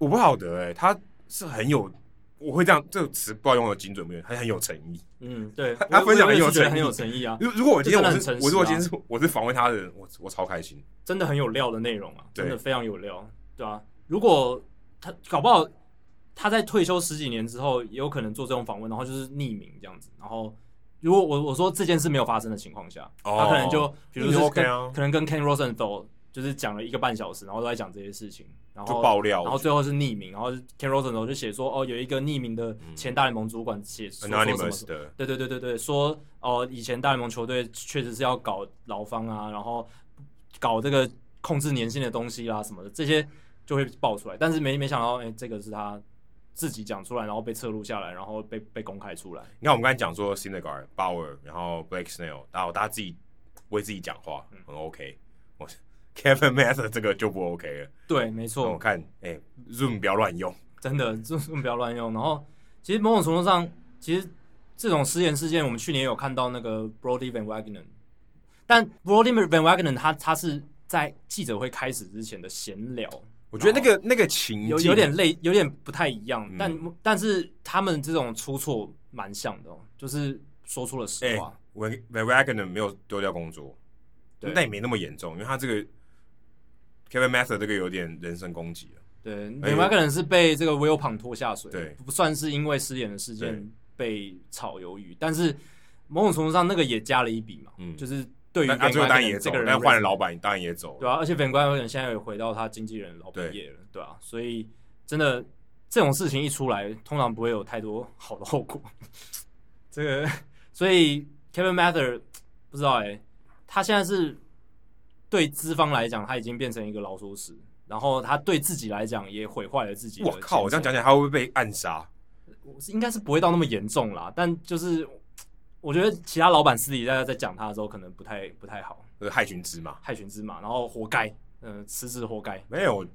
我不晓得哎、欸，他是很有，我会这样这个词不知道用的精准没有，他很有诚意。嗯，对，他分享很有诚意，很有诚意啊。如如果我今天我是、啊、我如果今天是我是访问他的人，我我超开心，真的很有料的内容啊，真的非常有料，对啊，如果他搞不好他在退休十几年之后，也有可能做这种访问，然后就是匿名这样子。然后如果我我说这件事没有发生的情况下，哦、他可能就比如说可能跟 Ken Rosenthal 就是讲了一个半小时，然后都在讲这些事情。然后爆料，然后最后是匿名，然后 Ken Rosenthal 就写说，哦，有一个匿名的前大联盟主管写说，的对对对对对，说哦，以前大联盟球队确实是要搞劳方啊，然后搞这个控制年薪的东西啊什么的，这些就会爆出来，但是没没想到，哎，这个是他自己讲出来，然后被侧录下来，然后被被公开出来。你看我们刚才讲说 Syndergaard、Bauer，然后 Blake Snell，然后大家自己为自己讲话，很 OK，我。Kevin Mather 这个就不 OK 了。对，没错。我看，哎、欸、，Zoom 不要乱用，真的，Zoom 不要乱用。然后，其实某种程度上，其实这种失言事件，我们去年有看到那个 Brodie Van Wagenen，但 Brodie Van Wagenen 他他是在记者会开始之前的闲聊。我觉得那个那个情有有点类，有点不太一样。嗯、但但是他们这种出错蛮像的，就是说出了实话。Van、欸、Van Wagenen 没有丢掉工作，对，但也没那么严重，因为他这个。Kevin Mather 这个有点人身攻击了，对，另外一个人是被这个 Wilpon 拖下水，对，不算是因为失言的事件被炒鱿鱼，但是某种程度上那个也加了一笔嘛，嗯，就是对于他这个人也走，但换了老板当然也走，对啊，而且 Van Wagenen 现在也回到他经纪人老本业了，对啊，所以真的这种事情一出来，通常不会有太多好的后果，<laughs> 这个，所以 Kevin Mather 不知道哎、欸，他现在是。对资方来讲，他已经变成一个老鼠屎，然后他对自己来讲也毁坏了自己。我靠！我这样讲起来，他会不会被暗杀？应该是不会到那么严重啦，但就是我觉得其他老板私底下在讲他的时候，可能不太不太好。害群之马，害群之马，然后活该，嗯、呃，辞职活该。没有，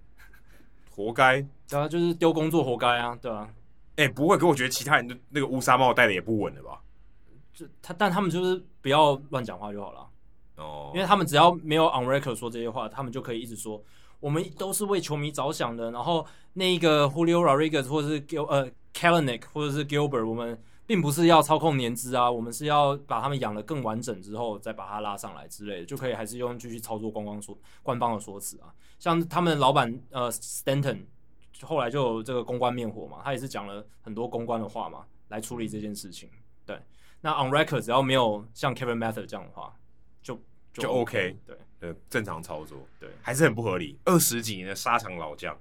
活该，对啊，就是丢工作活该啊，对啊。哎、欸，不会，可我觉得其他人的那个乌纱帽戴的也不稳了吧？就他，但他们就是不要乱讲话就好了。哦，因为他们只要没有 on record 说这些话，他们就可以一直说我们都是为球迷着想的。然后那一个 Julio Rodriguez 或者是 Gil 呃 Kelenic 或者是 Gilbert，我们并不是要操控年资啊，我们是要把他们养得更完整之后再把他拉上来之类的，就可以还是用继续操作官方说官方的说辞啊。像他们老板呃 Stanton 后来就有这个公关灭火嘛，他也是讲了很多公关的话嘛，来处理这件事情。对，那 on record 只要没有像 Kevin Mather 这样的话。就就 OK，对呃，正常操作，对，还是很不合理。二十几年的沙场老将，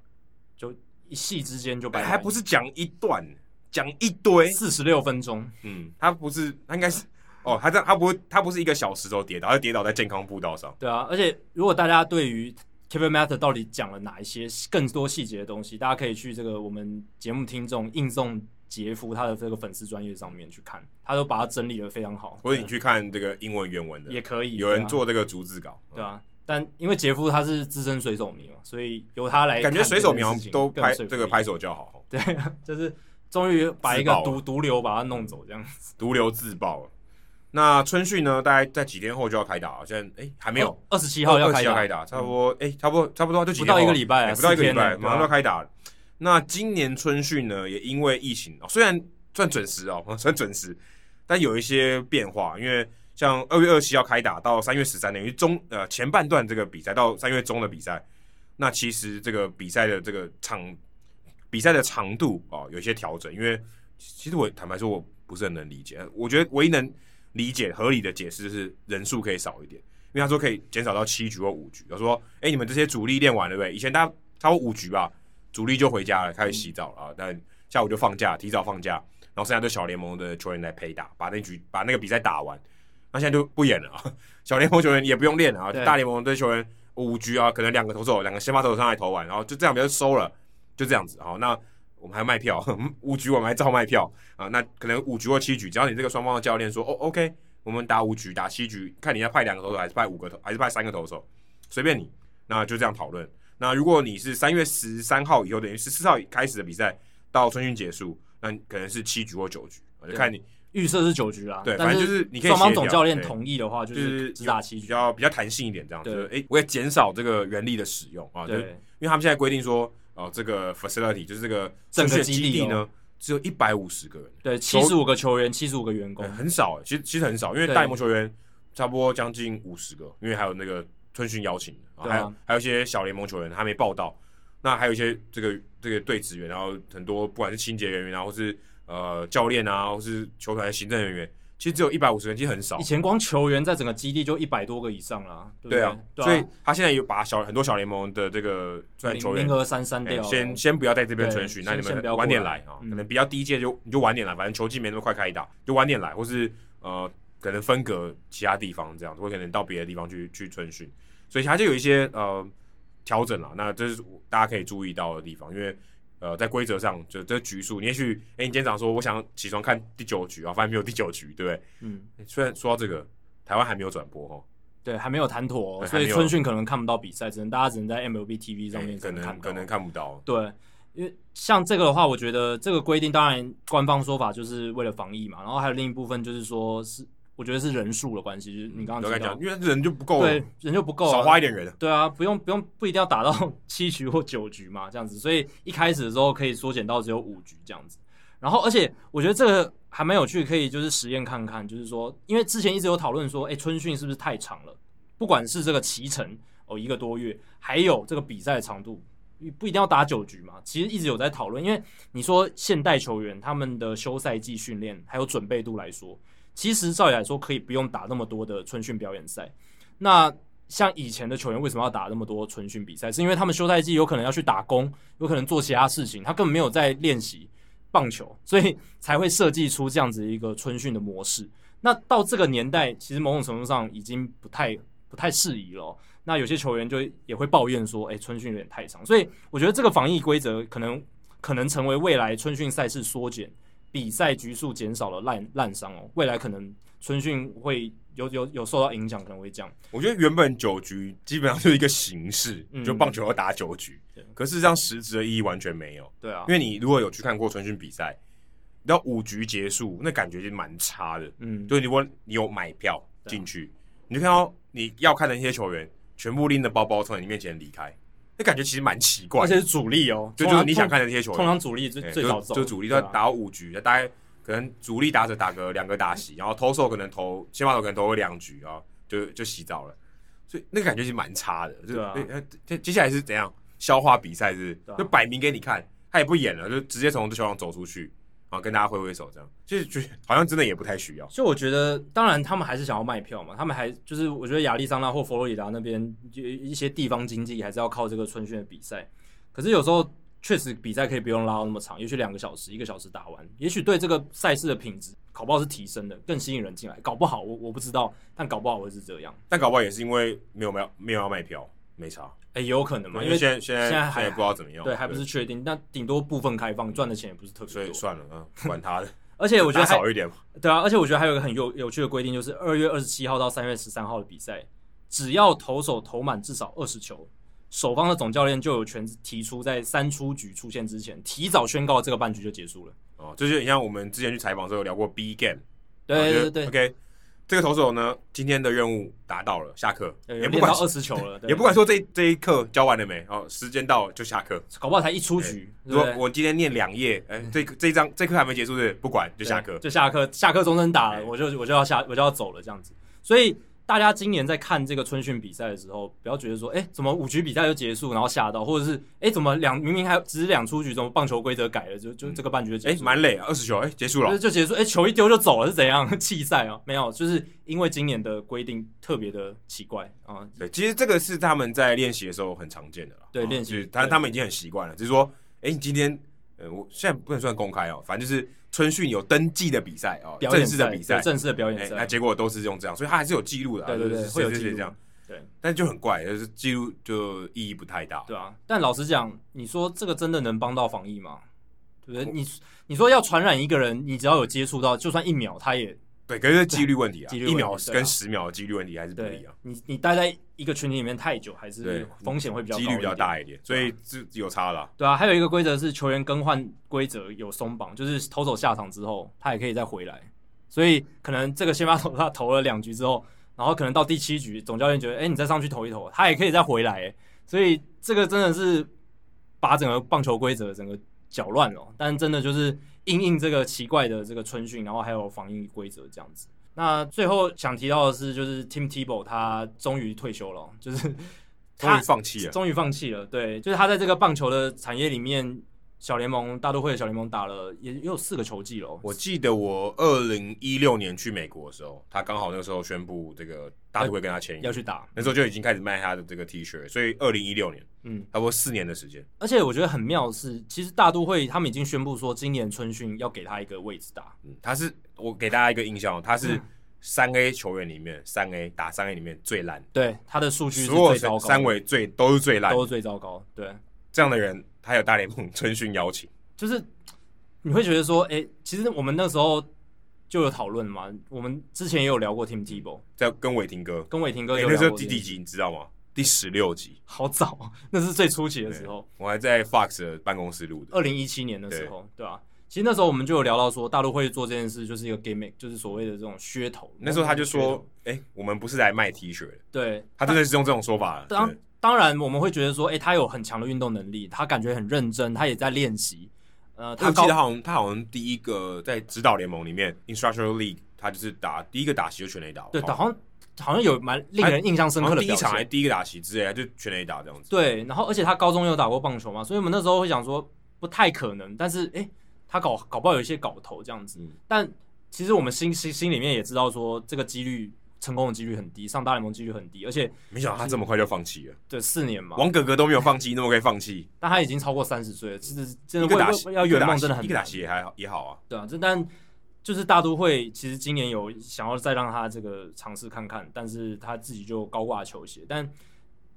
就一夕之间就白，还不是讲一段，讲一堆，四十六分钟。嗯，他不是，他应该是，哦，他这他不会，他不是一个小石头跌倒，他跌倒在健康步道上。对啊，而且如果大家对于 Kevin Matter 到底讲了哪一些更多细节的东西，大家可以去这个我们节目听众应送。杰夫他的这个粉丝专业上面去看，他都把它整理的非常好。或者你去看这个英文原文的也可以，有人做这个逐字稿，对啊。但因为杰夫他是资深水手迷嘛，所以由他来。感觉水手迷都拍这个拍手叫好。对，就是终于把一个毒毒瘤把它弄走这样子。毒瘤自爆了。那春训呢，大概在几天后就要开打，现在哎还没有，二十七号要开打，开打，差不多哎、嗯，差不多差不多就几天不到一个礼拜，不到一个礼拜，啊、马上就要开打。那今年春训呢，也因为疫情哦，虽然算准时哦，<laughs> 算准时，但有一些变化，因为像二月二十七号开打到三月十三，等于中呃前半段这个比赛到三月中的比赛，那其实这个比赛的这个场比赛的长度哦有一些调整，因为其实我坦白说我不是很能理解，我觉得唯一能。理解合理的解释是人数可以少一点，因为他说可以减少到七局或五局。他说：“哎、你们这些主力练完了对不对？以前大家超过五局吧，主力就回家了，开始洗澡了啊。但下午就放假，提早放假，然后剩下的小联盟的球员来陪打，把那局把那个比赛打完。那现在就不演了啊，<laughs> 小联盟球员也不用练了啊，大联盟的球员五局啊，可能两个投手，两个先发投手上来投完，然后就这样比较收了，就这样子。好，那我们还卖票，<laughs> 五局我们还照卖票啊。那可能五局或七局，只要你这个双方的教练说哦，OK。”我们打五局，打七局，看你要派两个投手还是派五个投，还是派三个投手，随便你。那就这样讨论。那如果你是三月十三号以后，等于十四号开始的比赛，到春训结束，那可能是七局或九局，就看你预设是九局啦。对，反正就是你可以双方总教练同意的话，就是只打七局，比较比较弹性一点这样子。哎，我也减少这个人力的使用啊，对，因为他们现在规定说，哦，这个 facility 就是这个整个基地呢。只有一百五十个人，对，七十五个球员，七十五个员工，很少。其实其实很少，因为大联盟球员差不多将近五十个，因为还有那个春训邀请，对啊、还有还有一些小联盟球员还没报道。那还有一些这个这个队职员，然后很多不管是清洁人员啊，或是呃教练啊，或是球团的行政人员。其实只有一百五十人，其实很少。以前光球员在整个基地就一百多个以上啦，对不对？对啊，对啊，所以他现在有把小很多小联盟的这个球员名额删删掉，先先不要在这边春训，那你们晚点来啊，可能比较低阶就你就晚点来，反正球季没那么快开打，就晚点来，或是呃可能分隔其他地方这样，或可能到别的地方去去春训，所以它就有一些呃调整了。那这是大家可以注意到的地方，因为。呃，在规则上，就这局数，你也许，哎、欸，你今天早上说我想起床看第九局啊，发现没有第九局，对不对？嗯，虽然说到这个，台湾还没有转播哦，对，还没有谈妥、哦，所以春训可能看不到比赛，只能大家只能在 MLB TV 上面可能可能看不到。对，因为像这个的话，我觉得这个规定，当然官方说法就是为了防疫嘛，然后还有另一部分就是说是。我觉得是人数的关系，就是你刚刚讲，因为人就不够，对，人就不够，少花一点人。对啊，不用不用不一定要打到 <laughs> 七局或九局嘛，这样子。所以一开始的时候可以缩减到只有五局这样子。然后，而且我觉得这个还蛮有趣，可以就是实验看看，就是说，因为之前一直有讨论说，哎，春训是不是太长了？不管是这个骑程哦一个多月，还有这个比赛的长度，不一定要打九局嘛。其实一直有在讨论，因为你说现代球员他们的休赛季训练还有准备度来说。其实照理来说，可以不用打那么多的春训表演赛。那像以前的球员为什么要打那么多春训比赛？是因为他们休赛季有可能要去打工，有可能做其他事情，他根本没有在练习棒球，所以才会设计出这样子一个春训的模式。那到这个年代，其实某种程度上已经不太不太适宜了。那有些球员就也会抱怨说：“哎，春训有点太长。”所以我觉得这个防疫规则可能可能成为未来春训赛事缩减。比赛局数减少了烂烂伤哦，未来可能春训会有有有受到影响，可能会这样。我觉得原本九局基本上就是一个形式，嗯、就棒球要打九局，可是这样实质的意义完全没有。对啊，因为你如果有去看过春训比赛，到五局结束，那感觉就蛮差的。嗯，就如果你有买票进去，啊、你就看到你要看的那些球员全部拎着包包从你面前离开。那感觉其实蛮奇怪，而且是主力哦，就就是你想看的那些球员，通常主力最最早走，就主力都打五局，大概可能主力打者打个两个打席，然后投手可能投先发手可能投个两局啊，就就洗澡了，所以那个感觉其实蛮差的，对啊，接接下来是怎样消化比赛是，就摆明给你看，他也不演了，就直接从这球场走出去。啊，跟大家挥挥手，这样就是觉得好像真的也不太需要。就我觉得，当然他们还是想要卖票嘛，他们还就是我觉得亚利桑那或佛罗里达那边就一些地方经济还是要靠这个春训的比赛。可是有时候确实比赛可以不用拉到那么长，也许两个小时、一个小时打完，也许对这个赛事的品质搞不好是提升的，更吸引人进来。搞不好我我不知道，但搞不好会是这样。但搞不好也是因为没有没有没有要卖票，没差。哎，也有可能嘛，因为现在现在现在还不知道怎么样，对，还不是确定。那顶多部分开放，赚的钱也不是特别多，所以算了，嗯，管他的。<laughs> 而且我觉得少一点嘛。对啊，而且我觉得还有一个很有有趣的规定，就是二月二十七号到三月十三号的比赛，只要投手投满至少二十球，守方的总教练就有权提出在三出局出现之前，提早宣告这个半局就结束了。哦，就是你像我们之前去采访的时候有聊过 B game，对对对，对，OK。这个投手呢，今天的任务达到了，下课。也不管二十球了，也不管说这这一课教完了没哦，时间到就下课，搞不好才一出局。说我今天念两页，哎，这这一章这课还没结束对不管就下课，就下课，下课钟声打了，我就我就要下我就要走了这样子，所以。大家今年在看这个春训比赛的时候，不要觉得说，哎、欸，怎么五局比赛就结束，然后吓到，或者是，哎、欸，怎么两明明还只是两出局，怎么棒球规则改了，就就这个半局哎、欸，蛮累啊，二十球，哎、欸，结束了，就结束，哎、欸，球一丢就走了，是怎样弃赛啊？没有，就是因为今年的规定特别的奇怪啊。对，其实这个是他们在练习的时候很常见的啦。对，练习，他他们已经很习惯了，就是说，哎、欸，你今天，呃，我现在不能算公开哦，反正就是。春训有登记的比赛哦，正式的比赛，正式的表演赛，那结果都是用这样，所以他还是有记录的。对对对，会有记录这样。对，但就很怪，就是记录就意义不太大。对啊，但老实讲，你说这个真的能帮到防疫吗？对不对？你你说要传染一个人，你只要有接触到，就算一秒，他也。对，可是几率问题啊，一秒跟十秒的几率问题还是不一样。你你待在一个群体里面太久，还是风险会比较几率比较大一点，所以是有差了。对啊，还有一个规则是球员更换规则有松绑，就是投手下场之后，他也可以再回来。所以可能这个先发投他投了两局之后，然后可能到第七局，总教练觉得，哎，你再上去投一投，他也可以再回来。所以这个真的是把整个棒球规则整个搅乱了。但真的就是。因应这个奇怪的这个春训，然后还有防疫规则这样子。那最后想提到的是，就是 Tim Tebow 他终于退休了，就是他 <laughs> 终于放弃了，终于放弃了。对，就是他在这个棒球的产业里面。小联盟大都会的小联盟打了也也有四个球季了。我记得我二零一六年去美国的时候，他刚好那个时候宣布这个大都会跟他签约要去打，那时候就已经开始卖他的这个 T 恤，所以二零一六年，嗯，差不多四年的时间。而且我觉得很妙的是，其实大都会他们已经宣布说，今年春训要给他一个位置打。嗯，他是我给大家一个印象，他是三 A 球员里面三 A 打三 A 里面最烂，对他的数据是最糟糕，三围最都是最烂，都是最糟糕。对，这样的人，他有大联盟春训邀请。就是你会觉得说，哎、欸，其实我们那时候就有讨论嘛。我们之前也有聊过 Tim Tebow，在跟伟霆哥，跟伟霆哥有。那时候第几集你知道吗？第十六集，好早，那是最初期的时候。我还在 Fox 的办公室录的，二零一七年的时候，对，对吧？其实那时候我们就有聊到说，大陆会做这件事就是一个 gimmick，就是所谓的这种噱头。那时候他就说，哎、欸，我们不是来卖 T 恤的。对，他真的是用这种说法。当当然，我们会觉得说，哎、欸，他有很强的运动能力，他感觉很认真，他也在练习。呃，他记得好像他好像第一个在指导联盟里面，Instructional League，他就是打第一个打席就全垒打。对，好像好像有蛮令人印象深刻的第一场还第一个打席之类，就全垒打这样子。对，然后而且他高中有打过棒球嘛，所以我们那时候会想说不太可能，但是诶，他搞搞不好有一些搞头这样子。嗯、但其实我们心心心里面也知道说这个几率。成功的几率很低，上大联盟几率很低，而且没想到他这么快就放弃了。对，四年嘛，王哥哥都没有放弃，那么可以放弃？但他已经超过三十岁了，其实真的会打要圆梦真的很难。一个打席也还好也好啊。对啊，这但就是大都会其实今年有想要再让他这个尝试看看，但是他自己就高挂球鞋。但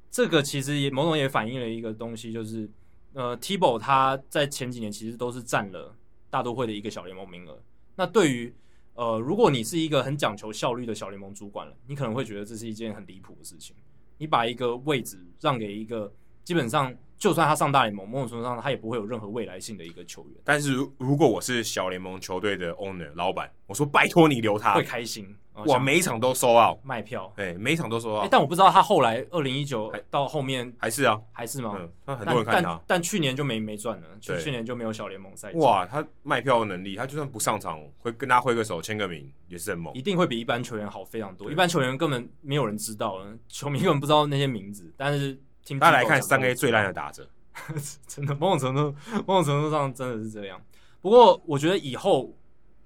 这个其实也某种也反映了一个东西，就是呃，Tebow 他在前几年其实都是占了大都会的一个小联盟名额。那对于呃，如果你是一个很讲求效率的小联盟主管了，你可能会觉得这是一件很离谱的事情。你把一个位置让给一个基本上。就算他上大联盟，某种程度上他也不会有任何未来性的一个球员。但是如如果我是小联盟球队的 owner 老板，我说拜托你留他，会开心。哇，每一场都收啊，卖票，对，每一场都收啊。但我不知道他后来二零一九到后面还是啊，还是吗？嗯，那很多人看他，但但去年就没没赚了，就去年就没有小联盟赛。哇，他卖票的能力，他就算不上场，会跟他挥个手、签个名，也是很猛。一定会比一般球员好非常多。一般球员根本没有人知道，球迷根本不知道那些名字。但是听大家来看三 A 最烂的打者。<laughs> 真的，某种程度，某种程度上真的是这样。不过，我觉得以后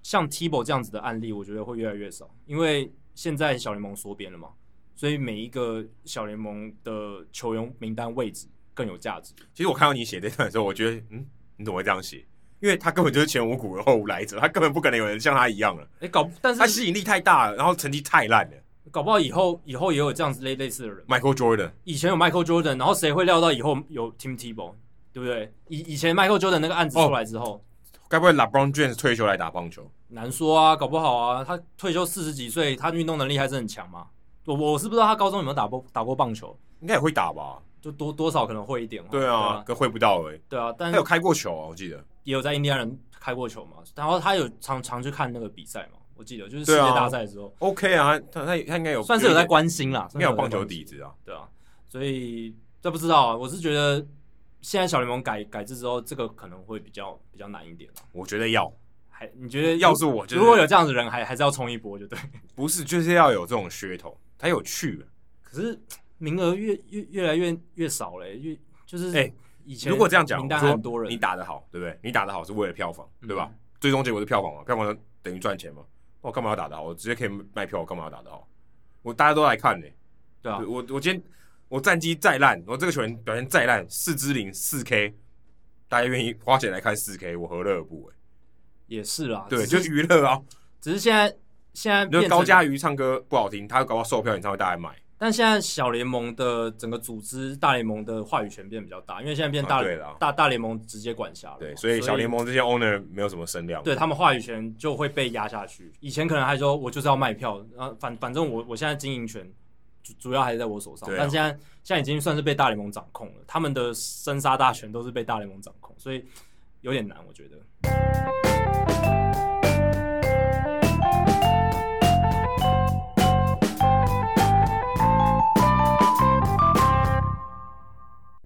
像 Tebow 这样子的案例，我觉得会越来越少，因为现在小联盟缩编了嘛，所以每一个小联盟的球员名单位置更有价值。其实我看到你写这段的时候，我觉得，嗯，你怎么会这样写？因为他根本就是前无古人后无来者，他根本不可能有人像他一样了。哎、欸，搞，但是他吸引力太大了，然后成绩太烂了。搞不好以后以后也有这样子类类似的人，Michael Jordan，以前有 Michael Jordan，然后谁会料到以后有 Tim Tebow，对不对？以以前 Michael Jordan 那个案子出来之后，该、哦、不会 LeBron James 退休来打棒球？难说啊，搞不好啊，他退休四十几岁，他运动能力还是很强嘛。我我是不知道他高中有没有打过打过棒球，应该也会打吧，就多多少可能会一点。对啊，可会不到而已。对啊，但他有开过球啊，我记得也有在印第安人开过球嘛。然后他有常常去看那个比赛嘛。我记得就是世界大赛的时候。啊、OK 啊，他他他应该有算是有在关心啦，没有棒球底子啊，对啊，所以这不知道啊，我是觉得现在小联盟改改制之后，这个可能会比较比较难一点。我觉得要，还你觉得要是我，如果有这样子的人，还还是要冲一波，就对。<laughs> 不是，就是要有这种噱头，它有趣。可是名额越越越来越越少了，越就是哎。欸以前如果这样讲，名单很多人，你打得好，对不对？你打得好是为了票房，对吧？嗯、最终结果是票房嘛，票房等于赚钱嘛。我干嘛要打得好？我直接可以卖票，我干嘛要打得好？我大家都来看呢、欸，对啊。我我今天我战绩再烂，我这个球员表现再烂，四支零四 K，大家愿意花钱来看四 K，我何乐而不为？也是啦，对，就是娱乐啊。只是现在现在，那高嘉瑜唱歌不好听，他搞到售票演唱会大家买。但现在小联盟的整个组织，大联盟的话语权变比较大，因为现在变大、啊、大大联盟直接管辖了。对，所以小联盟这些 owner 没有什么声量，对他们话语权就会被压下去。以前可能还说我就是要卖票，然后反反正我我现在经营权主主要还是在我手上。啊、但现在现在已经算是被大联盟掌控了，他们的生杀大权都是被大联盟掌控，所以有点难，我觉得。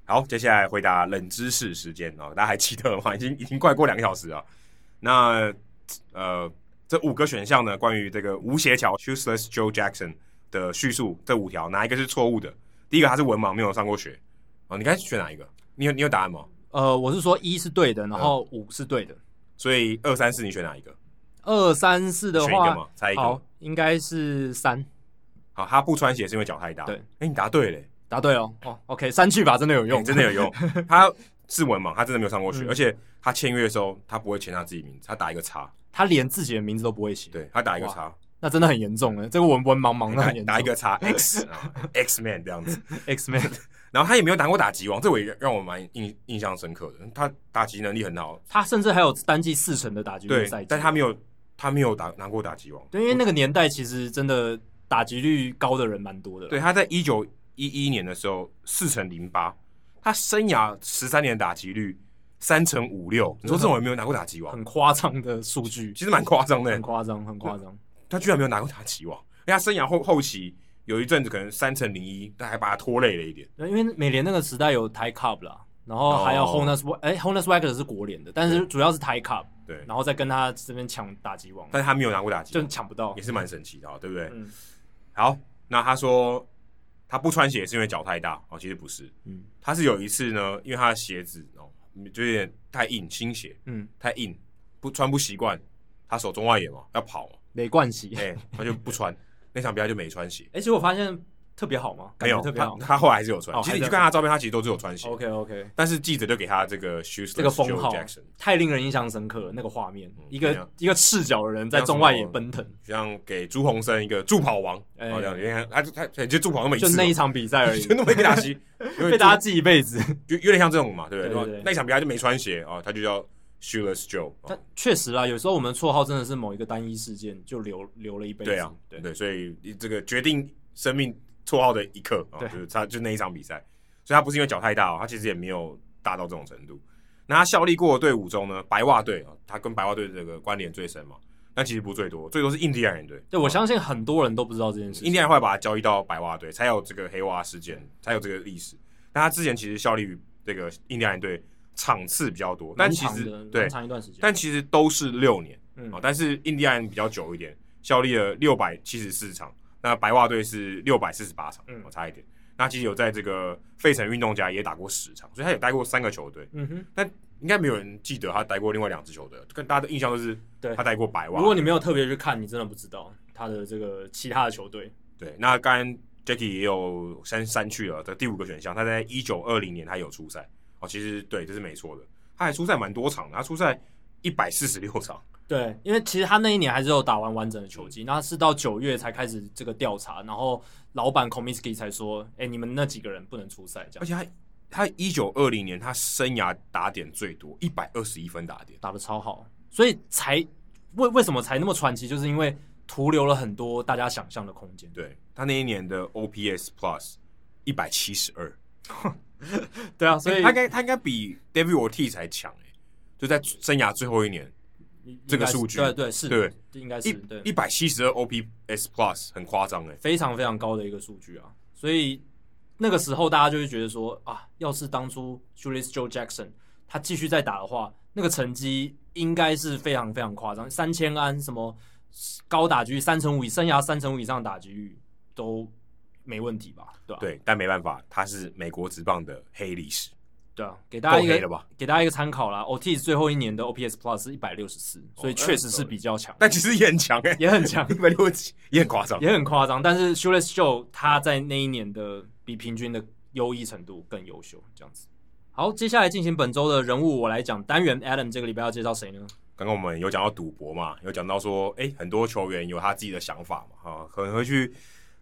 好，接下来回答冷知识时间哦，大家还记得吗？已经已经快过两个小时了。那呃，这五个选项呢，关于这个无协调 （Shoeless Joe Jackson） 的叙述，这五条哪一个是错误的？第一个他是文盲，没有上过学哦。你该选哪一个？你有你有答案吗？呃，我是说一是对的，然后五是对的，嗯、所以二三四你选哪一个？二三四的话？猜一个，好，应该是三。好，他不穿鞋是因为脚太大。对，哎，你答对嘞。答对哦，哦，OK，三去吧真的有用，真的有 <laughs> 用。他是文盲，他真的没有上过学，而且他签约的时候，他不会签他自己名字，他打一个叉，他连自己的名字都不会写。对，他打一个叉，那真的很严重了。这个文文盲盲的，拿一个叉 X <laughs> X Man 这样子，X Man。<laughs> 然后他也没有打过打击王，这我也让我蛮印印象深刻的。他打击能力很好，他甚至还有单季四成的打击率赛季，但他没有他没有打拿过打击王。对，因为那个年代其实真的打击率高的人蛮多的。对，他在一九。一一年的时候四成零八，他生涯十三年的打击率三成五六。你说这种有没有拿过打击王，很夸张的数据，其实蛮夸张的，很夸张，很夸张。他居然没有拿过打击王，因为他生涯后后期有一阵子可能三成零一，但还把他拖累了一点。因为美联那个时代有 Ty Cobb 啦，然后还有 Honus，哎，Honus Wagner 是国联的，但是主要是 Ty Cobb，对，然后再跟他这边抢打击王，但是他没有拿过打击，就抢不到，也是蛮神奇的，对不对？嗯。好，那他说。他不穿鞋是因为脚太大哦，其实不是，嗯，他是有一次呢，因为他的鞋子哦，就有点太硬，新鞋，嗯，太硬，不穿不习惯，他手中外野嘛，要跑嘛，没关系，哎，他就不穿，那场比赛就没穿鞋，哎，结果发现。特别好吗？没有，特别好。他后来还是有穿。其实你去看他照片，他其实都是有穿鞋。OK OK。但是记者就给他这个 shoes 这个封号，太令人印象深刻了。那个画面，一个一个赤脚的人在中外野奔腾，像给朱鸿生一个助跑王。哎，这样，你看他他他就助跑那么一次，就那一场比赛而已，<laughs> 就那么一个打击，<laughs> 被大家记一辈子，就有点像这种嘛，对不对？那一场比赛就没穿鞋啊，他就叫 shoeless Joe。但确实啊，有时候我们的绰号真的是某一个单一事件就留留了一辈子。对啊，对对，所以这个决定生命。绰号的一刻啊，就是他，就那一场比赛，所以他不是因为脚太大哦，他其实也没有大到这种程度。那他效力过的队伍中呢，白袜队啊，他跟白袜队的这个关联最深嘛，但其实不最多，最多是印第安人队。对，我相信很多人都不知道这件事。印第安人会把他交易到白袜队，才有这个黑袜事件，才有这个历史。但他之前其实效力于这个印第安人队场次比较多，但其实对长一段时间，但其实都是六年，嗯，但是印第安人比较久一点，效力了六百七十四场。那白袜队是六百四十八场，我、嗯、差一点。那其实有在这个费城运动家也打过十场，所以他有待过三个球队。嗯哼，但应该没有人记得他待过另外两支球队，跟大家的印象都是他待过白袜。如果你没有特别去看，你真的不知道他的这个其他的球队。对，那刚刚 Jacky 也有删删去了的第五个选项，他在一九二零年他有出赛哦，其实对，这是没错的，他还出赛蛮多场的，他出赛一百四十六场。对，因为其实他那一年还是有打完完整的球季，那是到九月才开始这个调查，然后老板 Comiskey 才说，哎，你们那几个人不能出赛，这样。而且他他一九二零年他生涯打点最多，一百二十一分打点，打得超好，所以才为为什么才那么传奇，就是因为徒留了很多大家想象的空间。对，他那一年的 OPS Plus 一百七十二，<laughs> 对啊，所以他应该他应该比 David Ortiz 才强哎，就在生涯最后一年。这个数据，对对是，对，应该是对一百七十二 OPS Plus 很夸张哎，非常非常高的一个数据啊。所以那个时候大家就会觉得说啊，要是当初 Julius Joe Jackson 他继续再打的话，那个成绩应该是非常非常夸张，三千安什么高打击率三成五以生涯三成五以上的打击率都没问题吧？对吧？对，但没办法，他是美国职棒的黑历史。对啊，给大家一个给大家一个参考啦。Otis 最后一年的 OPS Plus 是一百六十四，所以确实是比较强，但其实也很强哎，也很强，一百六十几也很夸张，也很夸张。但是 Shoeless Joe 他在那一年的比平均的优异程度更优秀，这样子。好，接下来进行本周的人物我来讲单元，Adam 这个礼拜要介绍谁呢？刚刚我们有讲到赌博嘛，有讲到说，哎，很多球员有他自己的想法嘛，哈，可能会去。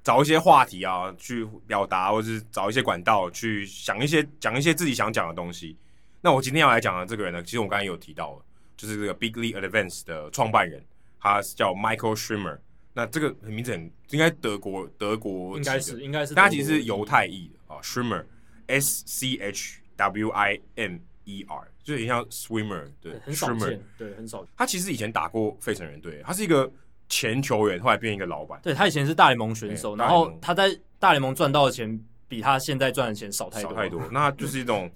找一些话题啊，去表达，或者是找一些管道去想一些讲一些自己想讲的东西。那我今天要来讲的这个人呢，其实我刚才有提到了，就是这个 Big League Advance 的创办人，他是叫 Michael Shermer。那这个名字很应该德国德国应该是应该是，他其实是犹太裔的啊，Shermer S C H W I M E R，就有点像 swimmer，对，很少见，对，很少。他其实以前打过费城人队，他是一个。前球员后来变一个老板，对，他以前是大联盟选手，然后他在大联盟赚到的钱比他现在赚的钱少太多，少太多。那就是一种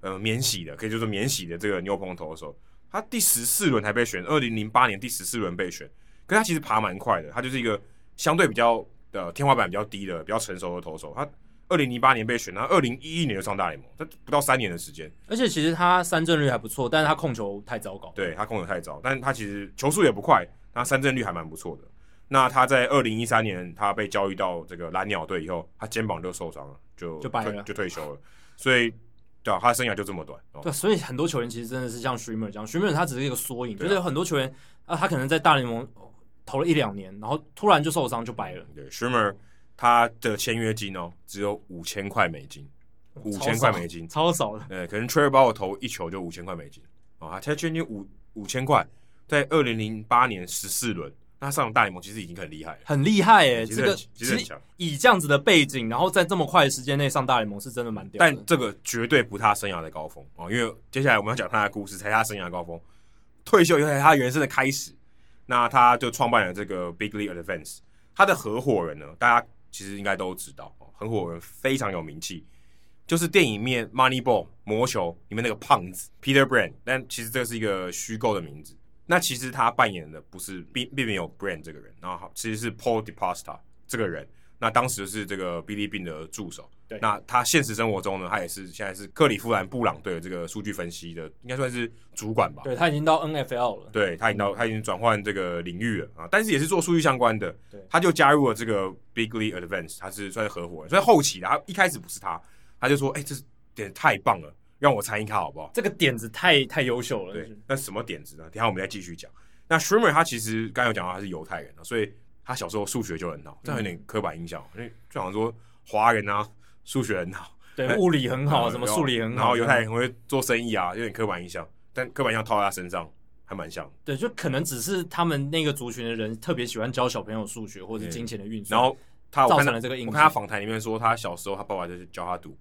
呃免洗的，可以就是免洗的这个牛棚投手。他第十四轮才被选，二零零八年第十四轮被选，可是他其实爬蛮快的，他就是一个相对比较的天花板比较低的比较成熟的投手。他二零零八年被选，然后二零一一年就上大联盟，他不到三年的时间。而且其实他三振率还不错，但是他控球太糟糕。对，他控球太糟，但是他其实球速也不快。他三振率还蛮不错的。那他在二零一三年，他被交易到这个蓝鸟队以后，他肩膀就受伤了，就就白了，就退休了。所以，对啊，他的生涯就这么短。对，所以很多球员其实真的是像 Shermer 这样，Shermer 他只是一个缩影，就是有很多球员啊，他可能在大联盟投了一两年，然后突然就受伤就白了。对，Shermer 他的签约金哦，只有五千块美金，五千块美金，超少的。对，可能 Trevor Bauer 投一球就五千块美金啊，他签约金五五千块，在二零零八年十四轮。那上大联盟其实已经很厉害了，很厉害诶，这个其实很。以这样子的背景，然后在这么快的时间内上大联盟是真的蛮屌。但这个绝对不是他生涯的高峰哦，因为接下来我们要讲他的故事，才他生涯的高峰。退休以后，他人生的开始。那他就创办了这个 Big League Advance。他的合伙人呢，大家其实应该都知道，合伙人非常有名气，就是电影面《Moneyball》魔球里面那个胖子 Peter Brand。但其实这是一个虚构的名字。那其实他扮演的不是并并没有 Brand 这个人，然后其实是 Paul DePasta 这个人。那当时是这个 Billy Beane 的助手。对。那他现实生活中呢，他也是现在是克里夫兰布朗队的这个数据分析的，应该算是主管吧。对，他已经到 NFL 了。对，他已经到，他已经转换这个领域了啊，但是也是做数据相关的。对。他就加入了这个 Big League Advance，他是算是合伙人。所以后期的他一开始不是他，他就说：“哎、欸，这是点太棒了，让我参与他好不好？”这个点子太太优秀了。对。那什么点子呢？等下我们再继续讲。那 Shermer 他其实刚有讲到他是犹太人，所以他小时候数学就很好，这样有点刻板印象，因为就好像说华人啊数学很好，对，物理很好，什么数理很好，然后犹太人很会做生意啊，有点刻板印象，但刻板印象套在他身上还蛮像。对，就可能只是他们那个族群的人特别喜欢教小朋友数学或者金钱的运算，然后他造成了这个印象。我看他访谈里面说，他小时候他爸爸就是教他赌。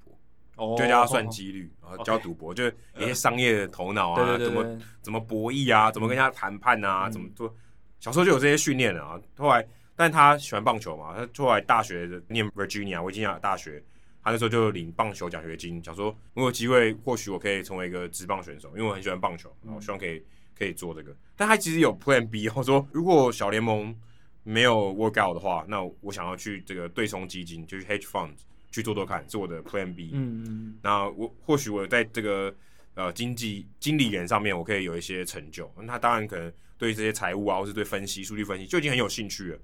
就教他算几率，然后教赌博，就一些商业的头脑啊，怎么怎么博弈啊，怎么跟人家谈判啊，怎么做。小时候就有这些训练啊。后来，但他喜欢棒球嘛，他后来大学念 Virginia 维吉尼亚大学，他那时候就领棒球奖学金，想说如果有机会，或许我可以成为一个职棒选手，因为我很喜欢棒球，然后希望可以可以做这个。但他其实有 Plan B，<laughs> 我说如果小联盟没有 work out 的话，那我想要去这个对冲基金，就是 Hedge Funds。去做做看，是我的 Plan B。嗯嗯，那我或许我在这个呃经济经理人上面，我可以有一些成就。那他当然可能对这些财务啊，或是对分析、数据分析就已经很有兴趣了。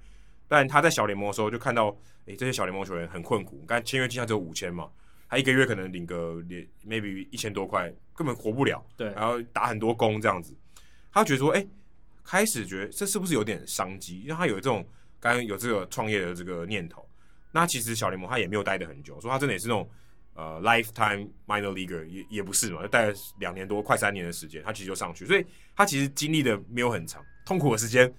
但他在小联盟的时候，就看到诶、欸、这些小联盟球员很困苦。刚才签约金他只有五千嘛，他一个月可能领个连 maybe 一千多块，根本活不了。对，然后打很多工这样子，他觉得说，哎、欸，开始觉得这是不是有点商机？因为他有这种刚刚有这个创业的这个念头。那其实小联盟他也没有待的很久，说他真的也是那种呃 lifetime minor leaguer 也也不是嘛，就待了两年多，快三年的时间，他其实就上去，所以他其实经历的没有很长，痛苦的时间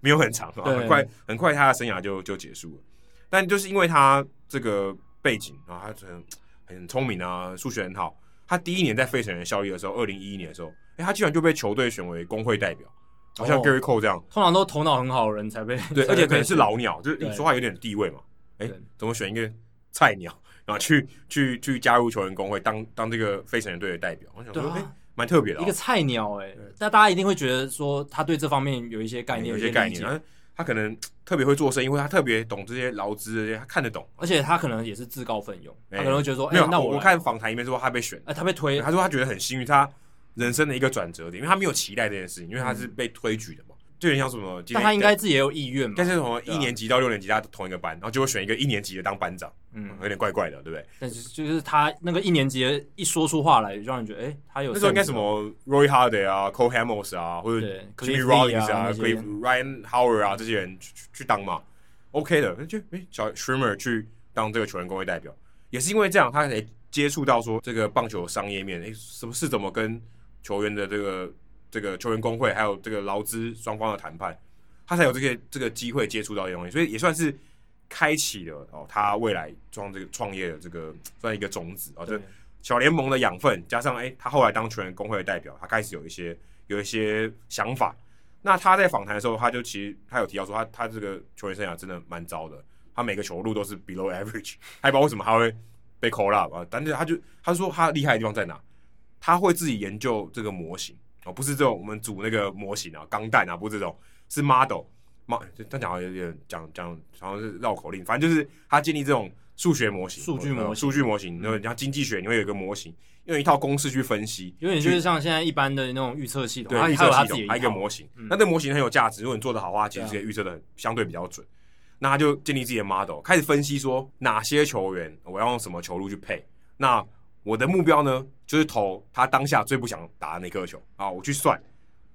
没有很长，很快很快他的生涯就就结束了。但就是因为他这个背景啊，他很很聪明啊，数学很好，他第一年在费城人效力的时候，二零一一年的时候，哎，他居然就被球队选为工会代表，好像 Gary Cole 这样，通常都头脑很好的人才被对，<laughs> 而且可能是老鸟，就是你说话有点地位嘛。哎，怎么选一个菜鸟，<laughs> 然后去去去加入球员工会，当当这个非成员队的代表？我想说，哎，蛮特别的，一个菜鸟，哎，那大家一定会觉得说他对这方面有一些概念，有一些概念。他可能 <tsk> 特别会做生意，因为他特别懂这些劳资这些，他看得懂，而且他可能也是自告奋勇，他可能会觉得说，没有，那我我看访谈里面说他被选，哎，他被推，他说他觉得很幸运，他人生的一个转折点，因为他没有期待这件事情，因为他是被推举的嘛。就有点像什么，但他应该自己也有意愿嘛。但是从一年级到六年级，他同一个班，然后就会选一个一年级的当班长，嗯，有点怪怪的，对不对？但是就是他那个一年级的一说出话来，就让人觉得，哎，他有那时候应该什么 Roy Halladay 啊，Cole Hamels 啊，或者 Jimmy Rollins 啊，Ryan Howard 啊，这些人去去当嘛，OK 的。就哎，小 Shrimmer 去当这个球员工会代表，也是因为这样，他才接触到说这个棒球商业面，哎，什么是怎么跟球员的这个。这个球员工会还有这个劳资双方的谈判，他才有这些这个机会接触到这些东西，所以也算是开启了哦，他未来创这个创业的这个算一个种子哦，这小联盟的养分加上哎，他后来当球员工会的代表，他开始有一些有一些想法。那他在访谈的时候，他就其实他有提到说他，他他这个球员生涯真的蛮糟的，他每个球路都是 below average，<laughs> 还不知道为什么他会被 call up 啊？但是他就他说他厉害的地方在哪？他会自己研究这个模型。不是这种我们组那个模型啊，钢弹啊，不是这种，是 model。嘛，他讲的有点讲讲，好像是绕口令。反正就是他建立这种数学模型、数据模型、数据模型。然后像经济学，你会有一个模型，用一套公式去分析。有点就是像现在一般的那种预测系统，对，预测系统还有一个模型。那这个模型很有价值，如果你做的好的话，其实可以预测的相对比较准。那他就建立自己的 model，开始分析说哪些球员我要用什么球路去配。那我的目标呢，就是投他当下最不想打的那颗球啊，我去算。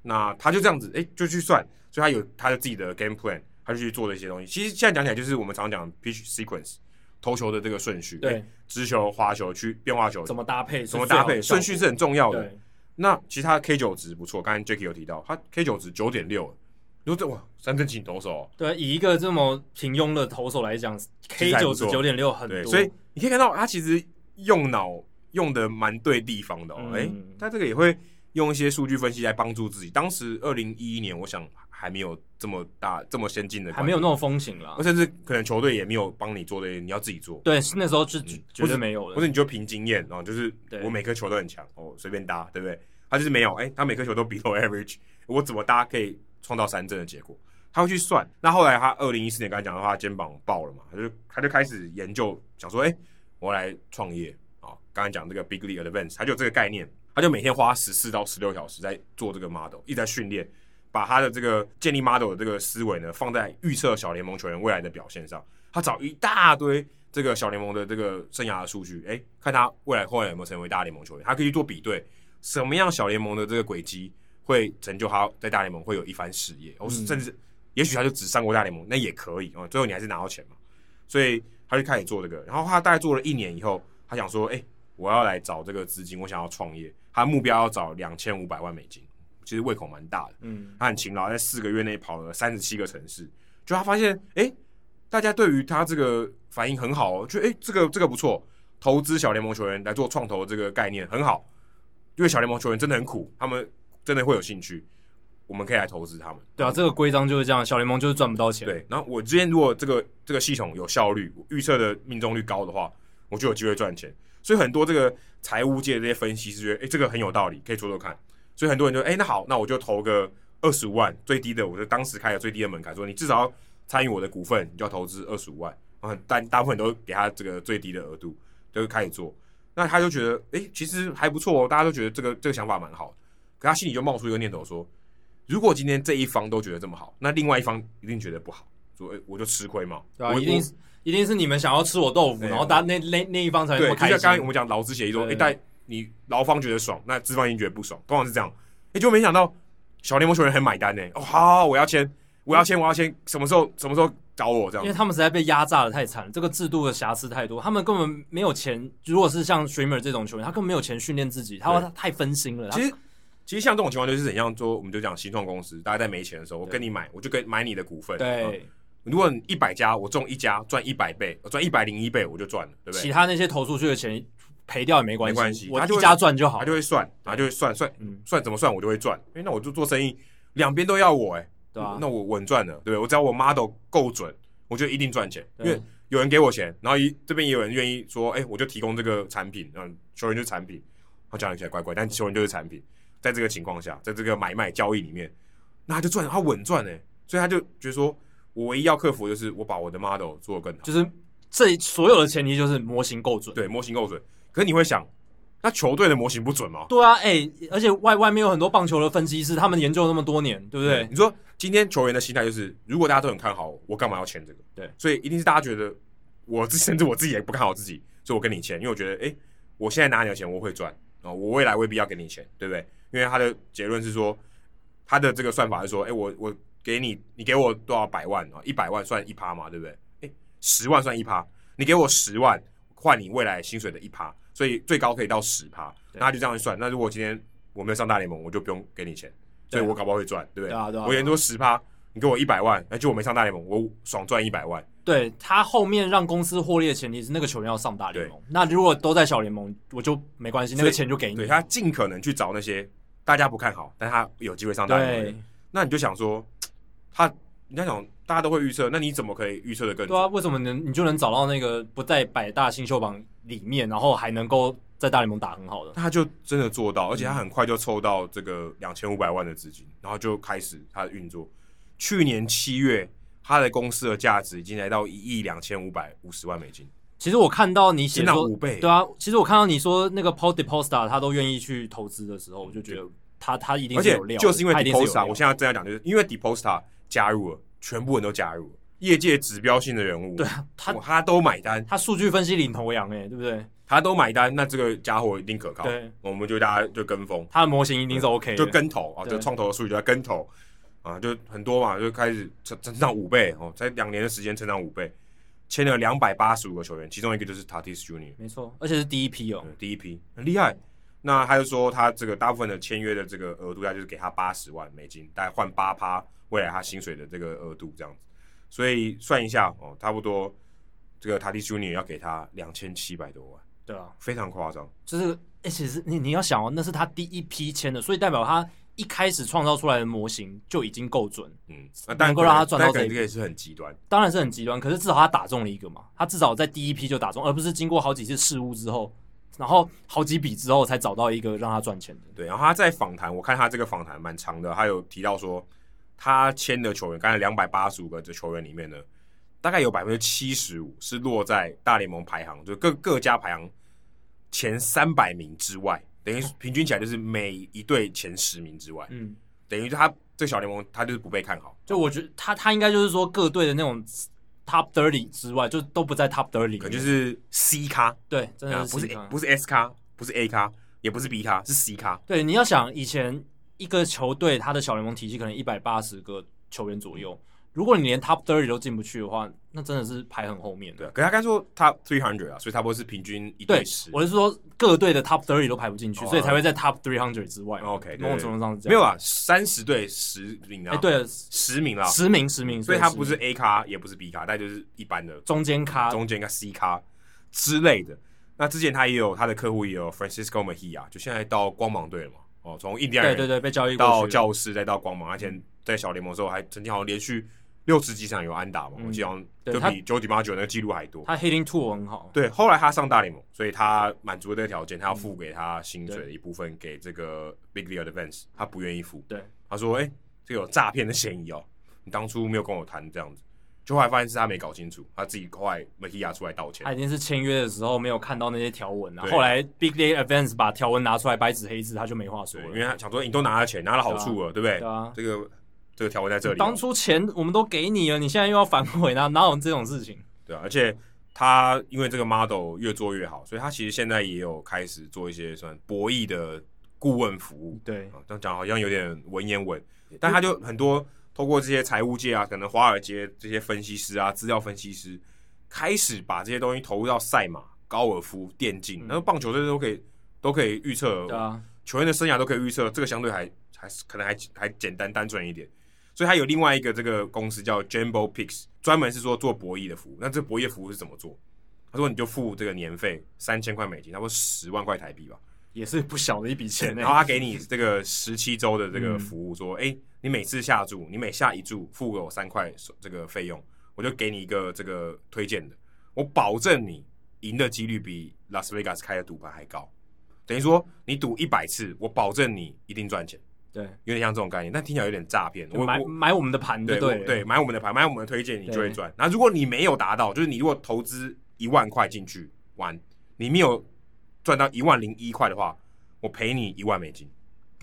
那他就这样子，哎、欸，就去算，所以他有他的自己的 game plan，他就去做这些东西。其实现在讲起来，就是我们常常讲 pitch sequence，投球的这个顺序，对，直、欸、球、滑球、去变化球，怎么搭配，怎么搭配，顺序是很重要的。那其实他 K 九值不错，刚才 Jacky 有提到，他 K 九值九点六，如果这哇，三振型投手，对，以一个这么平庸的投手来讲，K 九值九点六很多，所以你可以看到他其实用脑用的蛮对地方的哦，哎、嗯，他、欸、这个也会。用一些数据分析来帮助自己。当时二零一一年，我想还没有这么大、这么先进的，还没有那种风行啦。甚至可能球队也没有帮你做的，你要自己做。对，那时候是绝对没有的。或者你就凭经验啊，就是我每颗球都很强哦，随便搭，对不对？他就是没有，哎、欸，他每颗球都 below <laughs> average，我怎么搭可以创造三振的结果？他会去算。那后来他二零一四年刚才讲的话，他肩膀爆了嘛，他就他就开始研究，想说，哎、欸，我来创业啊。刚才讲这个 big league advance，他就有这个概念。他就每天花十四到十六小时在做这个 model，一直在训练，把他的这个建立 model 的这个思维呢，放在预测小联盟球员未来的表现上。他找一大堆这个小联盟的这个生涯的数据，哎，看他未来后来有没有成为大联盟球员，他可以去做比对，什么样小联盟的这个轨迹会成就他在大联盟会有一番事业，或是甚至也许他就只上过大联盟，那也可以哦。最后你还是拿到钱嘛，所以他就开始做这个。然后他大概做了一年以后，他想说，哎。我要来找这个资金，我想要创业。他目标要找两千五百万美金，其实胃口蛮大的。嗯，他很勤劳，在四个月内跑了三十七个城市。就他发现，哎、欸，大家对于他这个反应很好哦，就哎、欸，这个这个不错，投资小联盟球员来做创投这个概念很好，因为小联盟球员真的很苦，他们真的会有兴趣，我们可以来投资他们。对啊，这个规章就是这样，小联盟就是赚不到钱。对，然后我之前如果这个这个系统有效率，预测的命中率高的话，我就有机会赚钱。所以很多这个财务界的这些分析师觉得，哎，这个很有道理，可以做做看。所以很多人就，哎，那好，那我就投个二十五万，最低的，我就当时开了最低的门槛，说你至少要参与我的股份，你就要投资二十五万。啊，但大部分都给他这个最低的额度，就开始做。那他就觉得，哎，其实还不错哦，大家都觉得这个这个想法蛮好。可他心里就冒出一个念头说，如果今天这一方都觉得这么好，那另外一方一定觉得不好，说，哎，我就吃亏嘛。对啊，一定是。一定是你们想要吃我豆腐，然后大家那那那一方才会开心。对，就像刚才我们讲劳资协议说，一旦你劳方觉得爽，那资方一定觉得不爽，通常是这样。哎，就没想到小联盟球员很买单呢。哦，好好，我要签，我要签，我要签，什么时候什么时候找我这样？因为他们实在被压榨的太惨，这个制度的瑕疵太多，他们根本没有钱。如果是像 Shermer 这种球员，他根本没有钱训练自己，他他太分心了。其实其实像这种情况就是很像说，我们就讲新创公司，大家在没钱的时候，我跟你买，我就跟买你的股份。对。如果一百家我中一家赚一百倍，我赚一百零一倍我就赚了，对不对？其他那些投出去的钱赔掉也没关系，没关系，我一家赚就好。他就会算，他就会算算，嗯，算怎么算我就会赚。哎，那我就做生意，两边都要我、欸，哎，对啊，那我稳赚了，对不对，我只要我 model 够准，我就一定赚钱，因为有人给我钱，然后一这边也有人愿意说，哎、欸，我就提供这个产品，嗯，球员就是产品，我讲起来怪怪，但球员就是产品，在这个情况下，在这个买卖交易里面，那他就赚，他稳赚哎，所以他就觉得说我唯一要克服的就是我把我的 model 做得更好，就是这所有的前提就是模型够准，对，模型够准，可是你会想。那球队的模型不准吗？对啊，哎、欸，而且外外面有很多棒球的分析师，他们研究了那么多年，对不对？你说今天球员的心态就是，如果大家都很看好我，我干嘛要签这个？对，所以一定是大家觉得我甚至我自己也不看好自己，所以我跟你签，因为我觉得，哎、欸，我现在拿你的钱我会赚啊，我未来未必要给你钱，对不对？因为他的结论是说，他的这个算法是说，哎、欸，我我给你，你给我多少百万啊？一百万算一趴嘛，对不对？哎、欸，十万算一趴，你给我十万换你未来薪水的一趴。所以最高可以到十趴，那他就这样算。那如果今天我没有上大联盟，我就不用给你钱，所以我搞不好会赚，对不对？对啊，对啊。我原说十趴，你给我一百万，那就我没上大联盟，我爽赚一百万。对，他后面让公司获利的前提是那个球员要上大联盟。那如果都在小联盟，我就没关系，那个钱就给你。对，他尽可能去找那些大家不看好，但他有机会上大联盟。那你就想说，他你要想大家都会预测，那你怎么可以预测的更准？对啊，为什么能你就能找到那个不在百大新秀榜？里面，然后还能够在大联盟打很好的，他就真的做到，而且他很快就凑到这个两千五百万的资金，然后就开始他的运作。去年七月，他的公司的价值已经来到一亿两千五百五十万美金。其实我看到你写说五倍，对啊，其实我看到你说那个 Paul DePosta 他都愿意去投资的时候，我就觉得他他一定是有料，就是因为 DePosta，我现在正要讲，就是因为 DePosta 加入了，全部人都加入了。业界指标性的人物，对啊，他他都买单，他数据分析领头羊哎，对不对？他都买单，那这个家伙一定可靠。对，我们就大家就跟风，他的模型一定是 OK，就跟投啊，就创投的数据就在跟投啊，就很多嘛，就开始成成长五倍哦，在两年的时间成长五倍，签了两百八十五个球员，其中一个就是 Tatis Junior，没错，而且是第一批哦，第一批很厉害。那他就说他这个大部分的签约的这个额度，大概就是给他八十万美金，大概换八趴未来他薪水的这个额度这样子。所以算一下哦，差不多这个 Tatis Junior 要给他两千七百多万，对啊，非常夸张。就是，而且是你你要想哦，那是他第一批签的，所以代表他一开始创造出来的模型就已经够准，嗯，能够让他赚到这个也是很极端，当然是很极端。可是至少他打中了一个嘛，他至少在第一批就打中，而不是经过好几次失误之后，然后好几笔之后才找到一个让他赚钱的。对，然后他在访谈，我看他这个访谈蛮长的，他有提到说。他签的球员，刚才两百八十五个的球员里面呢，大概有百分之七十五是落在大联盟排行，就各各家排行前三百名之外，等于平均起来就是每一队前十名之外。嗯，等于他这个小联盟他就是不被看好。就我觉得他他应该就是说各队的那种 top thirty 之外，就都不在 top thirty，可能就是 C 咖。对，真的不是不是 S 咖，不是 A 咖，也不是 B 咖，是 C 咖。对，你要想以前。一个球队，他的小联盟体系可能一百八十个球员左右。如果你连 Top Thirty 都进不去的话，那真的是排很后面。对，可是他刚说 Top Three Hundred 啊，所以他不多是平均一对十。我是说各队的 Top Thirty 都排不进去，哦、所以才会在 Top Three Hundred 之外。OK，某种程度上是这样。没有啊，三十队十名啊。哎，对，十名啊，十名十名，所以他不是 A 咖，也不是 B 咖，但就是一般的中间咖、中间咖 C 咖之类的。那之前他也有他的客户也有 Francisco Mejia，就现在到光芒队了嘛。哦，从印第安人对对对被交易到教士，再到光芒，而且在小联盟的时候还曾经好像连续六十几场有安打嘛，我记得好像就比 Joe DiMaggio 那个记录还多。他 hitting tool 很好。对，后来他上大联盟，所以他满足了这个条件，他要付给他薪水的一部分给这个 Big League Advance，他不愿意付。对，他说：“哎，这个有诈骗的嫌疑哦，你当初没有跟我谈这样子。”就后来发现是他没搞清楚，他自己后来 Mejia 出来道歉。他已经是签约的时候没有看到那些条文啊。后来 Big League Advance 把条文拿出来白纸黑字，他就没话说了。因为他想说你都拿了钱，拿了好处了，对不对？对啊，这个这个条文在这里。当初钱我们都给你了，你现在又要反悔，哪哪有这种事情？对啊，而且他因为这个 model 越做越好，所以他其实现在也有开始做一些算博弈的顾问服务。对，这样讲好像有点文言文，但他就很多。透过这些财务界啊，可能华尔街这些分析师啊，资料分析师开始把这些东西投入到赛马、高尔夫、电竞，然后棒球这些都可以都可以预测，对啊，球员的生涯都可以预测，这个相对还还是可能还还简单单纯一点。所以他有另外一个这个公司叫 Jumbo Picks，专门是说做博弈的服务。那这博弈服务是怎么做？他说你就付这个年费三千块美金，差不多十万块台币吧。也是不小的一笔钱。然后他给你这个十七周的这个服务，说，哎、嗯，你每次下注，你每下一注付给我三块这个费用，我就给你一个这个推荐的，我保证你赢的几率比拉斯维加斯开的赌盘还高。等于说，你赌一百次，我保证你一定赚钱。对，有点像这种概念，但听起来有点诈骗。我买我买我们的盘，对对对，买我们的盘，买我们的推荐，你就会赚。那如果你没有达到，就是你如果投资一万块进去玩，你没有赚到一万零一块的话，我赔你一万美金，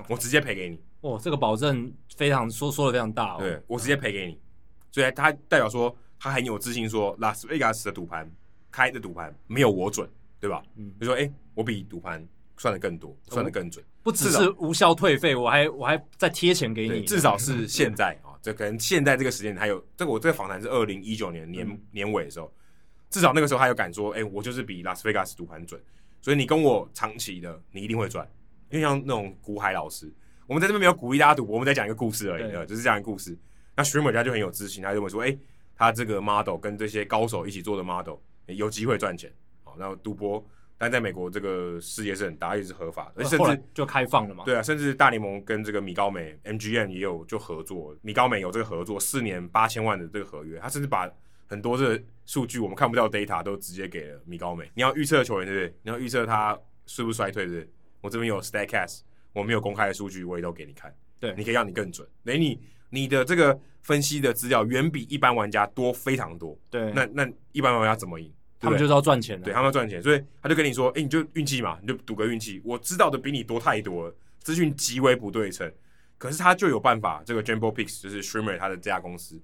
我直接赔给你。哦，这个保证非常说说的非常大哦。对，我直接赔给你，所以他代表说他很有自信，说拉斯维加斯的赌盘开的赌盘没有我准，对吧？嗯，就说哎，我比赌盘。算的更多，算的更准，不只是无效退费，我还我还再贴钱给你。至少是 <laughs> 现在啊，这可能现在这个时间还有这个，我这个访谈是二零一九年年、嗯、年尾的时候，至少那个时候他有敢说，哎、欸，我就是比拉斯维加斯赌盘准，所以你跟我长期的，你一定会赚。因为像那种股海老师，我们在这边没有鼓励大家赌博，我们在讲一个故事而已，对，就是这样一个故事。那 Streamer 家就很有自信，他认为说，哎、欸，他这个 model 跟这些高手一起做的 model、欸、有机会赚钱。好，那赌博。但在美国，这个世界是很大，也是合法的，而且甚至就开放了嘛。对啊，甚至大联盟跟这个米高梅 MGM 也有就合作，米高梅有这个合作，四年八千万的这个合约，他甚至把很多这数据我们看不到 data 都直接给了米高梅。你要预测球员对不对？你要预测他是不是衰退对不对？我这边有 Statcast，我没有公开的数据，我也都给你看。对，你可以让你更准。等于你你的这个分析的资料远比一般玩家多非常多。对，那那一般玩家怎么赢？他们就是要赚钱的，对，他们要赚钱，所以他就跟你说：“哎、欸，你就运气嘛，你就赌个运气。我知道的比你多太多了，资讯极为不对称。可是他就有办法，这个 Jumbo Picks 就是 Streamer 他的这家公司，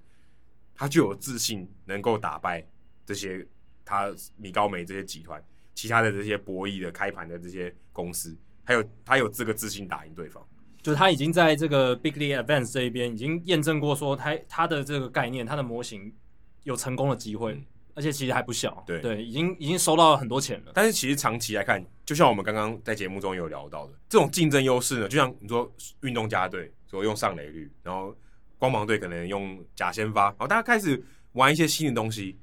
他就有自信能够打败这些他米高梅这些集团，其他的这些博弈的开盘的这些公司，还有他有这个自信打赢对方。就是他已经在这个 Big League Advance 这一边已经验证过，说他他的这个概念，他的模型有成功的机会。嗯”而且其实还不小，对对，已经已经收到了很多钱了。但是其实长期来看，就像我们刚刚在节目中有聊到的，这种竞争优势呢，就像你说运动家队说用上垒率，然后光芒队可能用假先发，然后大家开始玩一些新的东西，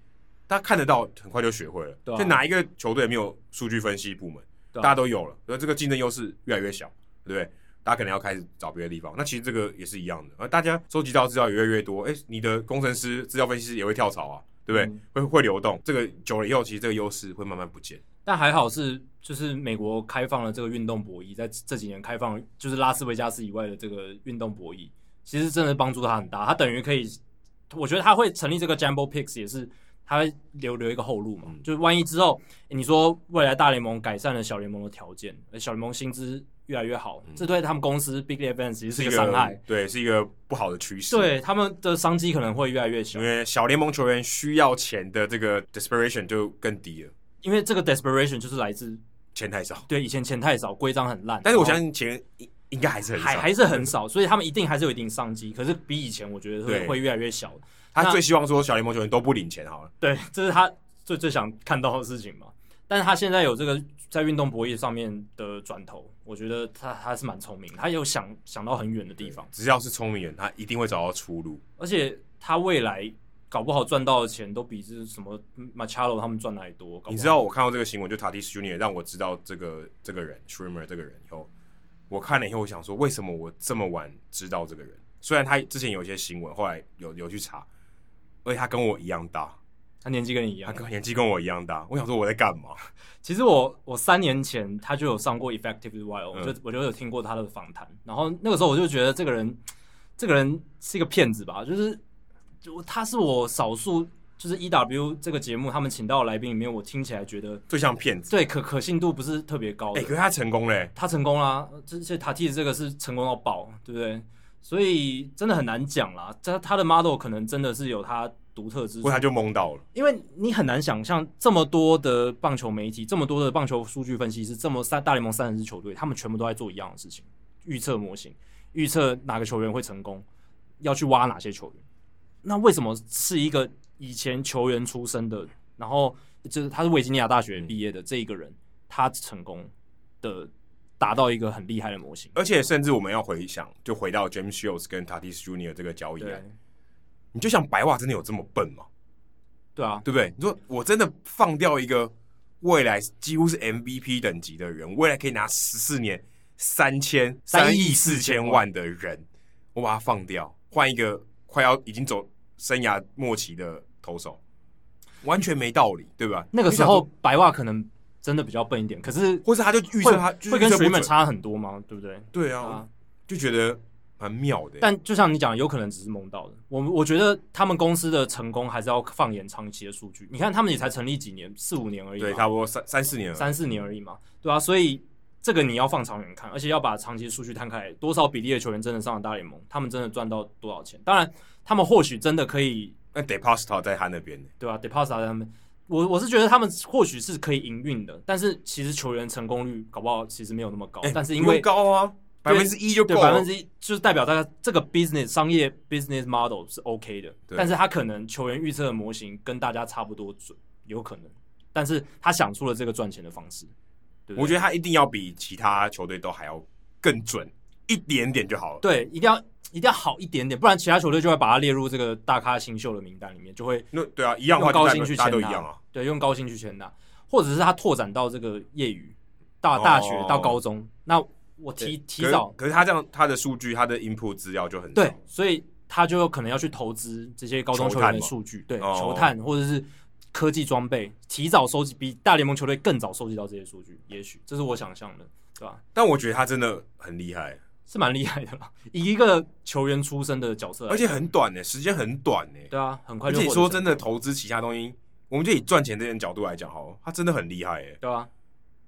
大家看得到，很快就学会了。对啊，就哪一个球队没有数据分析部门？对啊，大家都有了，所以这个竞争优势越来越小，对不对？大家可能要开始找别的地方。那其实这个也是一样的，而大家收集到资料也越来越多，哎，你的工程师、资料分析师也会跳槽啊。对不对？嗯、会会流动，这个久了以后，其实这个优势会慢慢不见。但还好是，就是美国开放了这个运动博弈，在这几年开放，就是拉斯维加斯以外的这个运动博弈，其实真的帮助他很大。他等于可以，我觉得他会成立这个 Jumbo Picks 也是，他会留留一个后路嘛。嗯、就是万一之后，你说未来大联盟改善了小联盟的条件，小联盟薪资。越来越好，嗯、这对他们公司 Big League 实是一个伤害，对，是一个不好的趋势。对，他们的商机可能会越来越小，因为小联盟球员需要钱的这个 desperation 就更低了。因为这个 desperation 就是来自钱太少，对，以前钱太少，规章很烂。但是我相信钱应应该还是很少，还还是很少，所以他们一定还是有一定商机。可是比以前，我觉得会会越来越小。他最希望说小联盟球员都不领钱好了，对，这是他最最想看到的事情嘛。但是他现在有这个在运动博弈上面的转头，我觉得他他是蛮聪明，他有想想到很远的地方。只要是聪明人，他一定会找到出路。而且他未来搞不好赚到的钱都比这什么 Machado 他们赚的还多。你知道我看到这个新闻，就 Tatis Junior 让我知道这个这个人 Streamer 这个人以后，我看了以后，我想说，为什么我这么晚知道这个人？虽然他之前有一些新闻，后来有有去查，而且他跟我一样大。他年纪跟你一样，他年纪跟我一样大。我想说我在干嘛？<laughs> 其实我我三年前他就有上过 Effective Wild，我就我就有听过他的访谈。然后那个时候我就觉得这个人，这个人是一个骗子吧？就是就他是我少数就是 EW 这个节目他们请到的来宾里面，我听起来觉得最像骗子。对，可可信度不是特别高。哎，可是他成功嘞，他成功啦！这这塔蒂的这个是成功到爆，对不对？所以真的很难讲啦。他他的 model 可能真的是有他。独特之处，他就懵到了，因为你很难想象这么多的棒球媒体，这么多的棒球数据分析师，这么三大联盟三十支球队，他们全部都在做一样的事情，预测模型，预测哪个球员会成功，要去挖哪些球员。那为什么是一个以前球员出身的，然后就是他是维吉尼亚大学毕业的这一个人，嗯、他成功的达到一个很厉害的模型？而且甚至我们要回想，就回到 James Shields 跟 Tatis Junior 这个交易案。你就像白袜真的有这么笨吗？对啊，对不对？你说我真的放掉一个未来几乎是 MVP 等级的人，未来可以拿十四年三千三亿四千万的人，我把他放掉，换一个快要已经走生涯末期的投手，完全没道理，对吧？那个时候白袜可能真的比较笨一点，可是或者他就预测他会跟水本差很多吗？对不对？对啊，啊就觉得。蛮妙的，但就像你讲的，有可能只是梦到的。我我觉得他们公司的成功还是要放眼长期的数据。你看，他们也才成立几年，四五年而已，对，差不多三三四年，三四年而已嘛，对啊。所以这个你要放长远看，而且要把长期数据摊开来，多少比例的球员真的上了大联盟，他们真的赚到多少钱？当然，他们或许真的可以。那 Deposta 在他那边，对啊？Deposta 在他们，我我是觉得他们或许是可以营运的，但是其实球员成功率搞不好其实没有那么高。欸、但是因为高啊。百分之一就够了，百分之一就是代表大家这个 business 商业 business model 是 OK 的，但是他可能球员预测的模型跟大家差不多准，有可能，但是他想出了这个赚钱的方式，对对，我觉得他一定要比其他球队都还要更准一点点就好了，对，一定要一定要好一点点，不然其他球队就会把他列入这个大咖新秀的名单里面，就会那对啊，一样用高薪去签他，啊、对，用高薪去签他，或者是他拓展到这个业余到大学到高中，哦、那。我提提早可，可是他这样，他的数据，他的 input 资料就很少，对，所以他就有可能要去投资这些高中球员的数据，对，哦、球探或者是科技装备，提早收集，比大联盟球队更早收集到这些数据，也许这是我想象的，对吧？但我觉得他真的很厉害，是蛮厉害的啦，以一个球员出身的角色，而且很短呢，时间很短呢，对啊，很快就。而且你说真的，投资其他东西，我们就以赚钱这件角度来讲，好，他真的很厉害，哎，对啊，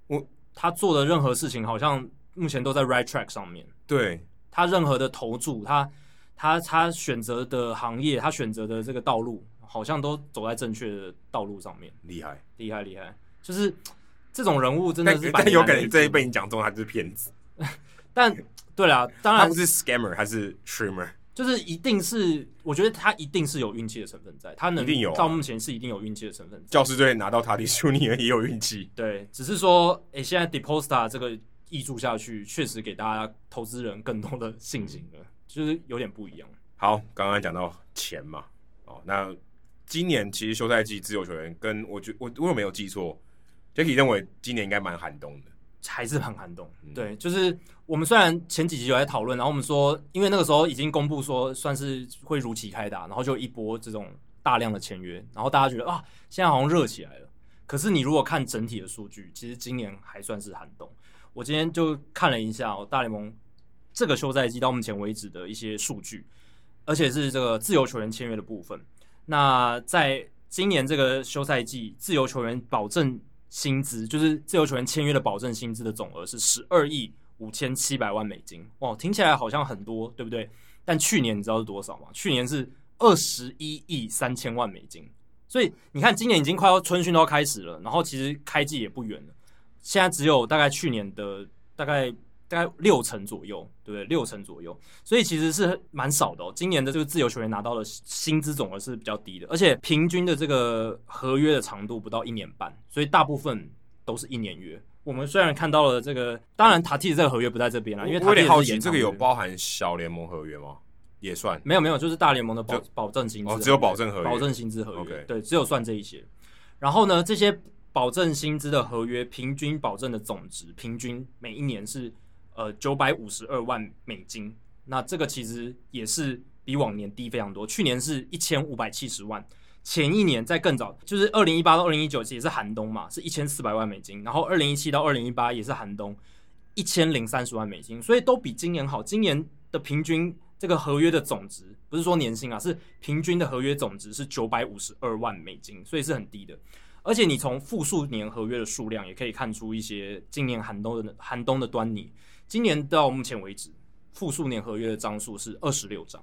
我他做的任何事情好像。目前都在 right track 上面。对，他任何的投注，他他他选择的行业，他选择的这个道路，好像都走在正确的道路上面。厉害，厉害，厉害！就是这种人物真的是，但有可能这一被你讲中，他就是骗子。<laughs> 但对啊，当然他不是 scammer，还是 streamer，就是一定是，我觉得他一定是有运气的成分在，他能一定有，到目前是一定有运气的成分。教师队拿到塔蒂舒尼尔也有运气，对，只是说，哎，现在 Deposta 这个。溢注下去，确实给大家投资人更多的信心了，就是有点不一样。好，刚刚讲到钱嘛，哦，那今年其实休赛季自由球员跟我觉我我有没有记错，Jacky 认为今年应该蛮寒冬的，还是很寒冬。嗯、对，就是我们虽然前几集有在讨论，然后我们说，因为那个时候已经公布说算是会如期开打，然后就一波这种大量的签约，然后大家觉得啊，现在好像热起来了。可是你如果看整体的数据，其实今年还算是寒冬。我今天就看了一下哦，大联盟这个休赛季到目前为止的一些数据，而且是这个自由球员签约的部分。那在今年这个休赛季，自由球员保证薪资，就是自由球员签约的保证薪资的总额是十二亿五千七百万美金。哇，听起来好像很多，对不对？但去年你知道是多少吗？去年是二十一亿三千万美金。所以你看，今年已经快要春训都要开始了，然后其实开季也不远了。现在只有大概去年的大概大概六成左右，对不对？六成左右，所以其实是蛮少的哦。今年的这个自由球员拿到的薪资总额是比较低的，而且平均的这个合约的长度不到一年半，所以大部分都是一年约。我们虽然看到了这个，当然塔蒂的这个合约不在这边了，因为他有点好奇，这个有包含小联盟合约吗？也算没有没有，就是大联盟的保保证薪资哦，只有保证合约，保证薪资合约对，只有算这一些。然后呢，这些。保证薪资的合约平均保证的总值，平均每一年是呃九百五十二万美金。那这个其实也是比往年低非常多。去年是一千五百七十万，前一年在更早，就是二零一八到二零一九也是寒冬嘛，是一千四百万美金。然后二零一七到二零一八也是寒冬，一千零三十万美金，所以都比今年好。今年的平均这个合约的总值，不是说年薪啊，是平均的合约总值是九百五十二万美金，所以是很低的。而且你从复数年合约的数量也可以看出一些今年寒冬的寒冬的端倪。今年到目前为止，复数年合约的张数是二十六张，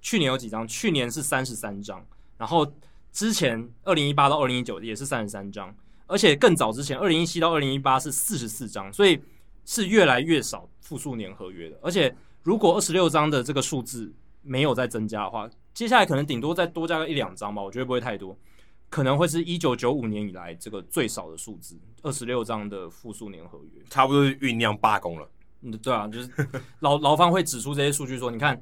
去年有几张？去年是三十三张，然后之前二零一八到二零一九也是三十三张，而且更早之前二零一七到二零一八是四十四张，所以是越来越少复数年合约的。而且如果二十六张的这个数字没有再增加的话，接下来可能顶多再多加个一两张吧，我觉得不会太多。可能会是一九九五年以来这个最少的数字，二十六张的复数年合约，差不多是酝酿罢工了。嗯，对啊，就是劳劳 <laughs> 方会指出这些数据，说你看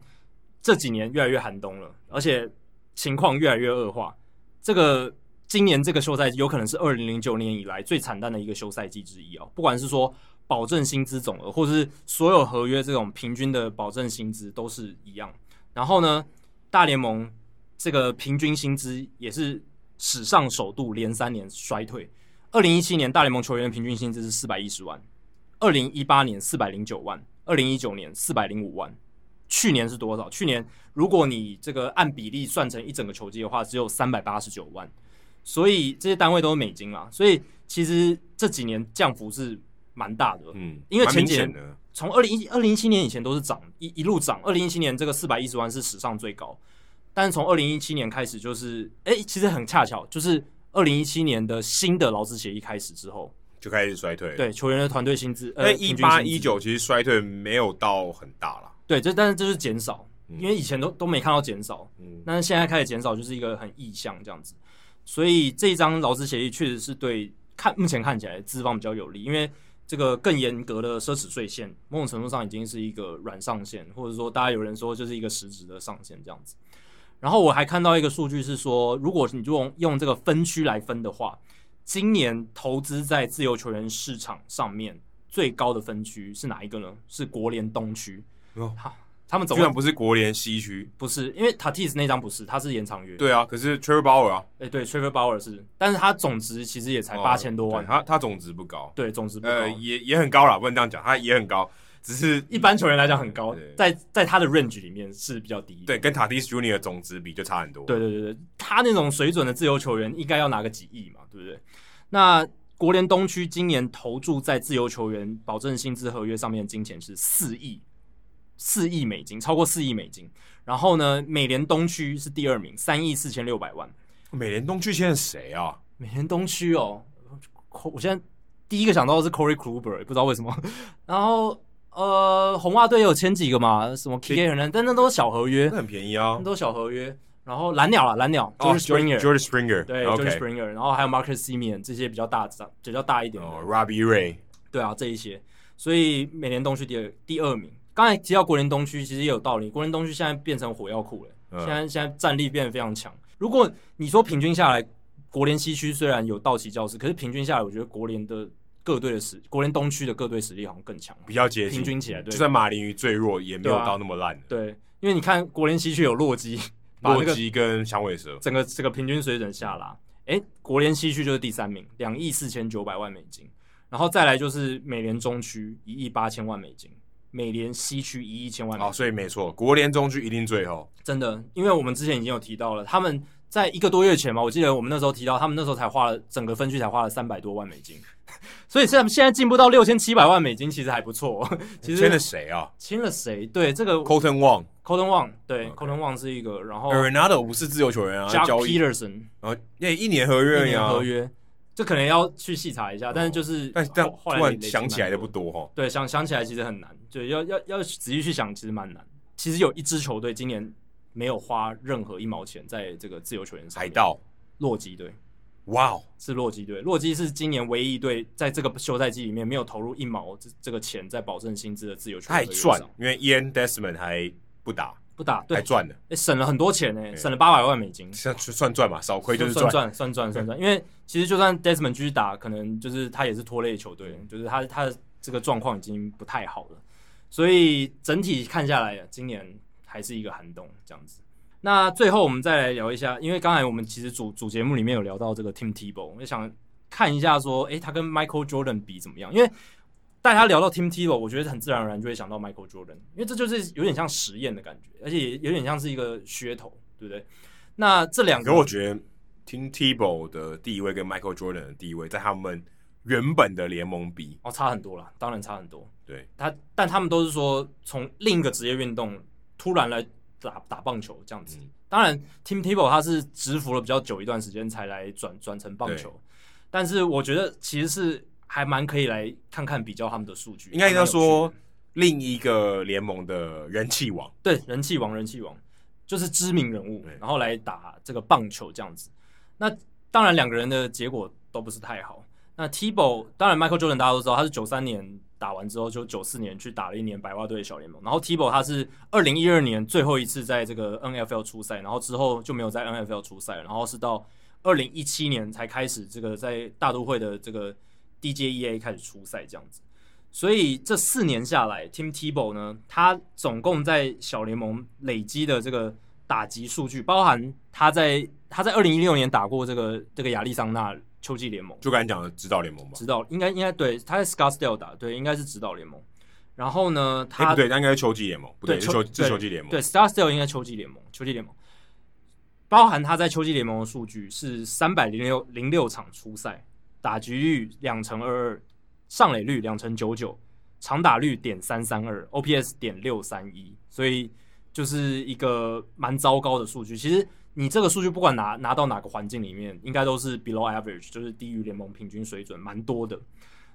这几年越来越寒冬了，而且情况越来越恶化。这个今年这个休赛季有可能是二零零九年以来最惨淡的一个休赛季之一哦。不管是说保证薪资总额，或者是所有合约这种平均的保证薪资都是一样。然后呢，大联盟这个平均薪资也是史上首度连三年衰退。二零一七年大联盟球员的平均薪资是四百一十万，二零一八年四百零九万，二零一九年四百零五万。去年是多少？去年如果你这个按比例算成一整个球季的话，只有三百八十九万。所以这些单位都是美金啊，所以其实这几年降幅是蛮大的。嗯，因为前几年从二零一二零一七年以前都是涨一一路涨，二零一七年这个四百一十万是史上最高，但是从二零一七年开始就是，哎，其实很恰巧，就是二零一七年的新的劳资协议开始之后就开始衰退。对，球员的团队薪资，呃，一八一九其实衰退没有到很大了。对，这但是这是减少，因为以前都都没看到减少，嗯，但是现在开始减少，就是一个很意向这样子。所以这一张劳资协议确实是对看目前看起来资方比较有利，因为这个更严格的奢侈税线，某种程度上已经是一个软上限，或者说大家有人说就是一个实质的上限这样子。然后我还看到一个数据是说，如果你用用这个分区来分的话，今年投资在自由球员市场上面最高的分区是哪一个呢？是国联东区。哦，好，他们总居然不是国联西区，不是，因为 Tatis 那张不是，他是延长约。对啊，可是 Trevor Bauer 啊，哎、欸，对，Trevor Bauer 是，但是他总值其实也才八千多万，哦、他他总值不高，对，总值不高，呃，也也很高啦，不能这样讲，他也很高，只是一般球员来讲很高，在在他的 range 里面是比较低，对，跟 Tatis Junior 的总值比就差很多，对对对对，他那种水准的自由球员应该要拿个几亿嘛，对不对？那国联东区今年投注在自由球员保证薪资合约上面的金钱是四亿。四亿美金，超过四亿美金。然后呢，美联东区是第二名，三亿四千六百万。美联东区现在谁啊？美联东区哦，我现在第一个想到的是 Corey Kluber，不知道为什么。然后呃，红袜队有签几个嘛？什么 K 人？但那都是小合约，那很便宜啊，那都是小合约。然后蓝鸟啊，蓝鸟，George Springer，George Springer，对，George Springer。然后还有 Marcus Simeon 这些比较大，比较大一点的。哦，Robbie Ray，对啊，这一些。所以美联东区第二，第二名。刚才提到国联东区，其实也有道理。国联东区现在变成火药库了，嗯、现在现在战力变得非常强。如果你说平均下来，国联西区虽然有道奇教士，可是平均下来，我觉得国联的各队的实，国联东区的各队实力好像更强，比较接近。平均起来，对，就算马林鱼最弱，也没有到那么烂。对，因为你看国联西区有洛基，洛基跟响尾蛇，整个这个平均水准下拉。哎，国联西区就是第三名，两亿四千九百万美金，然后再来就是美联中区一亿八千万美金。美联西区一亿千万，哦，所以没错，国联中区一定最后。真的，因为我们之前已经有提到了，他们在一个多月前嘛，我记得我们那时候提到，他们那时候才花了整个分区才花了三百多万美金，<laughs> 所以现在现在进步到六千七百万美金，其实还不错。其实签了谁啊？签了谁？对，这个 Colton Wong。Colton Wong 对，Kolten Wong 是一个，然后 Arenado 不是自由球员啊，Joc Pederson，然后那一年合约，一年合约。这可能要去细查一下，但是就是，但但突然想起来的不多哈。对，想想起来其实很难，对要要要仔细去想，其实蛮难。其实有一支球队今年没有花任何一毛钱在这个自由球员上。海盗，洛基队。哇哦，是洛基队。洛基是今年唯一一队在这个休赛季里面没有投入一毛这这个钱在保证薪资的自由球员。太赚，因为 Ian Desmond 还不打。不打，对，还赚了，欸，省了很多钱呢，欸，省了八百万美金，算算赚嘛，少亏就是赚，算赚，算赚，算赚。因为其实就算 Desmond 继续打，可能就是他也是拖累球队，就是他他的这个状况已经不太好了，所以整体看下来，今年还是一个寒冬这样子。那最后我们再来聊一下，因为刚才我们其实主主节目里面有聊到这个 Tim Tebow，我想看一下说，哎，欸，他跟 Michael Jordan 比怎么样？因为大家聊到 Tim Tebow，我觉得很自然而然就会想到 Michael Jordan，因为这就是有点像实验的感觉，而且有点像是一个噱头，对不对？那这两个，可我觉得 Tim Tebow 的地位跟 Michael Jordan 的地位，在他们原本的联盟比，哦，差很多了，当然差很多。对他，但他们都是说从另一个职业运动突然来打打棒球这样子。嗯、当然，Tim Tebow 他是蛰伏了比较久一段时间才来转转成棒球，但是我觉得其实是。还蛮可以来看看比较他们的数据，应该应该说另一个联盟的人气王，对，人气王，人气王就是知名人物，然后来打这个棒球这样子。那当然两个人的结果都不是太好。那 Tebow 当然 Michael Jordan 大家都知道，他是九三年打完之后就九四年去打了一年白袜队的小联盟，然后 Tebow 他是二零一二年最后一次在这个 NFL 出赛，然后之后就没有在 NFL 出赛，然后是到二零一七年才开始这个在大都会的这个 DJEA 开始出赛这样子。所以这四年下来，Tim Tebow 呢，他总共在小联盟累积的这个打击数据，包含他在他在二零一六年打过这个这个亚利桑那秋季联盟，就刚才讲的指导联盟吧？指导应该应该对，他在 Scottsdale 打，对，应该是指导联盟。然后呢，他、欸、不对，他应该是秋季联盟，不对，是秋是秋季联盟，对，Scottsdale 应该秋季联盟，秋季联盟，包含他在秋季联盟的数据是三百零六零六场出赛，打击率两成二二。上垒率两成九九，长打率点三三二，OPS 点六三一，所以就是一个蛮糟糕的数据。其实你这个数据不管拿拿到哪个环境里面，应该都是 below average，就是低于联盟平均水准，蛮多的。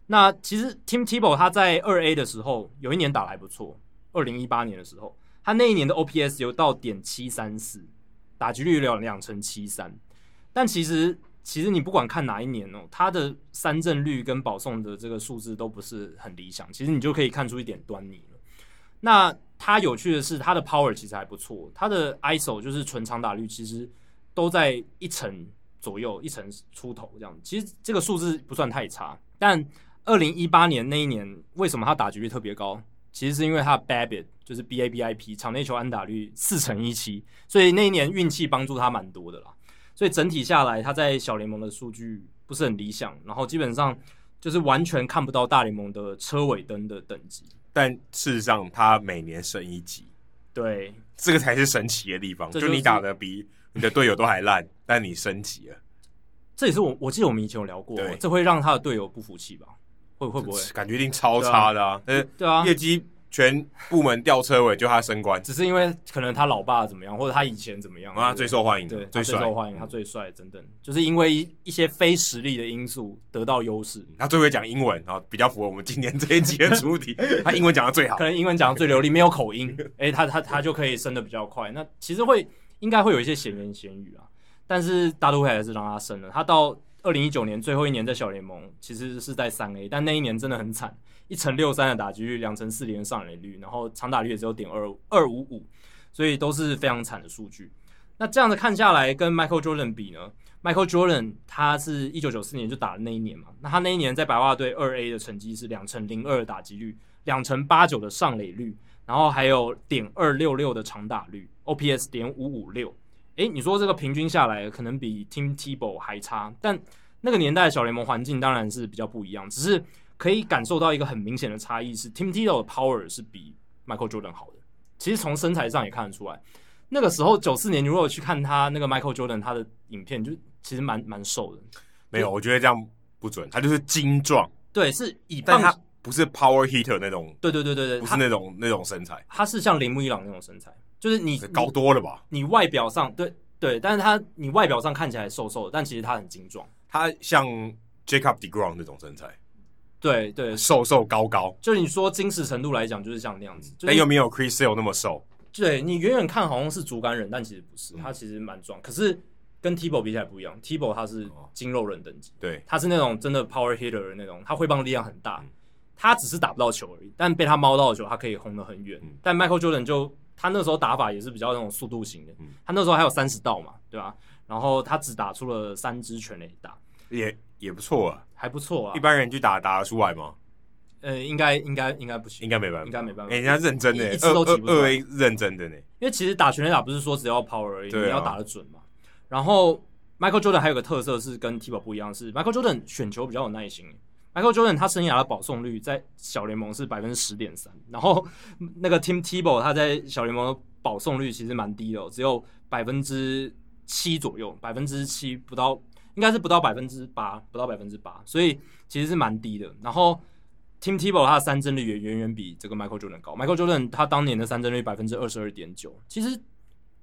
那其实 Tim Tebow 他在二 A 的时候有一年打得还不错，二零一八年的时候，他那一年的 OPS 有到点七三四，打击率有两成七三，但其实。其实你不管看哪一年哦，他的三振率跟保送的这个数字都不是很理想。其实你就可以看出一点端倪了。那他有趣的是，他的 power 其实还不错，他的 ISO 就是纯长打率，其实都在一成左右，一成出头这样。其实这个数字不算太差。但二零一八年那一年，为什么他打击率特别高？其实是因为他的 BABIP 就是 BABIP 场内球安打率四成一七，所以那一年运气帮助他蛮多的啦。所以整体下来，他在小联盟的数据不是很理想，然后基本上就是完全看不到大联盟的车尾灯的等级。但事实上，他每年升一级，对，这个才是神奇的地方。就你打的比你的队友都还烂，但你升级了，这也是我我记得我们以前有聊过，这会让他的队友不服气吧？会会不会？感觉一定超差的啊！对啊，业绩。全部门吊车尾，就他升官，只是因为可能他老爸怎么样，或者他以前怎么样，他最受欢迎，对，最受欢迎，他最帅等等，就是因为一些非实力的因素得到优势。他最会讲英文，然后比较符合我们今天这一集的主题。<laughs> 他英文讲的最好，可能英文讲的最流利，没有口音，哎，他他他就可以升的比较快。那其实会应该会有一些闲言闲语啊，但是大都会还是让他升了。他到二零一九年最后一年在小联盟，其实是在三 A，但那一年真的很惨。一成六三的打击率，两成四零的上垒率，然后长打率也只有点二二五五，所以都是非常惨的数据。那这样子看下来，跟 Michael Jordan 比呢？Michael Jordan 他是一九九四年就打的那一年嘛，那他那一年在白袜队二 A 的成绩是两成零二的打击率，两成八九的上垒率，然后还有点二六六的长打率，OPS 点五五六。诶，你说这个平均下来可能比 Tim Tebow 还差，但那个年代的小联盟环境当然是比较不一样，只是。可以感受到一个很明显的差异是，Tim Tebow 的 power 是比 Michael Jordan 好的。其实从身材上也看得出来，那个时候九四年，你如果去看他那个 Michael Jordan 他的影片，就其实蛮蛮瘦的。没有，我觉得这样不准，他就是精壮。对，是以但他不是 power hitter 那种。对对对对对，不是那种那种身材。他是像铃木一朗那种身材，就是你高多了吧？你外表上对对，但是他你外表上看起来瘦瘦的，但其实他很精壮。他像 Jacob deGrom 那种身材。对对，瘦瘦高高，就你说精实程度来讲，就是像那样子。但又没有 Chris Sale 那么瘦。对，你远远看好像是竹竿人，但其实不是，他其实蛮壮。可是跟 Tebow 比起来不一样，Tebow 他是筋肉人等级，对，他是那种真的 power hitter 的那种，他挥棒力量很大。他只是打不到球而已，但被他猫到的球，他可以轰得很远。但 Michael Jordan 就他那时候打法也是比较那种速度型的，他那时候还有三十道嘛，对吧？然后他只打出了三支全垒打，也也不错啊，还不错啊。一般人去打打得出来吗？呃，应该应该应该不行，应该没办法，应该没办法。人家认真的，一次都挤不。二 A 认真的呢，因为其实打全垒打不是说只要 power 而已，你要打得准嘛。然后 Michael Jordan 还有个特色是跟 Tebow 不一样，是 Michael Jordan 选球比较有耐心。Michael Jordan 他生涯的保送率在小联盟是百分之十点三，然后 <laughs> 那个 Tim Tebow 他在小联盟的保送率其实蛮低的，只有百分之七左右，百分之七不到，应该是不到百分之八，不到百分之八，所以其实是蛮低的。然后 Tim Tebow 他的三振率也远远比这个 Michael Jordan 高。Michael Jordan 他当年的三振率百分之二十二点九，其实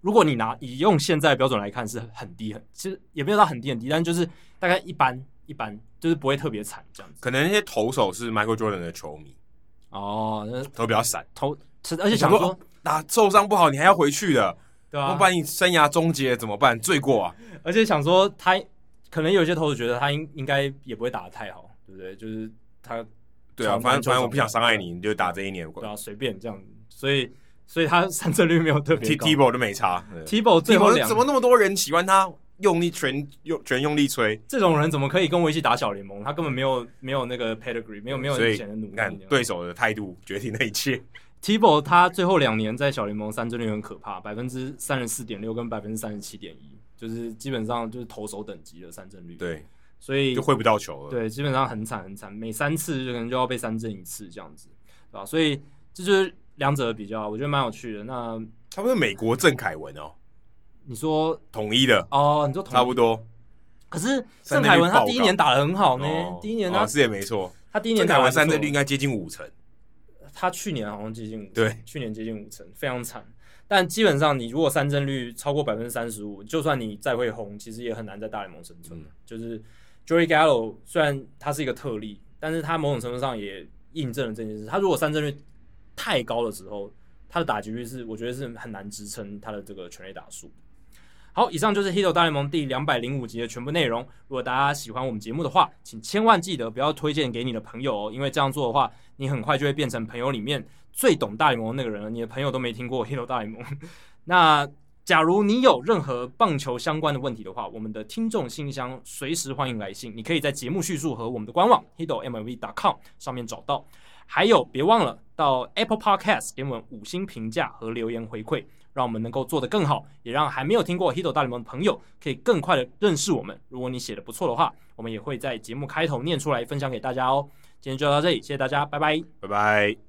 如果你拿以用现在标准来看是很低，很其实也没有到很低很低，但就是大概一般一般，就是不会特别惨这样子。可能那些投手是 Michael Jordan 的球迷哦，那投比较散，投而且想说，想说打受伤不好，你还要回去的，对啊，不把你生涯终结怎么办？罪过啊！而且想说他可能有些投手觉得他应应该也不会打得太好，对不对？就是他。对啊，反正反正我不想伤害你，你就打这一年。对啊，随便这样，所以所以他 <laughs> 三振率没有特别高。Tebow 都没差。Tebow 最后两怎么那么多人喜欢他？用力全用全用力吹。这种人怎么可以跟我一起打小联盟？他根本没有没有那个 pedigree，没有没有以前的努力。你看对手的态度决定那一切。Tebow 他最后两年在小联盟三振率很可怕，百分之三十四点六跟百分之三十七点一，就是基本上就是投手等级的三振率。对，所以就挥不到球了。对，基本上很惨很惨，每三次就可能就要被三振一次这样子，对吧？所以这就是两者的比较，我觉得蛮有趣的。那他不是美国郑凯文哦，你说统一的哦，你说统一差不多。可是郑凯文他第一年打的很好呢，哦、第一年他、哦、是也没错，他第一年郑凯文三振率应该接近五成。他去年好像接近五成，对，去年接近五成，非常惨。但基本上，你如果三振率超过百分之三十五，就算你再会红，其实也很难在大联盟生存。嗯、就是 Joey Gallo 虽然他是一个特例，但是他某种程度上也印证了这件事。他如果三振率太高的时候，他的打击率是我觉得是很难支撑他的这个全垒打数。好，以上就是《Hito 大联盟》第两百零五集的全部内容。如果大家喜欢我们节目的话，请千万记得不要推荐给你的朋友哦，因为这样做的话，你很快就会变成朋友里面最懂大联盟的那个人了。你的朋友都没听过《Hito 大联盟》。<laughs> 那假如你有任何棒球相关的问题的话，我们的听众信箱随时欢迎来信，你可以在节目叙述和我们的官网 hitomlb.com 上面找到。还有，别忘了到 Apple Podcast 给我们五星评价和留言回馈。让我们能够做得更好，也让还没有听过《Hito 大联盟》的朋友可以更快的认识我们。如果你写的不错的话，我们也会在节目开头念出来分享给大家哦。今天就到这里，谢谢大家，拜拜，拜拜。